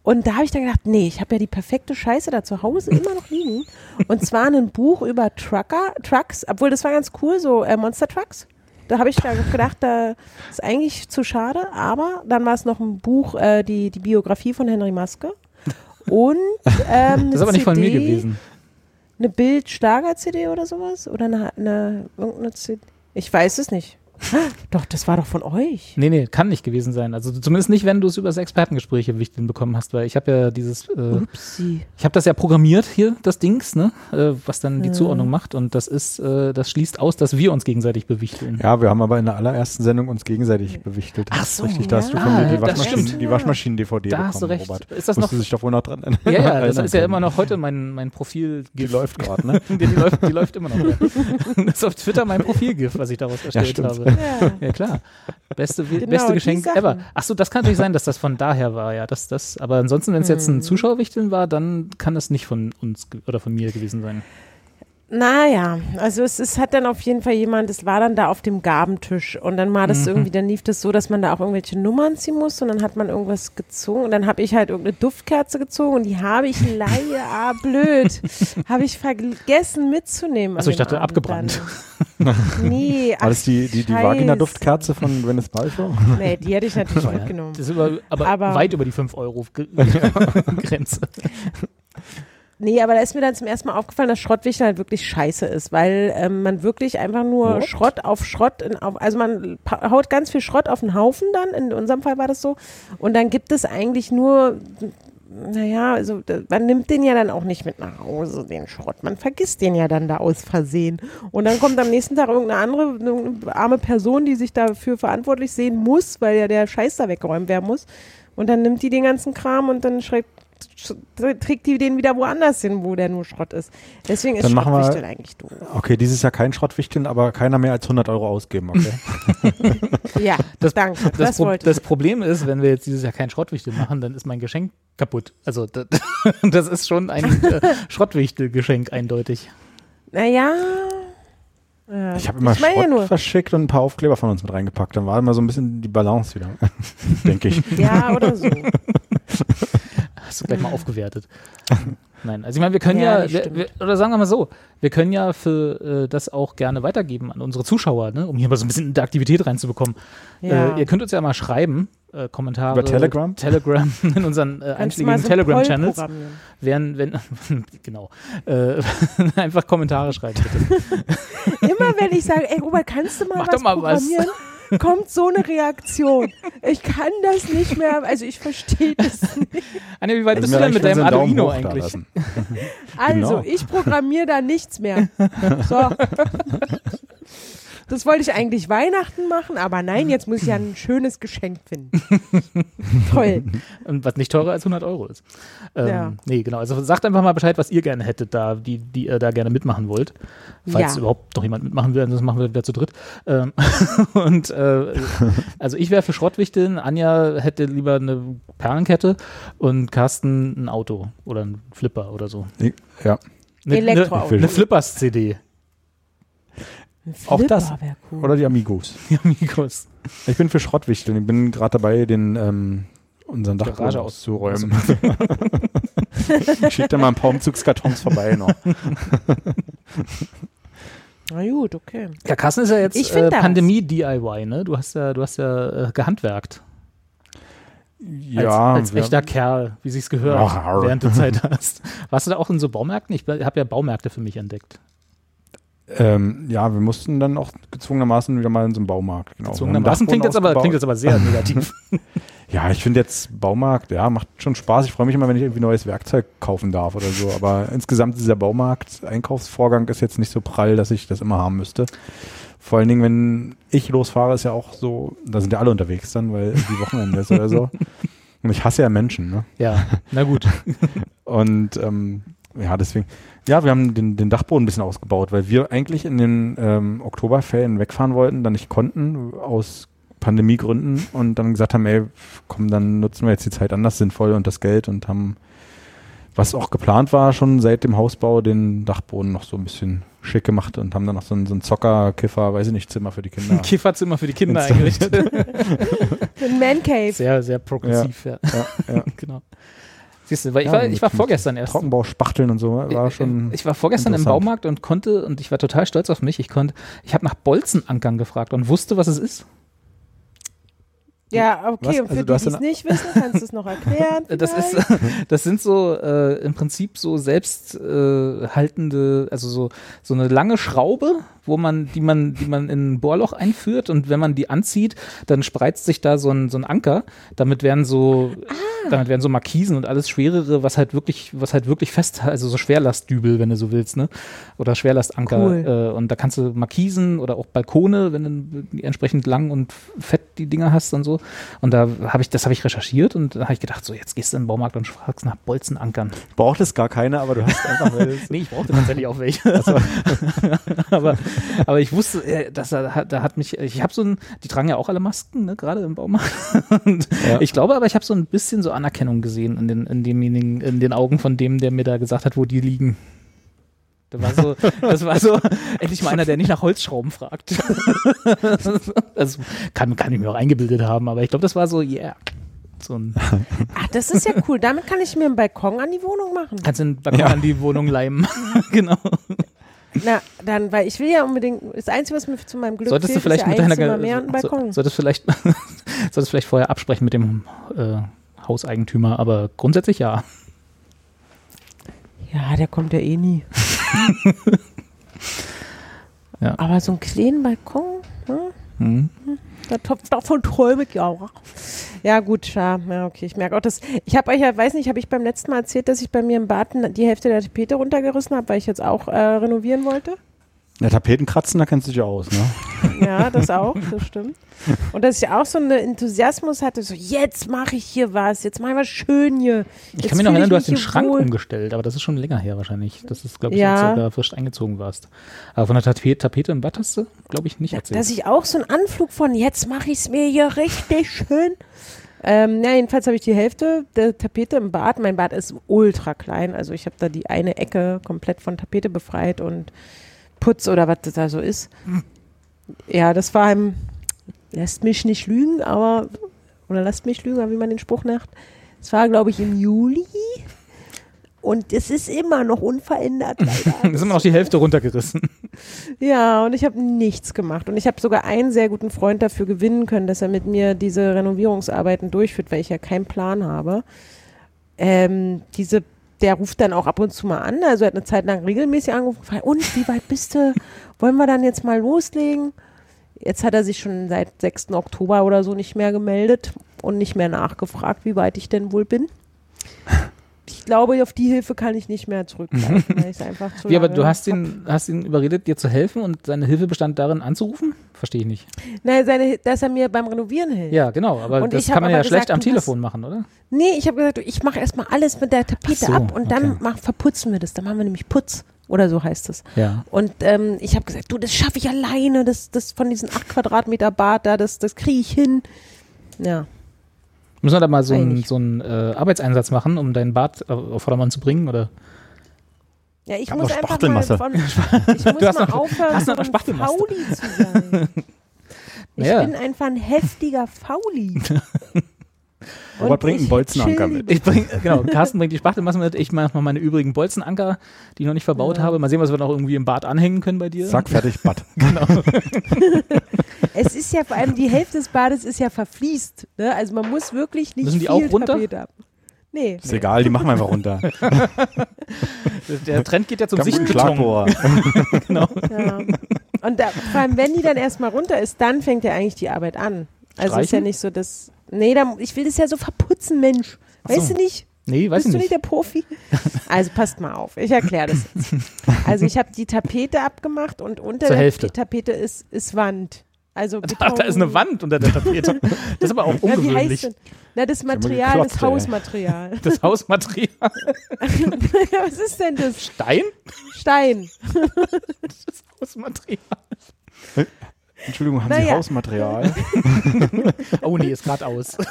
Und da habe ich dann gedacht, nee, ich habe ja die perfekte Scheiße da zu Hause immer noch liegen. Und zwar ein Buch über Trucker, Trucks, obwohl das war ganz cool, so äh, Monster Trucks. Da habe ich da gedacht, da ist eigentlich zu schade, aber dann war es noch ein Buch, äh, die, die Biografie von Henry Maske. Und ähm, [laughs] Das ist aber nicht von mir gewesen. Eine Bild-Schlager-CD oder sowas? Oder eine, eine irgendeine CD? Ich weiß es nicht. Doch, das war doch von euch. Nee, nee, kann nicht gewesen sein. Also zumindest nicht, wenn du es über das Expertengespräche wichteln bekommen hast, weil ich habe ja dieses, äh, Upsi. ich habe das ja programmiert hier, das Dings, ne, äh, was dann die Ja. Zuordnung macht und das ist, äh, das schließt aus, dass wir uns gegenseitig bewichteln. Ja, wir haben aber in der allerersten Sendung uns gegenseitig bewichtelt. Ach so, richtig, da hast du ja. von mir Ah, die das Waschmaschinen, stimmt. die Waschmaschinen-DVD Da bekommen, hast du recht. Robert. Ist das noch? Musst du dich doch wohl noch dran erinnern. [laughs] Ja, ja, das ist ja immer noch heute mein, mein Profil. Die läuft gerade, [laughs] ne? die, die, läuft, die läuft immer noch. Ja. [laughs] Das ist auf Twitter mein Profilgif, was ich daraus erstellt stimmt. habe. Ja. Ja, klar. Beste, Genau, beste Geschenk ever. Ach so, das kann natürlich sein, dass das von daher war, ja. Das, das, aber ansonsten, wenn es jetzt Hm. ein Zuschauerwichteln war, dann kann es nicht von uns oder von mir gewesen sein. Naja, also es, es hat dann auf jeden Fall jemand, es war dann da auf dem Gabentisch und dann war das Mhm. irgendwie, dann lief das so, dass man da auch irgendwelche Nummern ziehen muss und dann hat man irgendwas gezogen und dann habe ich halt irgendeine Duftkerze gezogen und die habe ich leider, ah blöd, [laughs] habe ich vergessen mitzunehmen. Ach so, an ich dachte, Abend abgebrannt. Dann. [laughs] Nee, War das die, die, die. Vagina-Duftkerze von Gwyneth Paltrow? Nee, die hätte ich natürlich mitgenommen. Das ist über, aber, Aber- weit über die 5 Euro Ge- [laughs] Grenze. Nee, aber da ist mir dann zum ersten Mal aufgefallen, dass Schrottwichteln halt wirklich scheiße ist, weil ähm, man wirklich einfach nur What? Schrott auf Schrott, in, auf, also man haut ganz viel Schrott auf den Haufen dann, in unserem Fall war das so, und dann gibt es eigentlich nur, naja, also man nimmt den ja dann auch nicht mit nach Hause, den Schrott, man vergisst den ja dann da aus Versehen. Und dann kommt am nächsten Tag irgendeine andere irgendeine arme Person, die sich dafür verantwortlich sehen muss, weil ja der Scheiß da weggeräumt werden muss. Und dann nimmt die den ganzen Kram und dann schreibt sch- trägt die den wieder woanders hin, wo der nur Schrott ist. Deswegen ist Dann machen wir- Schrottwichteln eigentlich doof. Okay, dieses Jahr kein Schrottwichteln, aber keiner mehr als 100 Euro ausgeben, okay? [laughs] Ja, [laughs] Das- danke. Das, Das, Pro wollte das Problem ist, wenn wir jetzt dieses Jahr kein Schrottwichtel machen, dann ist mein Geschenk kaputt. Also das, [laughs] das ist schon ein äh, Schrottwichtel-Geschenk eindeutig. Naja. Ja, Ich habe immer ich Schrott verschickt und ein paar Aufkleber von uns mit reingepackt. Dann war immer so ein bisschen die Balance wieder, [laughs] denke ich. Ja, oder so. [laughs] Hast du gleich mal aufgewertet. Nein, also ich meine, wir können Ja, ja, wir, wir, oder sagen wir mal so, wir können ja für äh, das auch gerne weitergeben an unsere Zuschauer, ne, um hier mal so ein bisschen Interaktivität reinzubekommen. Ja. Äh, ihr könnt uns ja mal schreiben, äh, Kommentare. Über Telegram? Telegram, [laughs] in unseren äh, einschlägigen so Telegram-Channels. Wären, wenn, [laughs] genau, äh, [laughs] einfach Kommentare schreiben, bitte. Immer wenn ich sage, ey Robert, kannst du mal Mach was doch mal was. programmieren? Kommt so eine Reaktion. Ich kann das nicht mehr, also ich verstehe das nicht. Anja, wie weit bist du denn mit deinem Arduino eigentlich? Also, Genau. ich programmiere da nichts mehr. So. Das wollte ich eigentlich Weihnachten machen, aber nein, jetzt muss ich ja ein schönes Geschenk finden. [laughs] Toll. Und was nicht teurer als 100 Euro ist. Ähm, Ja. Nee, genau. Also sagt einfach mal Bescheid, was ihr gerne hättet, da, die, die ihr da gerne mitmachen wollt. Falls Ja. überhaupt noch jemand mitmachen will, ansonsten machen wir wieder zu dritt. Ähm, [laughs] und äh, also ich wäre für Schrottwichteln, Anja hätte lieber eine Perlenkette und Carsten ein Auto oder ein Flipper oder so. Ja. Eine, Elektroauto. Eine, eine Flippers-CD. Auch das. Cool. Oder die Amigos. [laughs] Die Amigos. Ich bin für Schrottwichteln. Ich bin gerade dabei, den ähm, unseren Dachboden auszuräumen. [laughs] ich schicke da mal ein paar Umzugskartons vorbei noch. [laughs] Na gut, okay. Ja, Carsten ist ja jetzt äh. Pandemie-DIY, ne? Du hast ja, du hast ja äh, gehandwerkt. Ja, als, als echter Kerl, wie sich's gehört, während du Zeit hast. Warst du da auch in so Baumärkten? Ich habe ja Baumärkte für mich entdeckt. Ähm, ja, wir mussten dann auch gezwungenermaßen wieder mal in so einen Baumarkt. Genau. Gezwungenermaßen klingt jetzt, aber, klingt jetzt aber sehr negativ. [laughs] [laughs] Ja, ich finde jetzt Baumarkt, ja, macht schon Spaß. Ich freue mich immer, wenn ich irgendwie neues Werkzeug kaufen darf oder so. Aber [laughs] insgesamt dieser Baumarkt-Einkaufsvorgang ist jetzt nicht so prall, dass ich das immer haben müsste. Vor allen Dingen, wenn ich losfahre, ist ja auch so, da sind ja alle unterwegs dann, weil die Wochenende ist oder so. Und ich hasse ja Menschen, ne? ja, na gut. Und ähm, ja, deswegen, ja, wir haben den, den Dachboden ein bisschen ausgebaut, weil wir eigentlich in den ähm, Oktoberferien wegfahren wollten, dann nicht konnten, aus Pandemiegründen und dann gesagt haben, ey, komm, dann nutzen wir jetzt die Zeit anders sinnvoll und das Geld und haben was auch geplant war, schon seit dem Hausbau, den Dachboden noch so ein bisschen schick gemacht und haben dann noch so ein, so ein Zocker, Kiffer, weiß ich nicht, Zimmer für die Kinder. Ein Kifferzimmer für die Kinder eingerichtet. [laughs] Ein Man Cave. Sehr, sehr progressiv, ja. ja, ja. [laughs] genau. Siehst du, weil ich Ja, war, mit- ich war vorgestern erst. Trockenbau, Spachteln und so, war schon. Ich war vorgestern im. Baumarkt und konnte, und ich war total stolz auf mich, ich konnte, ich habe nach Bolzenankern gefragt und wusste, was es ist. Ja, okay, Was? und für Also die, die es nicht wissen, kannst du es noch [laughs] erklären. Das ist, [laughs] das sind so äh, im Prinzip so selbst äh, haltende, also so so eine lange Schraube, wo man, die man, die man in ein Bohrloch einführt und wenn man die anzieht, dann spreizt sich da so ein so ein Anker. Damit werden so, damit werden so Markisen und alles schwerere, was halt wirklich, was halt wirklich fest, also so Schwerlastdübel, wenn du so willst, ne? Oder Schwerlastanker. Cool. Äh, und da kannst du Markisen oder auch Balkone, wenn du entsprechend lang und fett die Dinger hast und so. Und da habe ich, das habe ich recherchiert und da habe ich gedacht, so jetzt gehst du in den Baumarkt und fragst nach Bolzenankern. braucht es gar keine, aber du hast einfach, [laughs] Nee, ich brauchte tatsächlich auch welche. [laughs] aber, [laughs] aber ich wusste, äh, dass er, da hat mich, ich habe so ein, die tragen ja auch alle Masken, ne, gerade im Baumarkt. [laughs] Ja. ich glaube aber, ich habe so ein bisschen so Anerkennung gesehen in den, in demjenigen, in den Augen von dem, der mir da gesagt hat, wo die liegen. Das war so, das war so, endlich mal einer, der nicht nach Holzschrauben fragt. [laughs] also kann, kann ich mir auch eingebildet haben, aber ich glaube, das war so, yeah. So ein, Ach, das ist ja cool. Damit kann ich mir einen Balkon an die Wohnung machen. kannst den Balkon Ja. an die Wohnung leimen. genau. Na, dann, weil ich will ja unbedingt, das Einzige, was mir zu meinem Glück Solltest du fehlt, vielleicht ist mit ja ein deiner mehr so, Balkon. solltest vielleicht [laughs] solltest vielleicht vorher absprechen mit dem äh, Hauseigentümer, aber grundsätzlich ja. Ja, der kommt ja eh nie. [laughs] Ja. Aber so einen kleinen Balkon, hm? Hm. Da- Davon träume ich auch. Ja, gut, ja, okay. Ich merke auch, dass. Ich habe euch ja, weiß nicht, habe ich beim letzten Mal erzählt, dass ich bei mir im Bad die Hälfte der Tapete runtergerissen habe, weil ich jetzt auch äh, renovieren wollte? Ja, Tapeten kratzen, da kennst du dich ja aus, ne? [laughs] Ja, das auch, das stimmt. Und dass ich auch so einen Enthusiasmus hatte, so jetzt mache ich hier was, jetzt mache ich was schön hier. Ich Jetzt kann mich noch erinnern, ich du hast den Schrank wohl. umgestellt, aber das ist schon länger her wahrscheinlich. Das ist, glaube ich, Ja. als du da frisch eingezogen warst. Aber von der Tapete, Tapete im Bad hast du, glaube ich, nicht erzählt. Dass ich auch so einen Anflug von jetzt mache ich es mir hier richtig schön. Ähm, ja, jedenfalls habe ich die Hälfte der Tapete im Bad. Mein Bad ist ultra klein, also ich habe da die eine Ecke komplett von Tapete befreit und Putz oder was das da so ist. Ja, das war im, lässt mich nicht lügen, aber, oder lasst mich lügen, wie man den Spruch macht. Es war, glaube ich, im Juli und es ist immer noch unverändert. da sind wir noch die Hälfte runtergerissen. Ja, und ich habe nichts gemacht. Und ich habe sogar einen sehr guten Freund dafür gewinnen können, dass er mit mir diese Renovierungsarbeiten durchführt, weil ich ja keinen Plan habe. Ähm, diese, der ruft dann auch ab und zu mal an. Also er hat eine Zeit lang regelmäßig angerufen. Und wie weit bist du? Wollen wir dann jetzt mal loslegen? Jetzt hat er sich schon seit 6. Oktober oder so nicht mehr gemeldet und nicht mehr nachgefragt, wie weit ich denn wohl bin. Ich glaube, auf die Hilfe kann ich nicht mehr zurückgreifen, weil ich einfach zu Wie, aber du hast hab. ihn, hast ihn überredet, dir zu helfen und seine Hilfe bestand darin, anzurufen? Verstehe ich nicht. Nein, seine, dass er mir beim Renovieren hilft. Ja, genau, aber Und das kann man ja aber schlecht gesagt, am Telefon machen, oder? Nee, ich habe gesagt, ich mache erstmal alles mit der Tapete so, ab und dann okay. mach, verputzen wir das. Dann machen wir nämlich Putz. Oder so heißt es. Ja. Und ähm, ich habe gesagt, du, das schaffe ich alleine. Das, das von diesen acht Quadratmeter Bad da, das, das kriege ich hin. Ja. Müssen wir da mal so einen so einen, äh, Arbeitseinsatz machen, um dein Bad äh, auf Vordermann zu bringen? Oder? Ja, ich hab muss einfach mal Spachtelmasse. von, ich [laughs] muss hast mal noch- aufhören, hast so noch. Fauli zu sein. [laughs] Ich Naja. bin einfach ein heftiger Fauli. [laughs] Robert Und bringt einen Bolzenanker chill mit. Ich bring, genau, Carsten bringt die Spachtelmasse mit, ich mache noch meine übrigen Bolzenanker, die ich noch nicht verbaut Ja. habe. Mal sehen, was wir noch irgendwie im Bad anhängen können bei dir. Zack, fertig, Bad. [laughs] [laughs] Es ist ja vor allem, die Hälfte des Bades ist ja verfließt. Ne? Also man muss wirklich nicht Müssen die viel auch runter? Ab. Nee. Ist egal, die machen wir einfach runter. [laughs] Der Trend geht ja zum Sichtbeton. Schlagbohrer. Ja. Und da, vor allem, wenn die dann erstmal runter ist, dann fängt ja eigentlich die Arbeit an. Also ist ja Streichen? nicht so, dass. Nee, da, ich will das ja so verputzen, Mensch. So. Weißt du nicht? Nee, weiß Bist ich du nicht. der Profi? [laughs] Also passt mal auf, ich erkläre das jetzt. [laughs] Also ich habe die Tapete abgemacht und unter Zur der Hälfte. die Tapete ist, ist Wand. Also Ach, [laughs] da ist eine Wand unter der Tapete. Das ist aber auch Ja, wie heißt ungewöhnlich. denn? Na, das Material, geklopft, das ey. Hausmaterial. Das Hausmaterial. ja, was ist denn das? Stein? Stein. Das Hausmaterial. Entschuldigung, haben Naja. Sie Hausmaterial? [laughs] Oh nee, ist gerade aus. [laughs]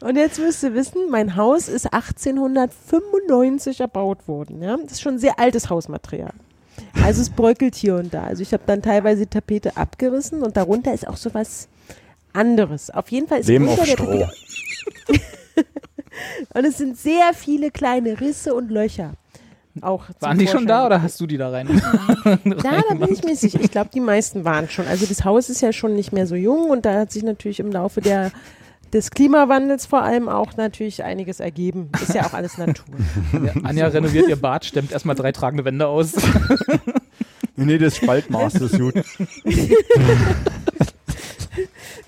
Und jetzt müsst ihr wissen, mein Haus ist 1895 erbaut worden. Ja? Das ist schon sehr altes Hausmaterial. Also es bröckelt hier und da. Also ich habe dann teilweise die Tapete abgerissen und darunter ist auch sowas anderes. Auf jeden Fall ist Leben unter auf der Stroh. Tapete [laughs] und es sind sehr viele kleine Risse und Löcher. Auch Waren die schon Vorschein da oder hast du die da rein? Ja, [laughs] [laughs] da bin ich mir sicher. Ich glaube, die meisten waren schon. Also das Haus ist ja schon nicht mehr so jung und da hat sich natürlich im Laufe der, des Klimawandels vor allem auch natürlich einiges ergeben. Ist ja auch alles Natur. Anja renoviert ihr Bad, stemmt erstmal drei tragende Wände aus. Nee, nee, das Spaltmaß ist gut. [laughs]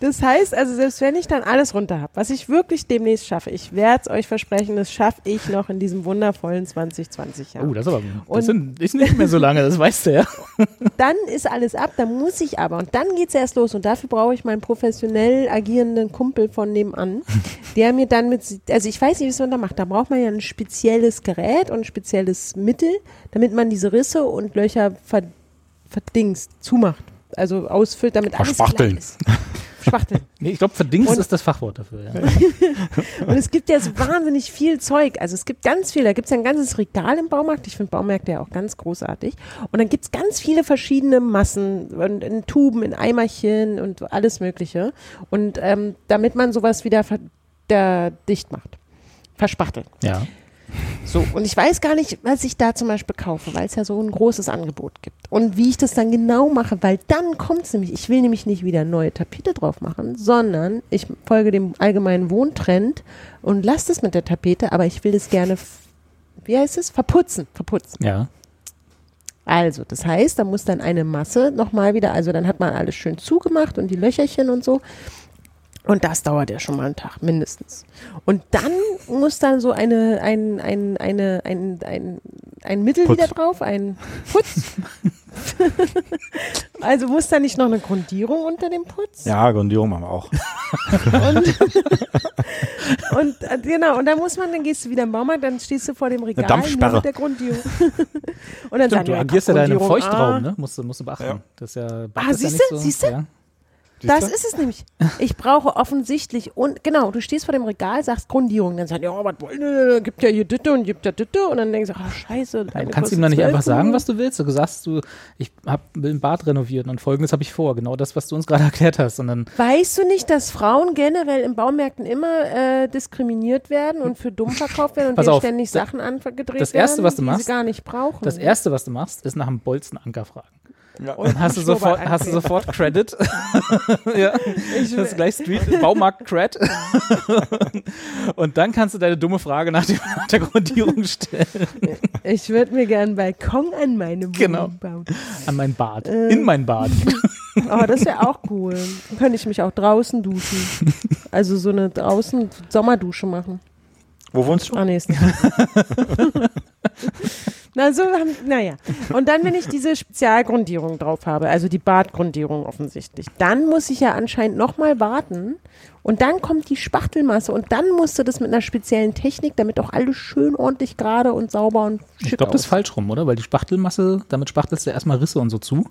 Das heißt also, selbst wenn ich dann alles runter habe, was ich wirklich demnächst schaffe, ich werde es euch versprechen, das schaffe ich noch in diesem wundervollen 2020 Jahr. Oh, das ist aber das sind, ist nicht mehr so lange, das weißt du ja. [laughs] dann ist alles ab, dann muss ich aber und dann geht's erst los und dafür brauche ich meinen professionell agierenden Kumpel von nebenan, [laughs] der mir dann mit, also ich weiß nicht, was man da macht, da braucht man ja ein spezielles Gerät und ein spezielles Mittel, damit man diese Risse und Löcher ver, verdingst, zumacht, also ausfüllt, damit alles Verspachteln. glatt ist. [laughs] Spachteln. [laughs] Nee, ich glaube, verdingst Und- ist das Fachwort dafür. Ja. [laughs] Und es gibt ja so wahnsinnig viel Zeug. Also es gibt ganz viel. Da gibt es ja ein ganzes Regal im Baumarkt. Ich finde Baumärkte ja auch ganz großartig. Und dann gibt es ganz viele verschiedene Massen und in Tuben, in Eimerchen und alles Mögliche. Und ähm, damit man sowas wieder da dicht macht. Verspachtelt. ja. So, und ich weiß gar nicht, was ich da zum Beispiel kaufe, weil es ja so ein großes Angebot gibt. Und wie ich das dann genau mache, weil dann kommt es nämlich, ich will nämlich nicht wieder neue Tapete drauf machen, sondern ich folge dem allgemeinen Wohntrend und lasse das mit der Tapete, aber ich will das gerne, wie heißt es? Verputzen, verputzen. Ja. Also, das heißt, da muss dann eine Masse nochmal wieder, also dann hat man alles schön zugemacht und die Löcherchen und so. Und das dauert ja schon mal einen Tag, mindestens. Und dann muss dann so eine, ein, ein, eine, ein, ein, ein Mittel Putz. wieder drauf, ein Putz. [laughs] also muss da nicht noch eine Grundierung unter dem Putz? Ja, Grundierung machen wir auch. Und, [laughs] und äh, genau, und dann muss man, dann gehst du wieder im Baumarkt, dann stehst du vor dem Regal Dampfsperre. mit der Grundierung. [laughs] und dann sagen Stimmt, du die, agierst ja da in einem Grundierung Feuchtraum, A. ne? Musst du, musst du beachten. Ja. Das ist ja, Ah, ist ja siehste, nicht so, siehste? Das du? ist es nämlich. Ich brauche offensichtlich und genau, du stehst vor dem Regal, sagst Grundierung, dann sagt ja, was wollen die? gibt ja hier Ditte und gibt ja Ditte und dann denkst du, ah scheiße, Du eine kannst kostet ihm dann nicht 12 einfach sagen, was du willst. Du sagst, du, ich hab, will ein Bad renovieren und folgendes habe ich vor. Genau das, was du uns gerade [laughs] erklärt hast. Und dann, Weißt du nicht, dass Frauen generell in Baumärkten immer äh, diskriminiert werden und für dumm verkauft werden und denen auf, ständig Sachen angedreht Erste, werden, was du die machst- sie gar nicht brauchen? das Erste, was du machst, ist nach einem Bolzenanker fragen. Ja. Dann hast du sofort, hast du sofort Credit. [laughs] ja, das ist gleich Street, Baumarkt Cred. [laughs] und dann kannst du deine dumme Frage nach, dem, [laughs] nach der Grundierung stellen. Ich würde mir gerne einen Balkon an meine Wohnung Genau. bauen. An mein Bad. Äh. In mein Bad. Oh, das wäre auch cool. Dann könnte ich mich auch draußen duschen. Also so eine draußen Sommerdusche machen. Wo wohnst du? Ah, nee, ist nicht. [laughs] Na, so haben, naja. Und dann, wenn ich diese Spezialgrundierung drauf habe, also die Badgrundierung offensichtlich, dann muss ich ja anscheinend nochmal warten und dann kommt die Spachtelmasse und dann musst du das mit einer speziellen Technik, damit auch alles schön ordentlich gerade und sauber und schick Ich glaube, das ist falsch rum, oder? Weil die Spachtelmasse, damit spachtelst du erstmal Risse und so zu.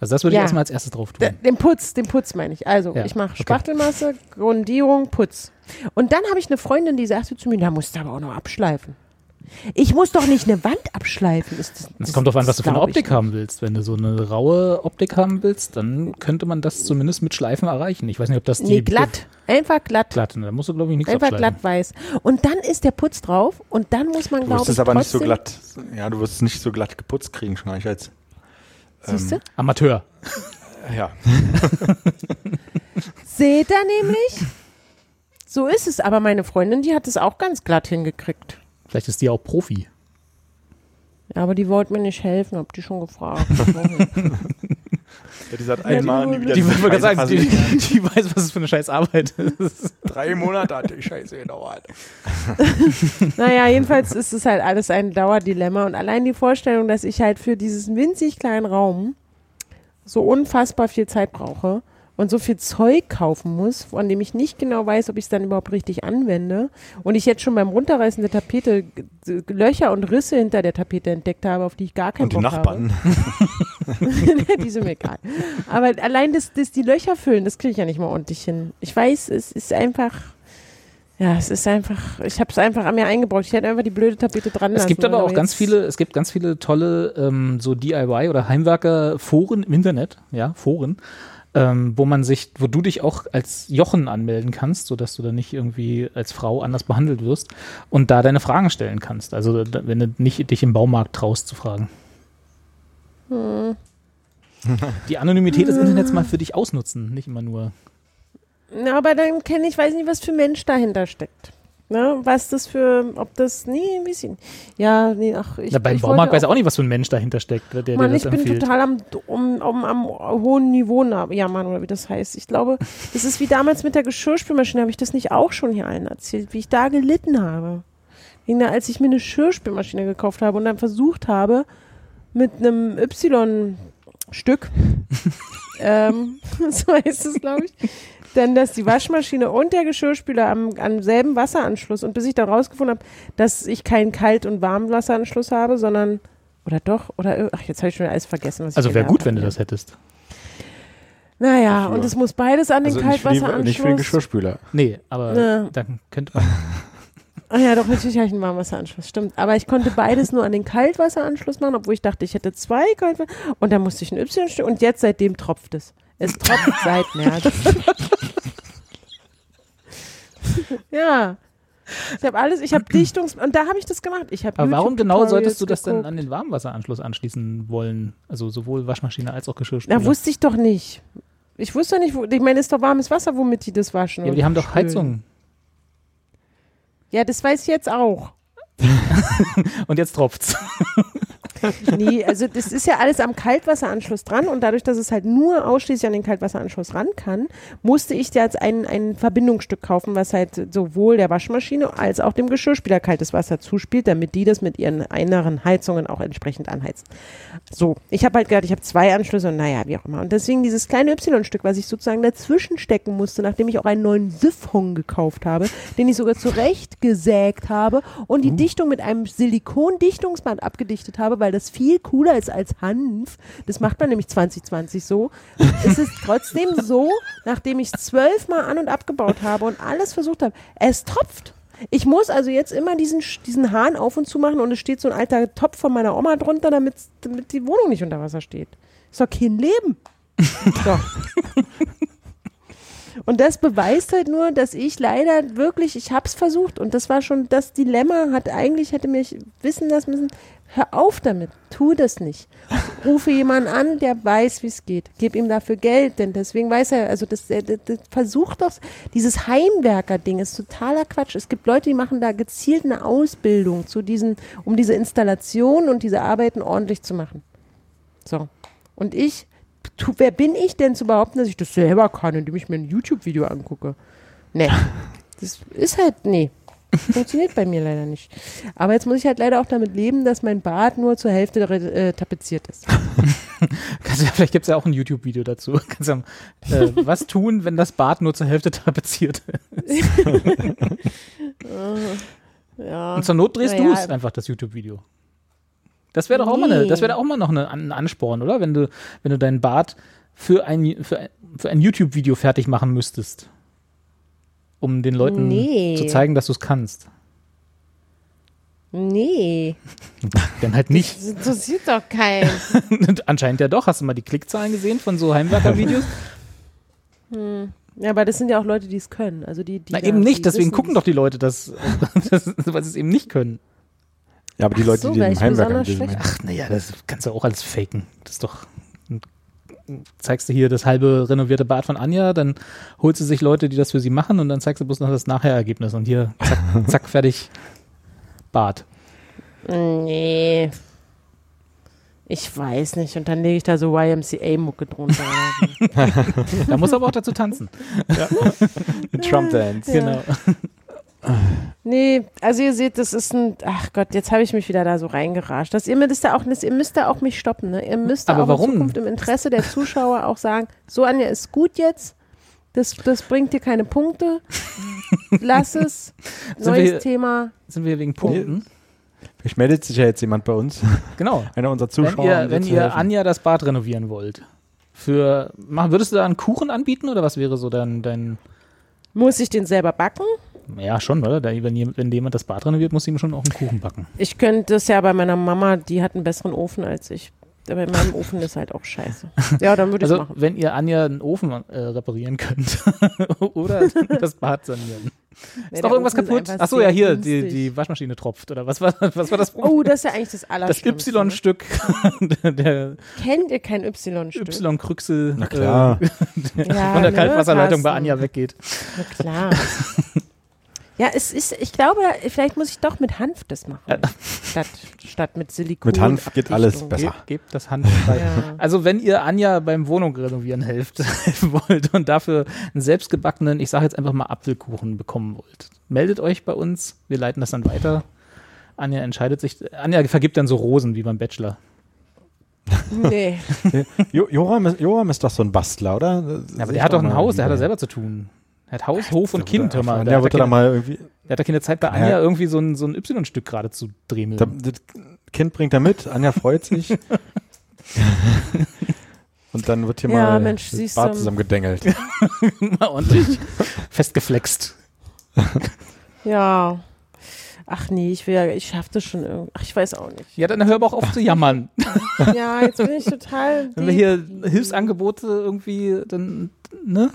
Also das würde Ja. ich erstmal als erstes drauf tun. Den Putz, den Putz meine ich. Also, Ja, ich mache okay. Spachtelmasse, Grundierung, Putz. Und dann habe ich eine Freundin, die sagte zu mir, da musst du aber auch noch abschleifen. Ich muss doch nicht eine Wand abschleifen. Ist das, Es kommt darauf an, was du für eine Optik haben willst. Wenn du so eine raue Optik haben willst, dann könnte man das zumindest mit Schleifen erreichen. Ich weiß nicht, ob das die... Nee, glatt. Einfach glatt. Glatt, da musst du, glaube ich, nichts Einfach glatt weiß. Und dann ist der Putz drauf und dann muss man, Du glaube wirst ich, es aber nicht so glatt. Ja, du wirst es nicht so glatt geputzt kriegen, nicht als. Siehst du? Amateur. Ja. [laughs] Seht ihr nämlich? So ist es. Aber meine Freundin, die hat es auch ganz glatt hingekriegt. Vielleicht ist die auch Profi. Ja, aber die wollte mir nicht helfen, hab die schon gefragt. [laughs] Ja, die sagt einmal nie wieder. Die, Scheiße sagen, die, die weiß, was es für eine scheiß Arbeit ist. Drei Monate hat die Scheiße gedauert. [laughs] Naja, jedenfalls ist es halt alles ein Dauerdilemma und allein die Vorstellung, dass ich halt für diesen winzig kleinen Raum so unfassbar viel Zeit brauche und so viel Zeug kaufen muss, von dem ich nicht genau weiß, ob ich es dann überhaupt richtig anwende und ich jetzt schon beim Runterreißen der Tapete Löcher und Risse hinter der Tapete entdeckt habe, auf die ich gar keinen Und die Bock Nachbarn. habe. [laughs] die sind mir egal. Aber allein das, das die Löcher füllen, das kriege ich ja nicht mal ordentlich hin. Ich weiß, es ist einfach Ja, es ist einfach, ich habe es einfach an mir eingebaut. Ich hätte einfach die blöde Tapete dran Es lassen. gibt aber auch ganz viele, es gibt ganz viele tolle ähm, so DIY oder Heimwerker-Foren im Internet, ja, Foren, ähm, wo man sich, wo du dich auch als Jochen anmelden kannst, sodass du dann nicht irgendwie als Frau anders behandelt wirst und da deine Fragen stellen kannst. Also da, wenn du nicht dich im Baumarkt traust zu fragen. Hm. Die Anonymität des Internets mal für dich ausnutzen, nicht immer nur. Na, aber dann kenne ich, weiß nicht, was für Mensch dahinter steckt. Ne? Was das für, ob das, nee, ein bisschen. Ja, nee, ach, ich Na, beim Baumarkt weiß auch nicht, was für ein Mensch dahinter steckt, der Mann, das ich bin empfiehlt. total am, um, um, am hohen Niveau nah- jammern, oder wie das heißt. Ich glaube, [laughs] das ist wie damals mit der Geschirrspülmaschine. Habe ich das nicht auch schon hier allen erzählt, wie ich da gelitten habe? Wegen als ich mir eine Geschirrspülmaschine gekauft habe und dann versucht habe, mit einem Y-Stück, [laughs] ähm, [laughs] so heißt es, glaube ich, dann, dass die Waschmaschine und der Geschirrspüler am, am selben Wasseranschluss und bis ich dann rausgefunden habe, dass ich keinen Kalt- und Warmwasseranschluss habe, sondern oder doch, oder ach, jetzt habe ich schon alles vergessen, was Also ich wäre gut, wenn du das hättest. Naja, Dafür. und es muss beides an den Also Kaltwasseranschluss. nicht für den Geschirrspüler. Nee, aber Ja. dann könnte man. [laughs] Ah ja, doch, natürlich habe ich einen Warmwasseranschluss, stimmt. Aber ich konnte beides nur an den Kaltwasseranschluss machen, obwohl ich dachte, ich hätte zwei Kaltwasser. Und dann musste ich ein Y-Stück und jetzt seitdem tropft es. Es tropft seit März. [laughs] ja. Ich habe alles, ich habe Dichtungs... Und da habe ich das gemacht. Ich habe Aber warum genau solltest du das denn geguckt. an den Warmwasseranschluss anschließen wollen? Also sowohl Waschmaschine als auch Geschirrspüler. Na, wusste ich doch nicht. Ich wusste doch nicht, wo, ich meine, es ist doch warmes Wasser, womit die das waschen. ja, aber die haben doch. Heizung. Ja, das weiß ich jetzt auch. [laughs] Und jetzt tropft's. [laughs] [laughs] Nee, also das ist ja alles am Kaltwasseranschluss dran und dadurch, dass es halt nur ausschließlich an den Kaltwasseranschluss ran kann, musste ich jetzt ein, ein Verbindungsstück kaufen, was halt sowohl der Waschmaschine als auch dem Geschirrspüler kaltes Wasser zuspielt, damit die das mit ihren inneren Heizungen auch entsprechend anheizen. So, ich habe halt gedacht, ich habe zwei Anschlüsse und naja, wie auch immer. Und deswegen dieses kleine Y-Stück, was ich sozusagen dazwischen stecken musste, nachdem ich auch einen neuen Siphon gekauft habe, den ich sogar zurechtgesägt habe und die Dichtung mit einem Silikondichtungsband abgedichtet habe, weil das viel cooler ist als Hanf. Das macht man nämlich 2020 so. Es ist trotzdem so, nachdem ich es zwölfmal an- und abgebaut habe und alles versucht habe, es tropft. Ich muss also jetzt immer diesen, diesen Hahn auf und zu machen und es steht so ein alter Topf von meiner Oma drunter, damit, damit die Wohnung nicht unter Wasser steht. Ist doch kein Leben. [laughs] so. Und das beweist halt nur, dass ich leider wirklich, ich habe es versucht und das war schon das Dilemma, hat eigentlich hätte mich wissen lassen müssen, hör auf damit, tu das nicht. Rufe jemanden an, der weiß, wie es geht. Gib ihm dafür Geld, denn deswegen weiß er, also das, das, das versucht doch, dieses Heimwerker-Ding ist totaler Quatsch. Es gibt Leute, die machen da gezielt eine Ausbildung zu diesen, um diese Installation und diese Arbeiten ordentlich zu machen. So. Und ich, tu, wer bin ich denn zu behaupten, dass ich das selber kann, indem ich mir ein YouTube-Video angucke? Nee. [laughs] Das ist halt, nee. Funktioniert bei mir leider nicht. Aber jetzt muss ich halt leider auch damit leben, dass mein Bad nur zur Hälfte äh, tapeziert ist. [laughs] Kannst du ja, vielleicht gibt's ja auch ein YouTube-Video dazu. [laughs] Kannst ja, äh, was tun, wenn das Bad nur zur Hälfte tapeziert ist? Ja. Und zur Not drehst Naja. du es einfach, das YouTube-Video. Das wäre doch auch mal eine, Nee. das wäre auch mal noch eine, ein Ansporn, oder? Wenn du, wenn du dein Bad für ein, für ein, für ein YouTube-Video fertig machen müsstest. Um den Leuten Nee. zu zeigen, dass du es kannst. Nee, [laughs] Dann halt nicht. das interessiert doch keinen. [laughs] Anscheinend ja doch. Hast du mal die Klickzahlen gesehen von so Heimwerker-Videos? Ja, aber das sind ja auch Leute, die es können. Also die, die Na da- eben nicht, deswegen gucken doch die Leute das, [laughs] das weil sie es eben nicht können. Ja, aber die Ach Leute, so, die den diesem- schlecht- Ach, naja, das kannst du auch alles faken. Das ist doch. Zeigst du hier das halbe renovierte Bad von Anja, dann holst du sich Leute, die das für sie machen und dann zeigst du bloß noch das Nachherergebnis und hier, zack, [laughs] zack fertig, Bad. Nee. Ich weiß nicht. Und dann lege ich da so YMCA-Mucke drunter. [laughs] Da muss aber auch dazu tanzen. [laughs] Trump Dance. Genau. Nee, also ihr seht, das ist ein. Ach Gott, jetzt habe ich mich wieder da so reingerascht. Das, ihr, müsst da auch, das, ihr müsst da auch mich stoppen. Ne? Ihr müsst da Aber auch warum? in Zukunft im Interesse der Zuschauer auch sagen: So, Anja, ist gut jetzt. Das, das bringt dir keine Punkte. Lass [laughs] es. Sind Neues wir- Thema. Sind wir hier wegen Punkten? Vielleicht meldet sich ja jetzt jemand bei uns, Genau. [laughs] einer unserer Wenn Zuschauer. ihr, wenn dir zu ihr. Anja das Bad renovieren wollt, für, würdest du da einen Kuchen anbieten oder was wäre so dein, dein Muss ich den selber backen? Ja, schon, oder? Da, wenn, jemand- wenn jemand das Bad renoviert, muss ihm schon auch einen Kuchen backen. Ich könnte das ja bei meiner Mama, die hat einen besseren Ofen als ich. Aber in meinem Ofen ist halt auch scheiße. Ja, dann würde ich Also, machen. wenn ihr Anja einen Ofen äh, reparieren könnt [laughs] oder [laughs] das Bad sanieren. Nee, Ist doch irgendwas Ofen kaputt? Achso, ja, hier, die, die Waschmaschine tropft. Oder was war, was war das Problem? Oh, das ist ja eigentlich das das Allerschlimmste. ne? Y-Stück [laughs] der Kennt ihr kein Y-Stück? Y-Krüxel Na klar. äh, Ja, von der ne, Kaltwasserleitung bei. Anja weggeht. Na klar. Ja, es ist, ich glaube, vielleicht muss ich doch mit Hanf das machen. Statt, statt mit Silikon. Mit Hanf geht alles besser. Ge gebt das Hand frei. Ja. Also wenn ihr Anja beim Wohnung renovieren helft, helfen [laughs] wollt und dafür einen selbstgebackenen, ich sage jetzt einfach mal Apfelkuchen bekommen wollt, meldet euch bei uns. Wir leiten das dann weiter. Anja entscheidet sich. Anja vergibt dann so Rosen wie beim Bachelor. Nee. [laughs] Jo Joram, ist, Joram ist doch so ein Bastler, oder? Ja, aber der hat doch ein Haus, der hat da selber zu tun. Er hat Haus, Hof und Kind. Hör mal. Der, Der, hat wird da da keine, mal irgendwie. der hat da keine Zeit bei Ja. Anja irgendwie so ein, so ein Y-Stück gerade zu dremeln. Da, das Kind bringt er mit, Anja freut sich. Und dann wird hier Ja, mal Mensch, das du. zusammengedengelt. mal ordentlich [laughs] festgeflext. Ja. Ach nee, ich will ja, ich schaff das schon irgendwie. Ach, ich weiß auch nicht. Ja, dann hör aber auch auf zu jammern. Ja, jetzt bin ich total. Wenn wir hier Hilfsangebote irgendwie, dann, ne?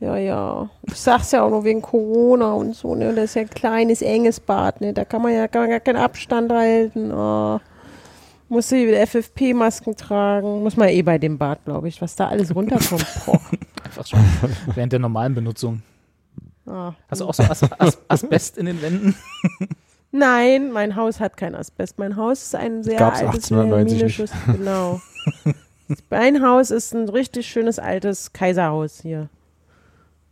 Ja, ja. Ich sag's ja auch nur wegen Corona und so, ne? Das ist ja ein kleines, enges Bad, ne? Da kann man ja kann man gar keinen Abstand halten. Oh. Muss sie FFP-Masken tragen. Muss man eh bei dem Bad, glaube ich, was da alles runterkommt. [laughs] Boah. Einfach schon. Während der normalen Benutzung. Ah. Hast du auch so As As Asbest in den Wänden? [laughs] Nein, mein Haus hat kein Asbest. Mein Haus ist ein sehr Gab's altes 1890 nicht. wilhelminisches. Genau. mein Haus ist ein richtig schönes altes Kaiserhaus hier.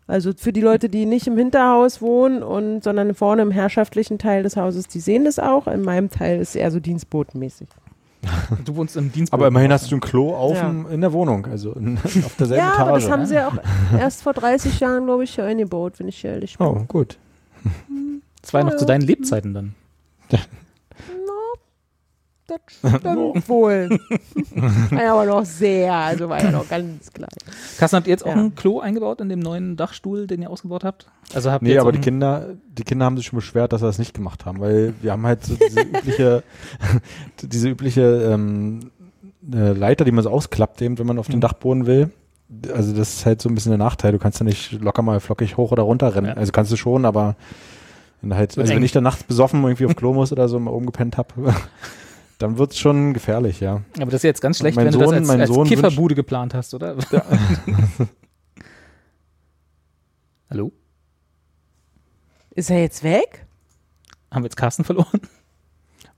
Also für die Leute, die nicht im Hinterhaus wohnen und sondern vorne im herrschaftlichen Teil des Hauses, die sehen das auch. In meinem Teil ist es eher so dienstbotenmäßig. Du wohnst im Dienst. Aber immerhin hast du ein Klo auf Ja. in der Wohnung, also in, [laughs] auf derselben Ja, Etage. aber das haben sie ja auch erst vor 30 Jahren, glaube ich, hier eingebaut, wenn ich ehrlich bin. Oh, gut. Das war ja noch zu deinen Lebzeiten dann. [laughs] Das stimmt wohl. war ja aber noch sehr, also war ja noch [clears throat] ganz klein. Carsten, habt ihr jetzt auch Ja. ein Klo eingebaut in dem neuen Dachstuhl, den ihr ausgebaut habt? Also habt ihr Nee, jetzt aber die Kinder, die Kinder haben sich schon beschwert, dass wir das nicht gemacht haben, weil wir haben halt so diese [laughs] übliche, [laughs] diese übliche ähm, äh, Leiter, die man so ausklappt, eben, wenn man auf den Mhm. Dachboden will. Also das ist halt so ein bisschen der Nachteil. Du kannst ja nicht locker mal flockig hoch oder runter rennen. Ja. Also kannst du schon, aber wenn halt, also wenn ich dann nachts besoffen irgendwie auf Klo muss oder so mal oben gepennt hab, [laughs] dann wird's schon gefährlich, ja. Aber das ist jetzt ganz schlecht, Mein wenn du das Sohn- als, mein als Sohn Kifferbude geplant hast, oder? [laughs] Hallo? Ist er jetzt weg? Haben wir jetzt Carsten verloren?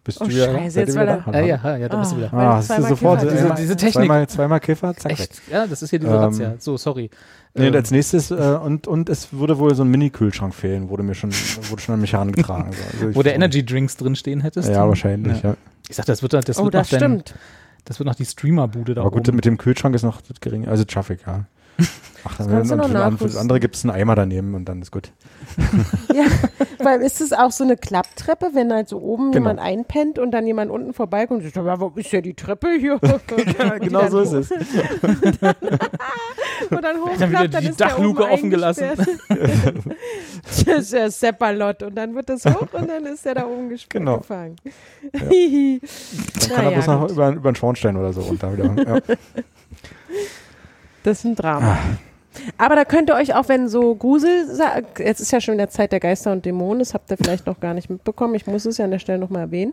Bist Oh, du wieder, Scheiße, jetzt war da? Ja, ja, ja, da bist du Ah. wieder. Ah, hast du zweimal sofort Kiffer Diese- einmal- diese Technik. Zweimal, zweimal Kiffer, zack, weg. Echt? Ja, das ist hier diese Ähm, Razzia. So, sorry. Nee, Ähm, und als nächstes, äh, und, und es würde wohl so ein Mini-Kühlschrank fehlen, wurde mir schon, wurde schon an mich herangetragen. So. [laughs] Also wo der Energy Drinks drin stehen hättest. Ja, wahrscheinlich, ja. Ich sag, das wird, dann- das oh, wird das noch dein, stimmt. das wird noch die Streamer-Bude da Aber gut, oben. mit dem Kühlschrank ist noch das gering, also ich, ja. [laughs] Ach, dann kannst du und noch für, das andere gibt es einen Eimer daneben und dann ist gut. [laughs] Ja, weil ist es auch so eine Klapptreppe, wenn halt so oben Genau. jemand einpennt und dann jemand unten vorbeikommt und sagt, ja, wo ist ja die Treppe hier? [laughs] Ja, genau so ist es. Und dann Dann hochklappt, dann die ist Dachluke offen gelassen. das ist ja Seppalot und dann wird das hoch und dann ist der da oben gesp- Genau. gefangen. Dann kann Naja, er bloß noch über, über einen Schornstein oder so runter wieder. Ja. Das ist ein Drama. Aber da könnt ihr euch auch, wenn so Grusel, jetzt ist ja schon der Zeit der Geister und Dämonen, das habt ihr vielleicht noch gar nicht mitbekommen, ich muss es ja an der Stelle nochmal erwähnen.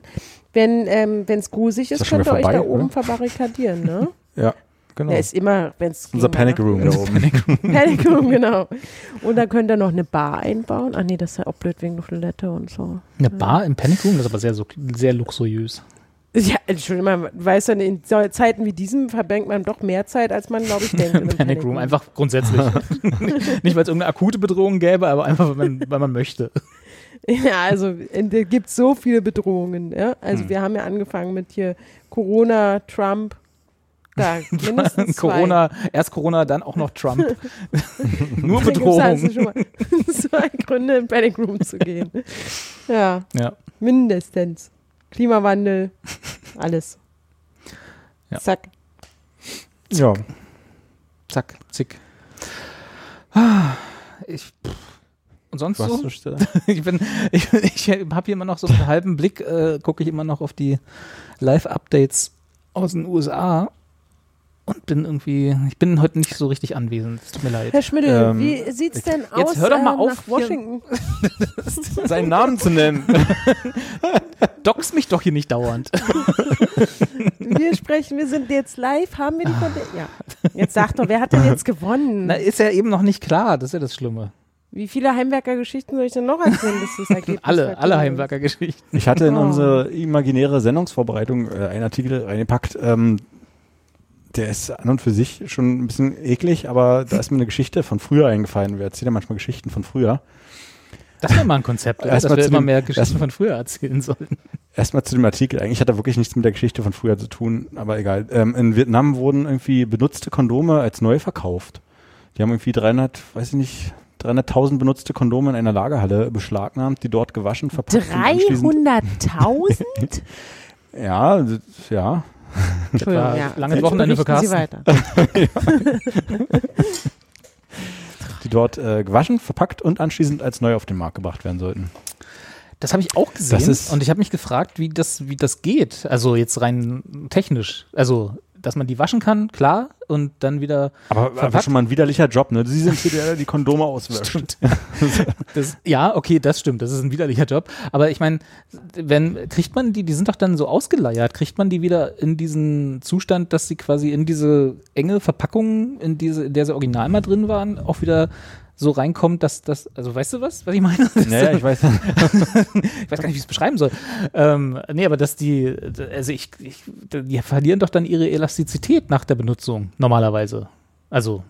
Wenn ähm, es gruselig ist, schon könnt ihr euch da oben oder? verbarrikadieren, ne? [laughs] ja, genau. Der ist immer, wenn es Unser Panic Room da oben. [laughs] Panic Room, genau. Und dann könnt ihr noch eine Bar einbauen. Ach nee, das ist ja auch blöd wegen der Toilette und so. Eine Bar im Panic Room, das ist aber sehr, sehr luxuriös. Ja, Entschuldigung, man weiß ja, in so Zeiten wie diesem verbringt man doch mehr Zeit, als man, glaube ich, denkt. [laughs] in einem Panic Room, einfach grundsätzlich. [laughs] Nicht, weil es irgendeine akute Bedrohung gäbe, aber einfach, weil man, weil man möchte. Ja, also da gibt es so viele Bedrohungen. Ja? Also Hm. wir haben ja angefangen mit hier Corona, Trump, da [laughs] mindestens zwei. Corona, erst Corona, dann auch noch Trump. Nur gibt's also Bedrohung. schon mal zwei Gründe, in Panic Room zu gehen. Ja, Ja. mindestens. Klimawandel, [laughs] alles. Ja. Zack. Ja, Zack, zick. Ich, pff. Und sonst Was so? so still? [laughs] ich bin, ich, ich habe hier immer noch so einen halben Blick, äh, gucke ich immer noch auf die Live-Updates aus den USA und bin irgendwie, ich bin heute nicht so richtig anwesend. Es tut mir leid. Herr Schmidl, Ähm, wie sieht's denn aus jetzt hör doch mal ähm, auf, nach hier- Washington? [laughs] Seinen Namen zu nennen. [laughs] Dox mich doch hier nicht dauernd. [laughs] Wir sprechen, wir sind jetzt live, haben wir die von der, Ja. Jetzt sag doch, wer hat denn jetzt gewonnen? Na, ist ja eben noch nicht klar, das ist ja das Schlimme. Wie viele Heimwerkergeschichten soll ich denn noch erzählen, bis das Ergebnis Alle, alle? Heimwerkergeschichten. Ich hatte in Oh. unsere imaginäre Sendungsvorbereitung äh, einen Artikel reingepackt. Ähm, der ist an und für sich schon ein bisschen eklig, aber da ist mir eine Geschichte von früher eingefallen. Wir erzählen ja manchmal Geschichten von früher. Das wäre mal ein Konzept, [laughs] oder? Dass wir zu immer dem- mehr Geschichten erst- von früher erzählen sollten. Erstmal zu dem Artikel. Eigentlich hat er wirklich nichts mit der Geschichte von früher zu tun, aber egal. Ähm, in Vietnam wurden irgendwie benutzte Kondome als neu verkauft. Die haben irgendwie 300, weiß ich nicht, 300.000 benutzte Kondome in einer Lagerhalle beschlagnahmt, die dort gewaschen, verpackt und anschließend- 300.000? [laughs] [laughs] Ja, ja. [laughs] Entschuldigung, war ja. langes Jetzt Wochenende für berichten Sie Carsten. weiter. [laughs] Die dort äh, gewaschen, verpackt und anschließend als neu auf den Markt gebracht werden sollten. Das habe ich auch gesehen und ich habe mich gefragt, wie das, wie das geht. Also jetzt rein technisch. Also, dass man die waschen kann, klar, und dann wieder Aber, Verpackt? schon mal ein widerlicher Job, ne? Sie sind hier der, der die Kondome auswäscht. [laughs] Das, ja, okay, das stimmt. Das ist ein widerlicher Job. Aber ich meine, wenn kriegt man die, die sind doch dann so ausgeleiert, kriegt man die wieder in diesen Zustand, dass sie quasi in diese enge Verpackung, in diese, in der sie original mal drin waren, auch wieder so reinkommt, dass das, also weißt du was, was ich meine? Naja, ich weiß. [laughs] ich weiß gar nicht, wie ich es beschreiben soll. Ähm, nee, aber dass die, also ich, ich, die verlieren doch dann ihre Elastizität nach der Benutzung, normalerweise. Also.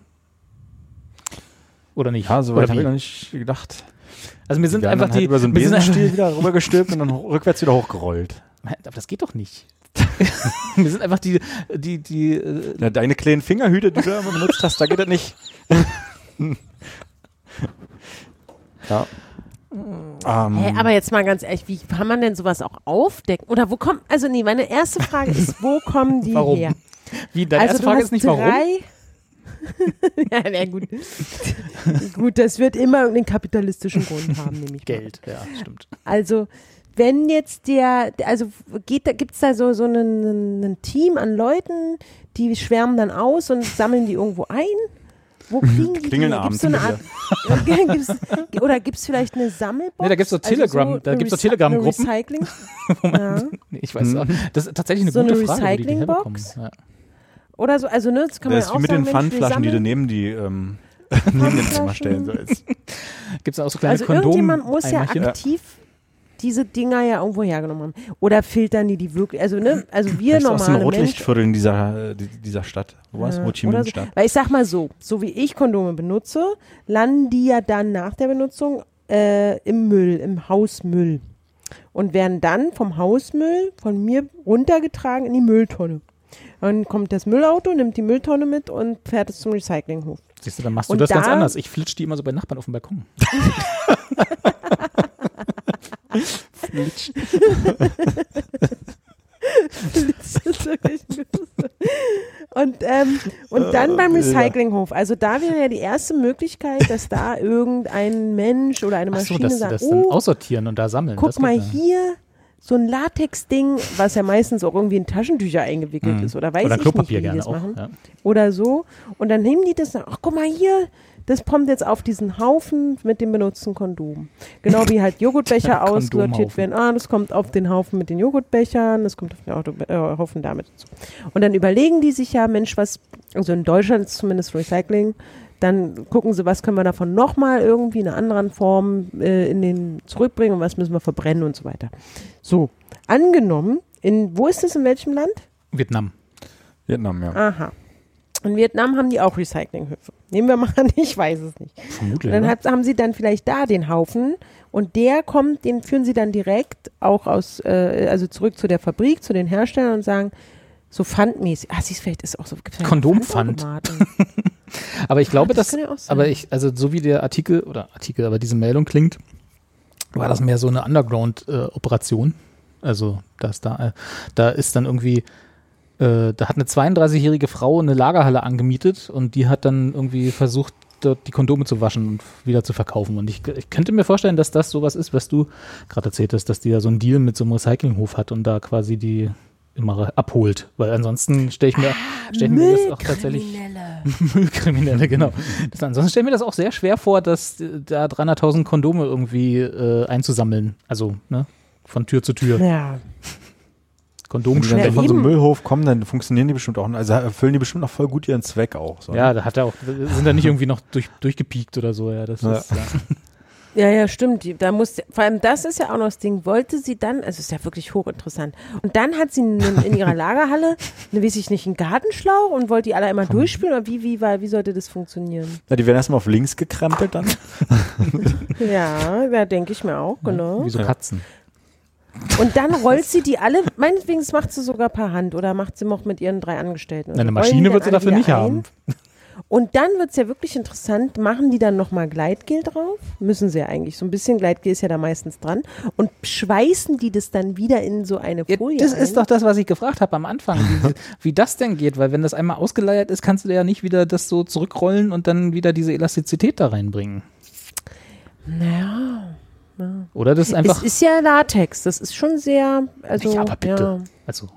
Oder nicht? Ja, so weit habe ich noch nicht gedacht. Also mir sind Wir haben einfach halt die, über so einen Besenstiel wieder rübergestülpt und dann rückwärts wieder hochgerollt. [laughs] Aber das geht doch nicht. [laughs] mir sind einfach die, die, die, äh, Ja, deine kleinen Fingerhüte, die du immer benutzt hast, da geht das nicht. Ja. Ähm, Hä, aber jetzt mal ganz ehrlich, wie kann man denn sowas auch aufdecken? Oder wo kommt, also nee, meine erste Frage ist, wo [laughs] kommen die Warum? her? wie, deine also erste Frage ist nicht warum. drei, [laughs] ja, na gut. gut, das wird immer irgendeinen kapitalistischen Grund haben, nehme ich mal. Geld, ja, stimmt. Also, wenn jetzt der, also geht da, gibt's da so, so einen, ein Team an Leuten, die schwärmen dann aus und sammeln die irgendwo ein? Wo kriegen die Klingeln die? abends Gibt's so eine immer Art, [laughs] gibt's, oder gibt es vielleicht eine Sammelbox? Nee, da gibt's so Telegram- da eine gibt's so Telegram-Gruppen. eine Recycling, [laughs] Wo man, Ja. nee, ich weiß auch. Das ist tatsächlich eine So gute eine Frage, wo die die herbekommen. Ja. oder so, also ne, das kann man das ja ist auch wie mit sagen, den Pfandflaschen, die du neben die ähm, [laughs] neben den Zimmer stellen sollst. Gibt's da auch so kleine Also Kondom irgendjemand muss ja aktiv diese Dinger ja irgendwo hergenommen haben. Oder filtern die die wirklich, also ne, also wir Vielleicht aus den normale Menschen, Rotlichtvierteln dieser, äh, die- dieser Stadt. Wo war es? Ja, Ho Chi Minh so. Stadt. Weil ich sag mal so, so wie ich Kondome benutze, landen die ja dann nach der Benutzung äh, im Müll, im Hausmüll. Und werden dann vom Hausmüll von mir runtergetragen in die Mülltonne. Dann kommt das Müllauto, nimmt die Mülltonne mit und fährt es zum Recyclinghof. Siehst du, dann machst du Und das ganz da- anders. Ich flitsch die immer so bei Nachbarn auf dem Balkon. [laughs] [laughs] Gut. [laughs] und, ähm, und dann beim Recyclinghof. Also da wäre ja die erste Möglichkeit, dass da [laughs] irgendein Mensch oder eine Ach so, Maschine dass sagt, das dann oh, aussortieren und da sammeln. guck mal hier, so ein Latex-Ding, was ja meistens auch irgendwie in Taschentücher eingewickelt Mhm. ist oder weiß Oder ich Klopapier nicht, wie die gerne das auch. machen. Ja. Oder so. Und dann nehmen die das, nach, ach guck mal hier, das kommt jetzt auf diesen Haufen mit dem benutzten Kondom. Genau wie halt Joghurtbecher [laughs] aussortiert werden. Ah, das kommt auf den Haufen mit den Joghurtbechern, das kommt auf den Auto, äh, Haufen damit. Und dann überlegen die sich ja, Mensch, was, also in Deutschland ist zumindest Recycling, dann gucken sie, was können wir davon nochmal irgendwie in einer anderen Form äh, in den zurückbringen und was müssen wir verbrennen und so weiter. So, angenommen, in, wo ist das, in welchem Land? Vietnam. Vietnam, ja. Aha. In Vietnam haben die auch Recyclinghöfe. Nehmen wir mal an, ich weiß es nicht. Vermutlich. Und dann ne? hat, haben sie dann vielleicht da den Haufen und der kommt, den führen sie dann direkt auch aus, äh, also zurück zu der Fabrik, zu den Herstellern und sagen, so pfandmäßig. Ah, siehst vielleicht ist auch so. gibt's Kondompfand. [laughs] Aber ich glaube, das dass, ja auch sein. aber ich, also so wie der Artikel oder Artikel, aber diese Meldung klingt, war das mehr so eine Underground-Operation. also dass da, äh, da ist dann irgendwie, äh, da hat eine 32-jährige Frau eine Lagerhalle angemietet und die hat dann irgendwie versucht, dort die Kondome zu waschen und wieder zu verkaufen. Und ich, ich könnte mir vorstellen, dass das sowas ist, was du gerade erzählt hast, dass die da so einen Deal mit so einem Recyclinghof hat und da quasi die immer abholt. Weil ansonsten stelle ich mir, stell ich mir das auch tatsächlich. Müllkriminelle, [laughs] genau. Das, ansonsten stelle ich mir das auch sehr schwer vor, dass äh, da 300.000 Kondome irgendwie äh, einzusammeln. Also, ne? Von Tür zu Tür. Ja. Wenn die von so einem eben. Müllhof kommen, dann funktionieren die bestimmt auch. Also erfüllen die bestimmt auch voll gut ihren Zweck auch. So. Ja, da hat er auch, sind da nicht irgendwie noch durch, durchgepiekt oder so, ja. Das Ja. ist, ja. [laughs] Ja, ja, stimmt. Die, da muss, vor allem das ist ja auch noch das Ding. Wollte sie dann, also ist ja wirklich hochinteressant. Und dann hat sie in, in ihrer [laughs] Lagerhalle, ne, weiß ich nicht, einen Gartenschlauch und wollte die alle einmal durchspielen oder wie, wie, war, wie sollte das funktionieren? Ja, die werden erstmal auf links gekrempelt dann. [laughs] Ja, ja, denke ich mir auch, genau. Wie so Katzen. Und dann rollt sie die alle, meinetwegen, macht sie sogar per Hand oder macht sie noch mit ihren drei Angestellten. Eine Maschine wird sie dafür nicht wieder haben. Und dann wird es ja wirklich interessant, machen die dann nochmal Gleitgel drauf? Müssen sie ja eigentlich. So ein bisschen Gleitgel ist ja da meistens dran. Und schweißen die das dann wieder in so eine Ja, Folie das ein? ist doch das, was ich gefragt habe am Anfang, wie, [laughs] wie das denn geht, weil wenn das einmal ausgeleiert ist, kannst du ja nicht wieder das so zurückrollen und dann wieder diese Elastizität da reinbringen. Naja. Oder das ist einfach. Es ist ja Latex, das ist schon sehr, also, Ja, aber bitte. Ja, also,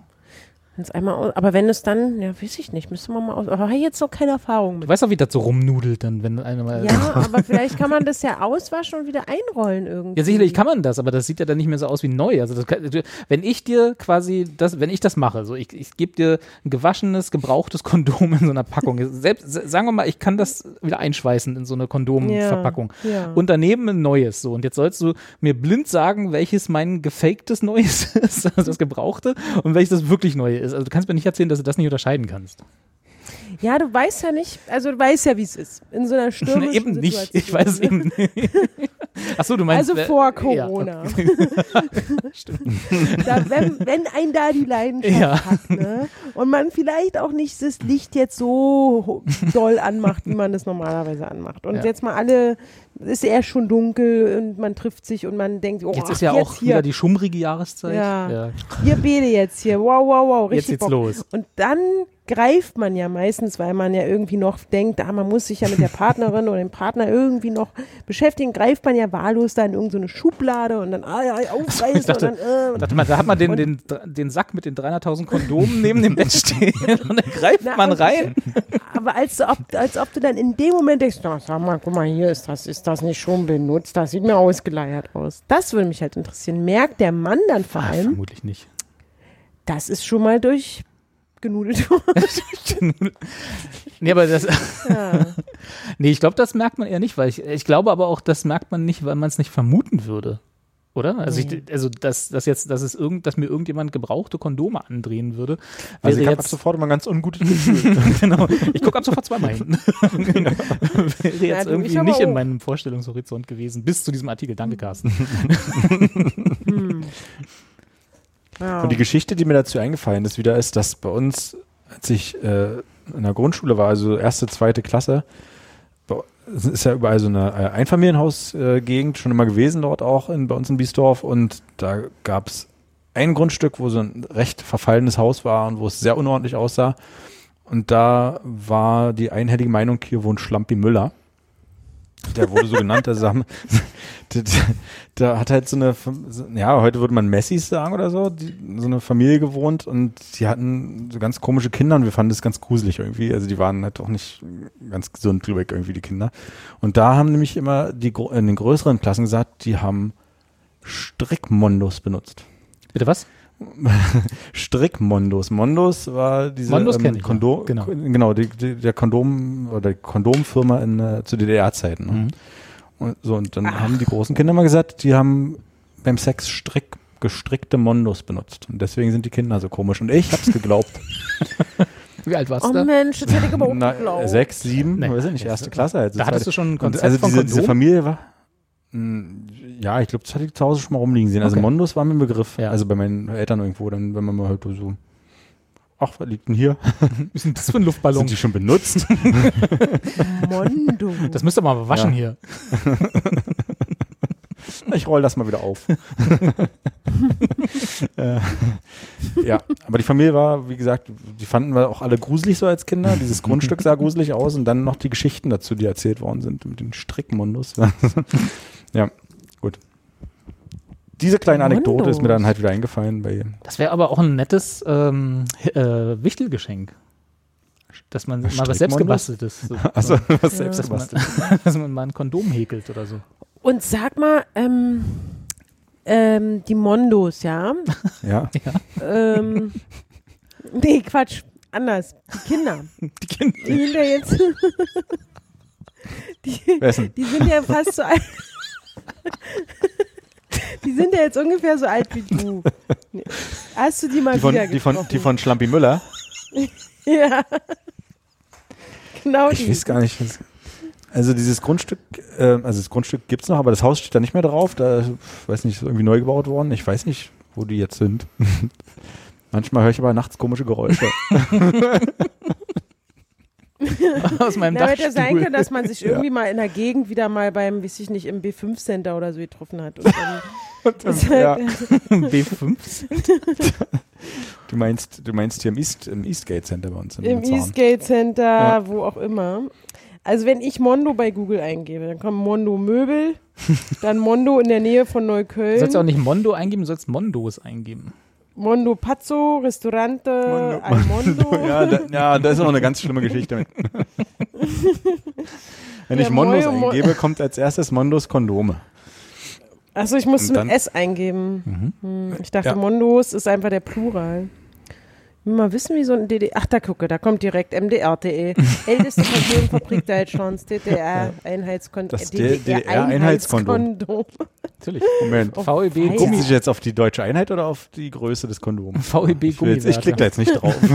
wenn's einmal, aus- aber wenn es dann, ja, weiß ich nicht, müsste man mal aus, aber habe ich jetzt noch keine Erfahrung du mit. weißt doch, wie das so rumnudelt, dann, wenn einer mal. Ja, [laughs] aber vielleicht kann man das ja auswaschen und wieder einrollen irgendwie. Ja, sicherlich kann man das, aber das sieht ja dann nicht mehr so aus wie neu. Also kann, wenn ich dir quasi das, wenn ich das mache, so ich, ich gebe dir ein gewaschenes, gebrauchtes Kondom in so einer Packung. [laughs] Selbst sagen wir mal, ich kann das wieder einschweißen in so eine Kondomverpackung. Ja, ja. Und daneben ein neues. So und jetzt sollst du mir blind sagen, welches mein gefaktes Neues [laughs] ist, also das gebrauchte, und welches das wirklich neue ist. Also du kannst mir nicht erzählen, dass du das nicht unterscheiden kannst. Ja, du weißt ja nicht, also du weißt ja, wie es ist. In so einer [laughs] stürmischen eben [laughs] nicht. Situation, Ich weiß es eben nicht. Achso, du meinst. Also äh, vor ja. Corona. [laughs] da, wenn, wenn ein da die Leidenschaft Ja. hat, ne? Und man vielleicht auch nicht das Licht jetzt so doll anmacht, wie man das normalerweise anmacht. Und Ja. jetzt mal alle, ist eher schon dunkel und man trifft sich und man denkt, oh, Jetzt ist ja jetzt auch hier, wieder die schummrige Jahreszeit. Ja. hier Bede jetzt hier, wow, wow, wow, Jetzt richtig geht's Bock. los. Und dann greift man ja meistens, weil man ja irgendwie noch denkt, ah, man muss sich ja mit der Partnerin oder dem Partner irgendwie noch beschäftigen, greift man ja wahllos da in irgendeine Schublade und dann ah, ja, aufreißen dachte- und dann, äh, Warte mal, da hat man den, den, den Sack mit den 300.000 Kondomen neben dem Bett stehen und dann greift Na, man rein. aber als ob, als ob du dann in dem Moment denkst, na, sag mal, guck mal, hier ist das, ist das nicht schon benutzt, das sieht mir ausgeleiert aus. Das würde mich halt interessieren. Merkt der Mann dann vor Ah, allem, vermutlich nicht. das ist schon mal durchgenudelt [laughs] worden. Nee, aber das, ja. [laughs] nee, ich glaube, das merkt man eher nicht, weil ich, ich glaube aber auch, das merkt man nicht, weil man es nicht vermuten würde. Oder? Also, ich, also dass, dass jetzt, dass es irgend, dass mir irgendjemand gebrauchte Kondome andrehen würde, wäre Also ich habe ab jetzt, sofort immer ein ganz ungutes [laughs] Gefühl. genau, ich gucke ab sofort zweimal hin. wäre jetzt Ja, irgendwie nicht in meinem Vorstellungshorizont gewesen, bis zu diesem Artikel. Danke, Carsten. Ja. Und die Geschichte, die mir dazu eingefallen ist, wieder ist, dass bei uns, als ich äh, in der Grundschule war, also erste, zweite Klasse, ist ja überall so eine äh, Einfamilienhausgegend schon immer gewesen dort auch in, bei uns in Biesdorf und da gab es ein Grundstück, wo so ein recht verfallenes Haus war und wo es sehr unordentlich aussah. Und da war die einhellige Meinung, hier wohnt Schlampi Müller. Der wurde so genannt, also haben, da, da hat halt so eine, ja, heute würde man Messis sagen oder so, die, so eine Familie gewohnt und die hatten so ganz komische Kinder und wir fanden das ganz gruselig irgendwie. Also die waren halt auch nicht ganz gesund drüber irgendwie, die Kinder. Und da haben nämlich immer die in den größeren Klassen gesagt, die haben Strickmondos benutzt. Bitte was? [laughs] Strickmondos. Mondos war diese Mondos ja. Kondom, Genau. genau, die, die, der Kondom oder die Kondomfirma in, äh, zu DDR-Zeiten. Ne? Mhm. Und so, und dann haben die großen Kinder mal gesagt, die haben beim Sex Strick, gestrickte Mondos benutzt. Und deswegen sind die Kinder so komisch. Und ich hab's geglaubt. [laughs] Wie alt warst Oh du? Mensch, das hätte ich aber auch [laughs] Na, geglaubt. sechs, sieben, Nee. weiß ich nicht, erste Klasse. Also Da hattest du schon ein und Konzept also von diese, diese? Familie war, ja, ich glaube, das hatte ich zu Hause schon mal rumliegen sehen. Also Okay. Mondos war mir ein Begriff. Ja. Also bei meinen Eltern irgendwo, dann, wenn man mal halt so, ach, was liegt denn hier? [laughs] Was ist denn das für ein Luftballon? Sind die schon benutzt? [laughs] Mondo. Das müsst ihr mal waschen Ja. hier. [laughs] ich roll das mal wieder auf. äh, ja, aber die Familie war, wie gesagt, die fanden wir auch alle gruselig so als Kinder. Dieses Grundstück sah gruselig aus und dann noch die Geschichten dazu, die erzählt worden sind mit den Strickmundus. Ja, gut. Diese kleine Anekdote ist mir dann halt wieder eingefallen bei Das wäre aber auch ein nettes ähm, äh, Wichtelgeschenk. Dass man mal was selbstgebasteltes. So, also was dass, selbst man, gebastelt. [laughs] dass man mal ein Kondom häkelt oder so. Und sag mal, ähm, ähm, die Mondos, ja? Ja. [laughs] ähm, nee, Quatsch, anders. Die Kinder. Die Kinder. Die sind ja jetzt. die, [laughs] die sind ja fast so alt. [laughs] Die sind ja jetzt ungefähr so alt wie du. Hast du die mal Die von, wieder die, von, die von Schlampi Müller. [laughs] Ja. Genau Ich die. weiß gar nicht. Was, also dieses Grundstück, äh, also das Grundstück gibt's noch, aber das Haus steht da nicht mehr drauf. Da, weiß nicht, ist irgendwie neu gebaut worden. Ich weiß nicht, wo die jetzt sind. [laughs] Manchmal höre ich aber nachts komische Geräusche. [laughs] Aus meinem Na, hätte ja sein Dachstuhl. können, dass man sich [laughs] irgendwie mal in der Gegend wieder mal beim, weiß ich nicht, im B5-Center oder so getroffen hat. Und dann [laughs] ist ja. halt, B5. Du meinst, du meinst hier im, East, im Eastgate Center bei uns Im. Eastgate Center, Ja. wo auch immer. Also wenn ich Mondo bei Google eingebe, dann kommt Mondo Möbel, dann Mondo in der Nähe von Du Neukölln, sollst auch nicht Mondo eingeben, du sollst Mondos eingeben. Mondo Pazzo, Restaurante, Mondo. [laughs] Ja, da, ja, da ist noch eine ganz schlimme Geschichte mit. [laughs] Wenn Ja, ich Mondos Mojo, Mo- eingebe, kommt als erstes Mondos Kondome. Achso, ich musste mit S eingeben. Hm, ich dachte, Ja. Mondos ist einfach der Plural. Mal wissen, wie so ein DDR. Ach, da gucke, da kommt direkt MDR.de. Älteste Kondomfabrik Deutschlands, DDR, Einheitskondom. Das DDR-Einheitskondom. Natürlich. Moment. Oh, VEB Gummi. sich jetzt auf die deutsche Einheit oder auf die Größe des Kondoms? VEB jetzt, ich klicke da jetzt nicht drauf. [laughs]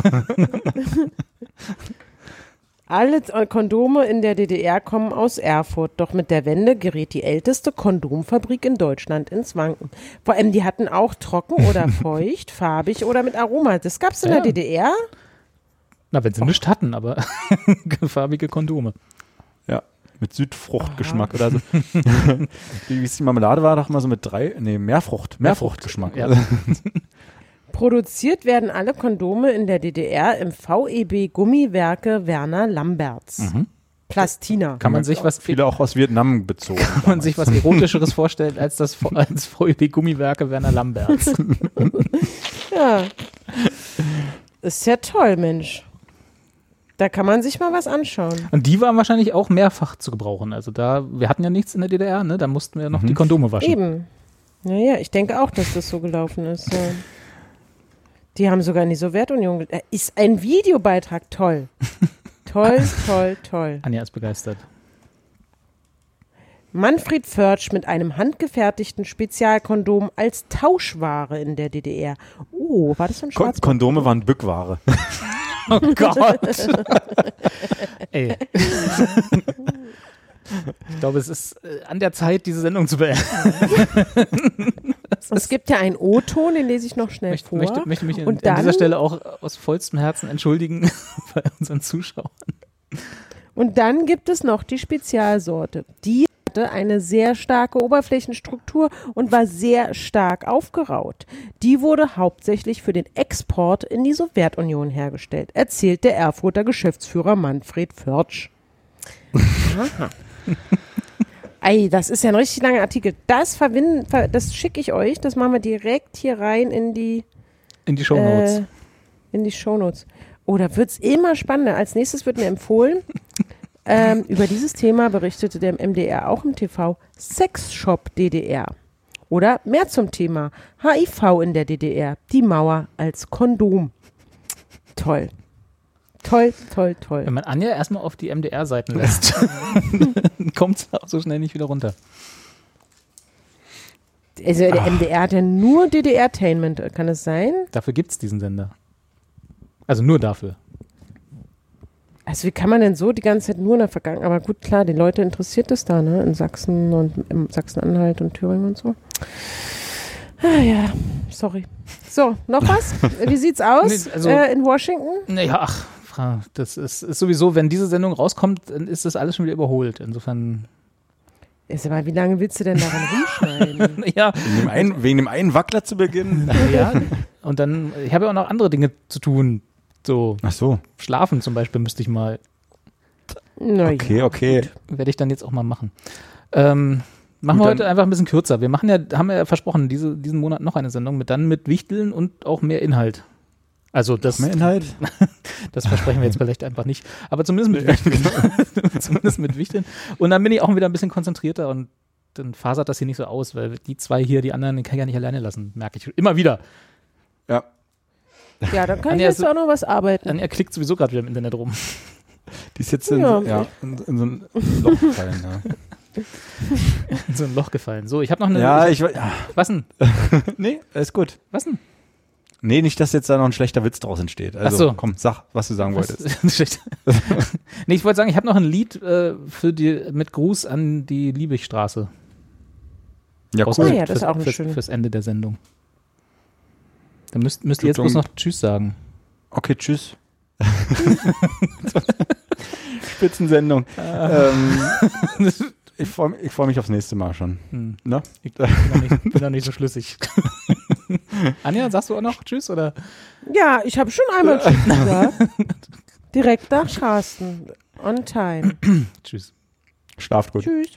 Alle Kondome in der DDR kommen aus Erfurt. Doch mit der Wende gerät die älteste Kondomfabrik in Deutschland ins Wanken. Vor allem, die hatten auch trocken oder [laughs] feucht, farbig oder mit Aroma. Das gab's in Ja. der DDR. Na, wenn sie nichts hatten, aber [laughs] farbige Kondome. Ja, mit Südfruchtgeschmack oder so. [laughs] Wie wie ist die Marmelade war doch mal so mit drei, nee, Mehrfrucht, Mehrfruchtgeschmack. Ja. Produziert werden alle Kondome in der DDR im VEB Gummiwerke Werner Lamberts. Plastina. Kann man sich was Viele auch aus Vietnam bezogen. kann man sich was erotischeres [laughs] vorstellen als das als VEB Gummiwerke Werner Lamberts. [laughs] Ja. Ist ja toll, Mensch. Da kann man sich mal was anschauen. Und die waren wahrscheinlich auch mehrfach zu gebrauchen. Also da, wir hatten ja nichts in der DDR, ne? Da mussten wir noch die Kondome waschen. Eben. Naja, ich denke auch, dass das so gelaufen ist. Ja. Die haben sogar in die Sowjetunion. Äh, Ist ein Videobeitrag toll. [laughs] toll, toll, toll. Anja ist begeistert. Manfred Förtsch mit einem handgefertigten Spezialkondom als Tauschware in der DDR. Oh, war das so ein Schwarz? Kondome waren Bückware. [laughs] Oh Gott. [laughs] Ey. Ich glaube, es ist äh, an der Zeit, diese Sendung zu beenden. Es gibt ja einen O-Ton, den lese ich noch schnell Ich vor. möchte, möchte mich an, Und an dieser Stelle auch aus vollstem Herzen entschuldigen [laughs] bei unseren Zuschauern. Und dann gibt es noch die Spezialsorte. Die hatte eine sehr starke Oberflächenstruktur und war sehr stark aufgeraut. Die wurde hauptsächlich für den Export in die Sowjetunion hergestellt, erzählt der Erfurter Geschäftsführer Manfred Förtsch. Aha. [laughs] Ey, das ist ja ein richtig langer Artikel. Das verbinden, ver, das schicke ich euch. Das machen wir direkt hier rein in die In die Shownotes. äh, in die Shownotes. Oh, da wird's immer spannender. Als nächstes wird mir empfohlen, [laughs] ähm, über dieses Thema berichtete der MDR auch im TV Sexshop DDR. Oder mehr zum Thema HIV in der DDR, die Mauer als Kondom. Toll. Toll, toll, toll. Wenn man Anja erstmal auf die MDR-Seiten lässt, [laughs] kommt es auch so schnell nicht wieder runter. Also der MDR hat ja nur DDR-Tainment, kann es sein? Dafür gibt es diesen Sender. Also nur dafür. Also wie kann man denn so die ganze Zeit nur in der Vergangenheit, aber gut, klar, die Leute interessiert es da, ne, in Sachsen und Sachsen-Anhalt und Thüringen und so. Ah ja, sorry. So, noch was? Wie sieht's aus Nee, also- äh, in Washington? Naja, ach, Fra- das ist, ist sowieso, wenn diese Sendung rauskommt, dann ist das alles schon wieder überholt. Insofern, Ist aber, wie lange willst du denn daran rumschneiden? [laughs] Ja, Wegen dem einen, wegen dem einen Wackler zu Beginn. [laughs] ja. Und dann, ich habe ja auch noch andere Dinge zu tun. So, Ach so. schlafen zum Beispiel müsste ich mal, Na ja. Okay, okay. werde ich dann jetzt auch mal machen. Ähm, machen Gut, wir heute einfach ein bisschen kürzer. Wir machen ja, haben ja versprochen, diese, diesen Monat noch eine Sendung mit dann mit Wichteln und auch mehr Inhalt. Also das, Mehr Inhalt? [laughs] das versprechen wir jetzt vielleicht einfach nicht. Aber zumindest mit Wichteln. [laughs] zumindest mit Wichteln. Und dann bin ich auch wieder ein bisschen konzentrierter und dann fasert das hier nicht so aus, weil die zwei hier, die anderen, die kann ich ja nicht alleine lassen, merke ich immer wieder. Ja. ja, dann kann Anja, ich jetzt so- auch noch was arbeiten. Dann er klickt sowieso gerade wieder im Internet rum. Die ist jetzt in, Ja. ja. in, in so ein Loch gefallen. Ja, [laughs] In so ein Loch gefallen. So, ich habe noch eine. ja ich ja. was denn? Nee, ist gut. Was denn? Nee, nicht, dass jetzt da noch ein schlechter Witz draus entsteht. Also, Ach so. komm, sag, was du sagen Was? wolltest. [laughs] Nee, ich wollte sagen, ich habe noch ein Lied äh, für die, mit Gruß an die Liebigstraße. Ja, Aus- Ah cool. ja, das ist auch eine fürs, Ende der Sendung. Dann müsst, müsst ihr jetzt bloß noch Tschüss sagen. Okay, tschüss. [laughs] Spitzensendung. ähm, ich freue ich freu mich aufs nächste Mal schon. Hm. Ne? Ich bin noch nicht, bin noch nicht so schlüssig. [laughs] [laughs] Anja, sagst du auch noch Tschüss oder? Ja, ich habe schon einmal [laughs] Tschüss gesagt. Direkt nach Carsten. On time. [clears throat] Tschüss. Schlaft gut. Tschüss.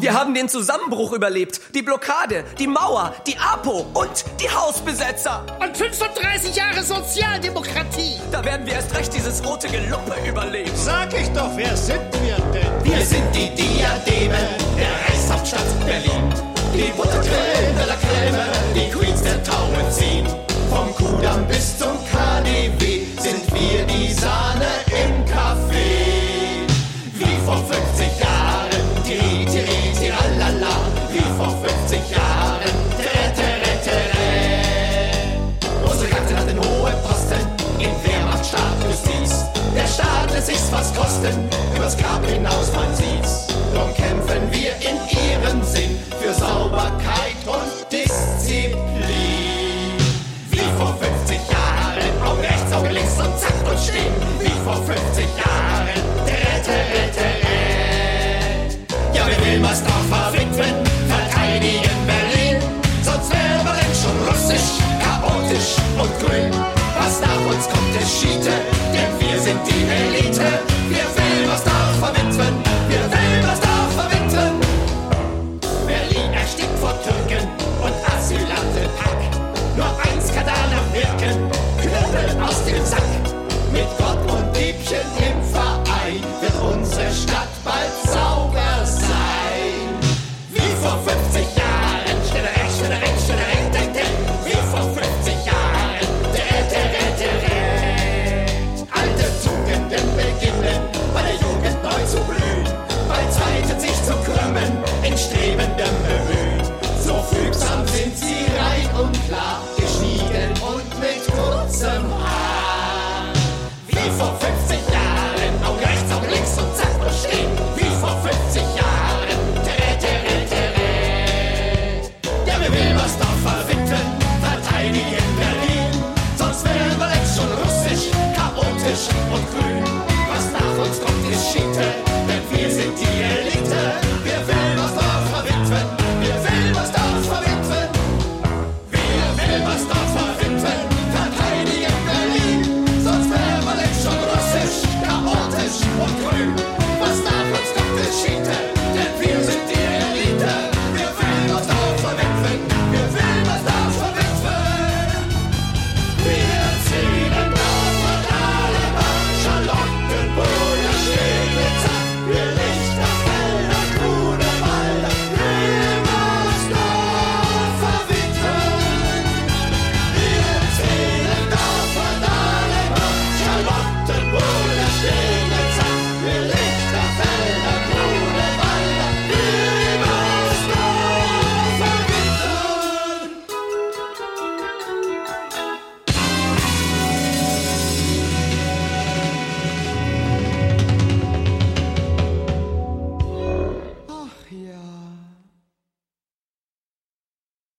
Wir haben den Zusammenbruch überlebt, die Blockade, die Mauer, die APO und die Hausbesetzer. Und 35 Jahre Sozialdemokratie. Da werden wir erst recht dieses rote Geluppe überleben. Sag ich doch, wer sind wir denn? Wir sind die Diademe der Reichshauptstadt Berlin. Die Butterquellen de la Creme, die Queens der Tauenzin. Vom Kudamm bis zum KDW sind wir die Sahne im Café. Wie vor 50 Jahren, tiri, tiri, tiralala. Wie vor 50 Jahren, tere, tere, tere. Unsere Kanzlerin hat den hohen Posten in Wehrmacht, Staat, Justiz. Der Staat lässt sich's was kosten, übers Grab hinaus, man sieht's. Drum kämpfen wir in ihrem Sinn Sauberkeit und Disziplin. Wie vor 50 Jahren, Augen rechts, Augen links und zack und stehen. Wie vor 50 Jahren, rette, rette, rette. Ja, wir will Masdorf verwitwen, verteidigen Berlin. Sonst wäre Berlin schon russisch, chaotisch und grün. Was nach uns kommt, ist Schiete, denn wir sind die Elite.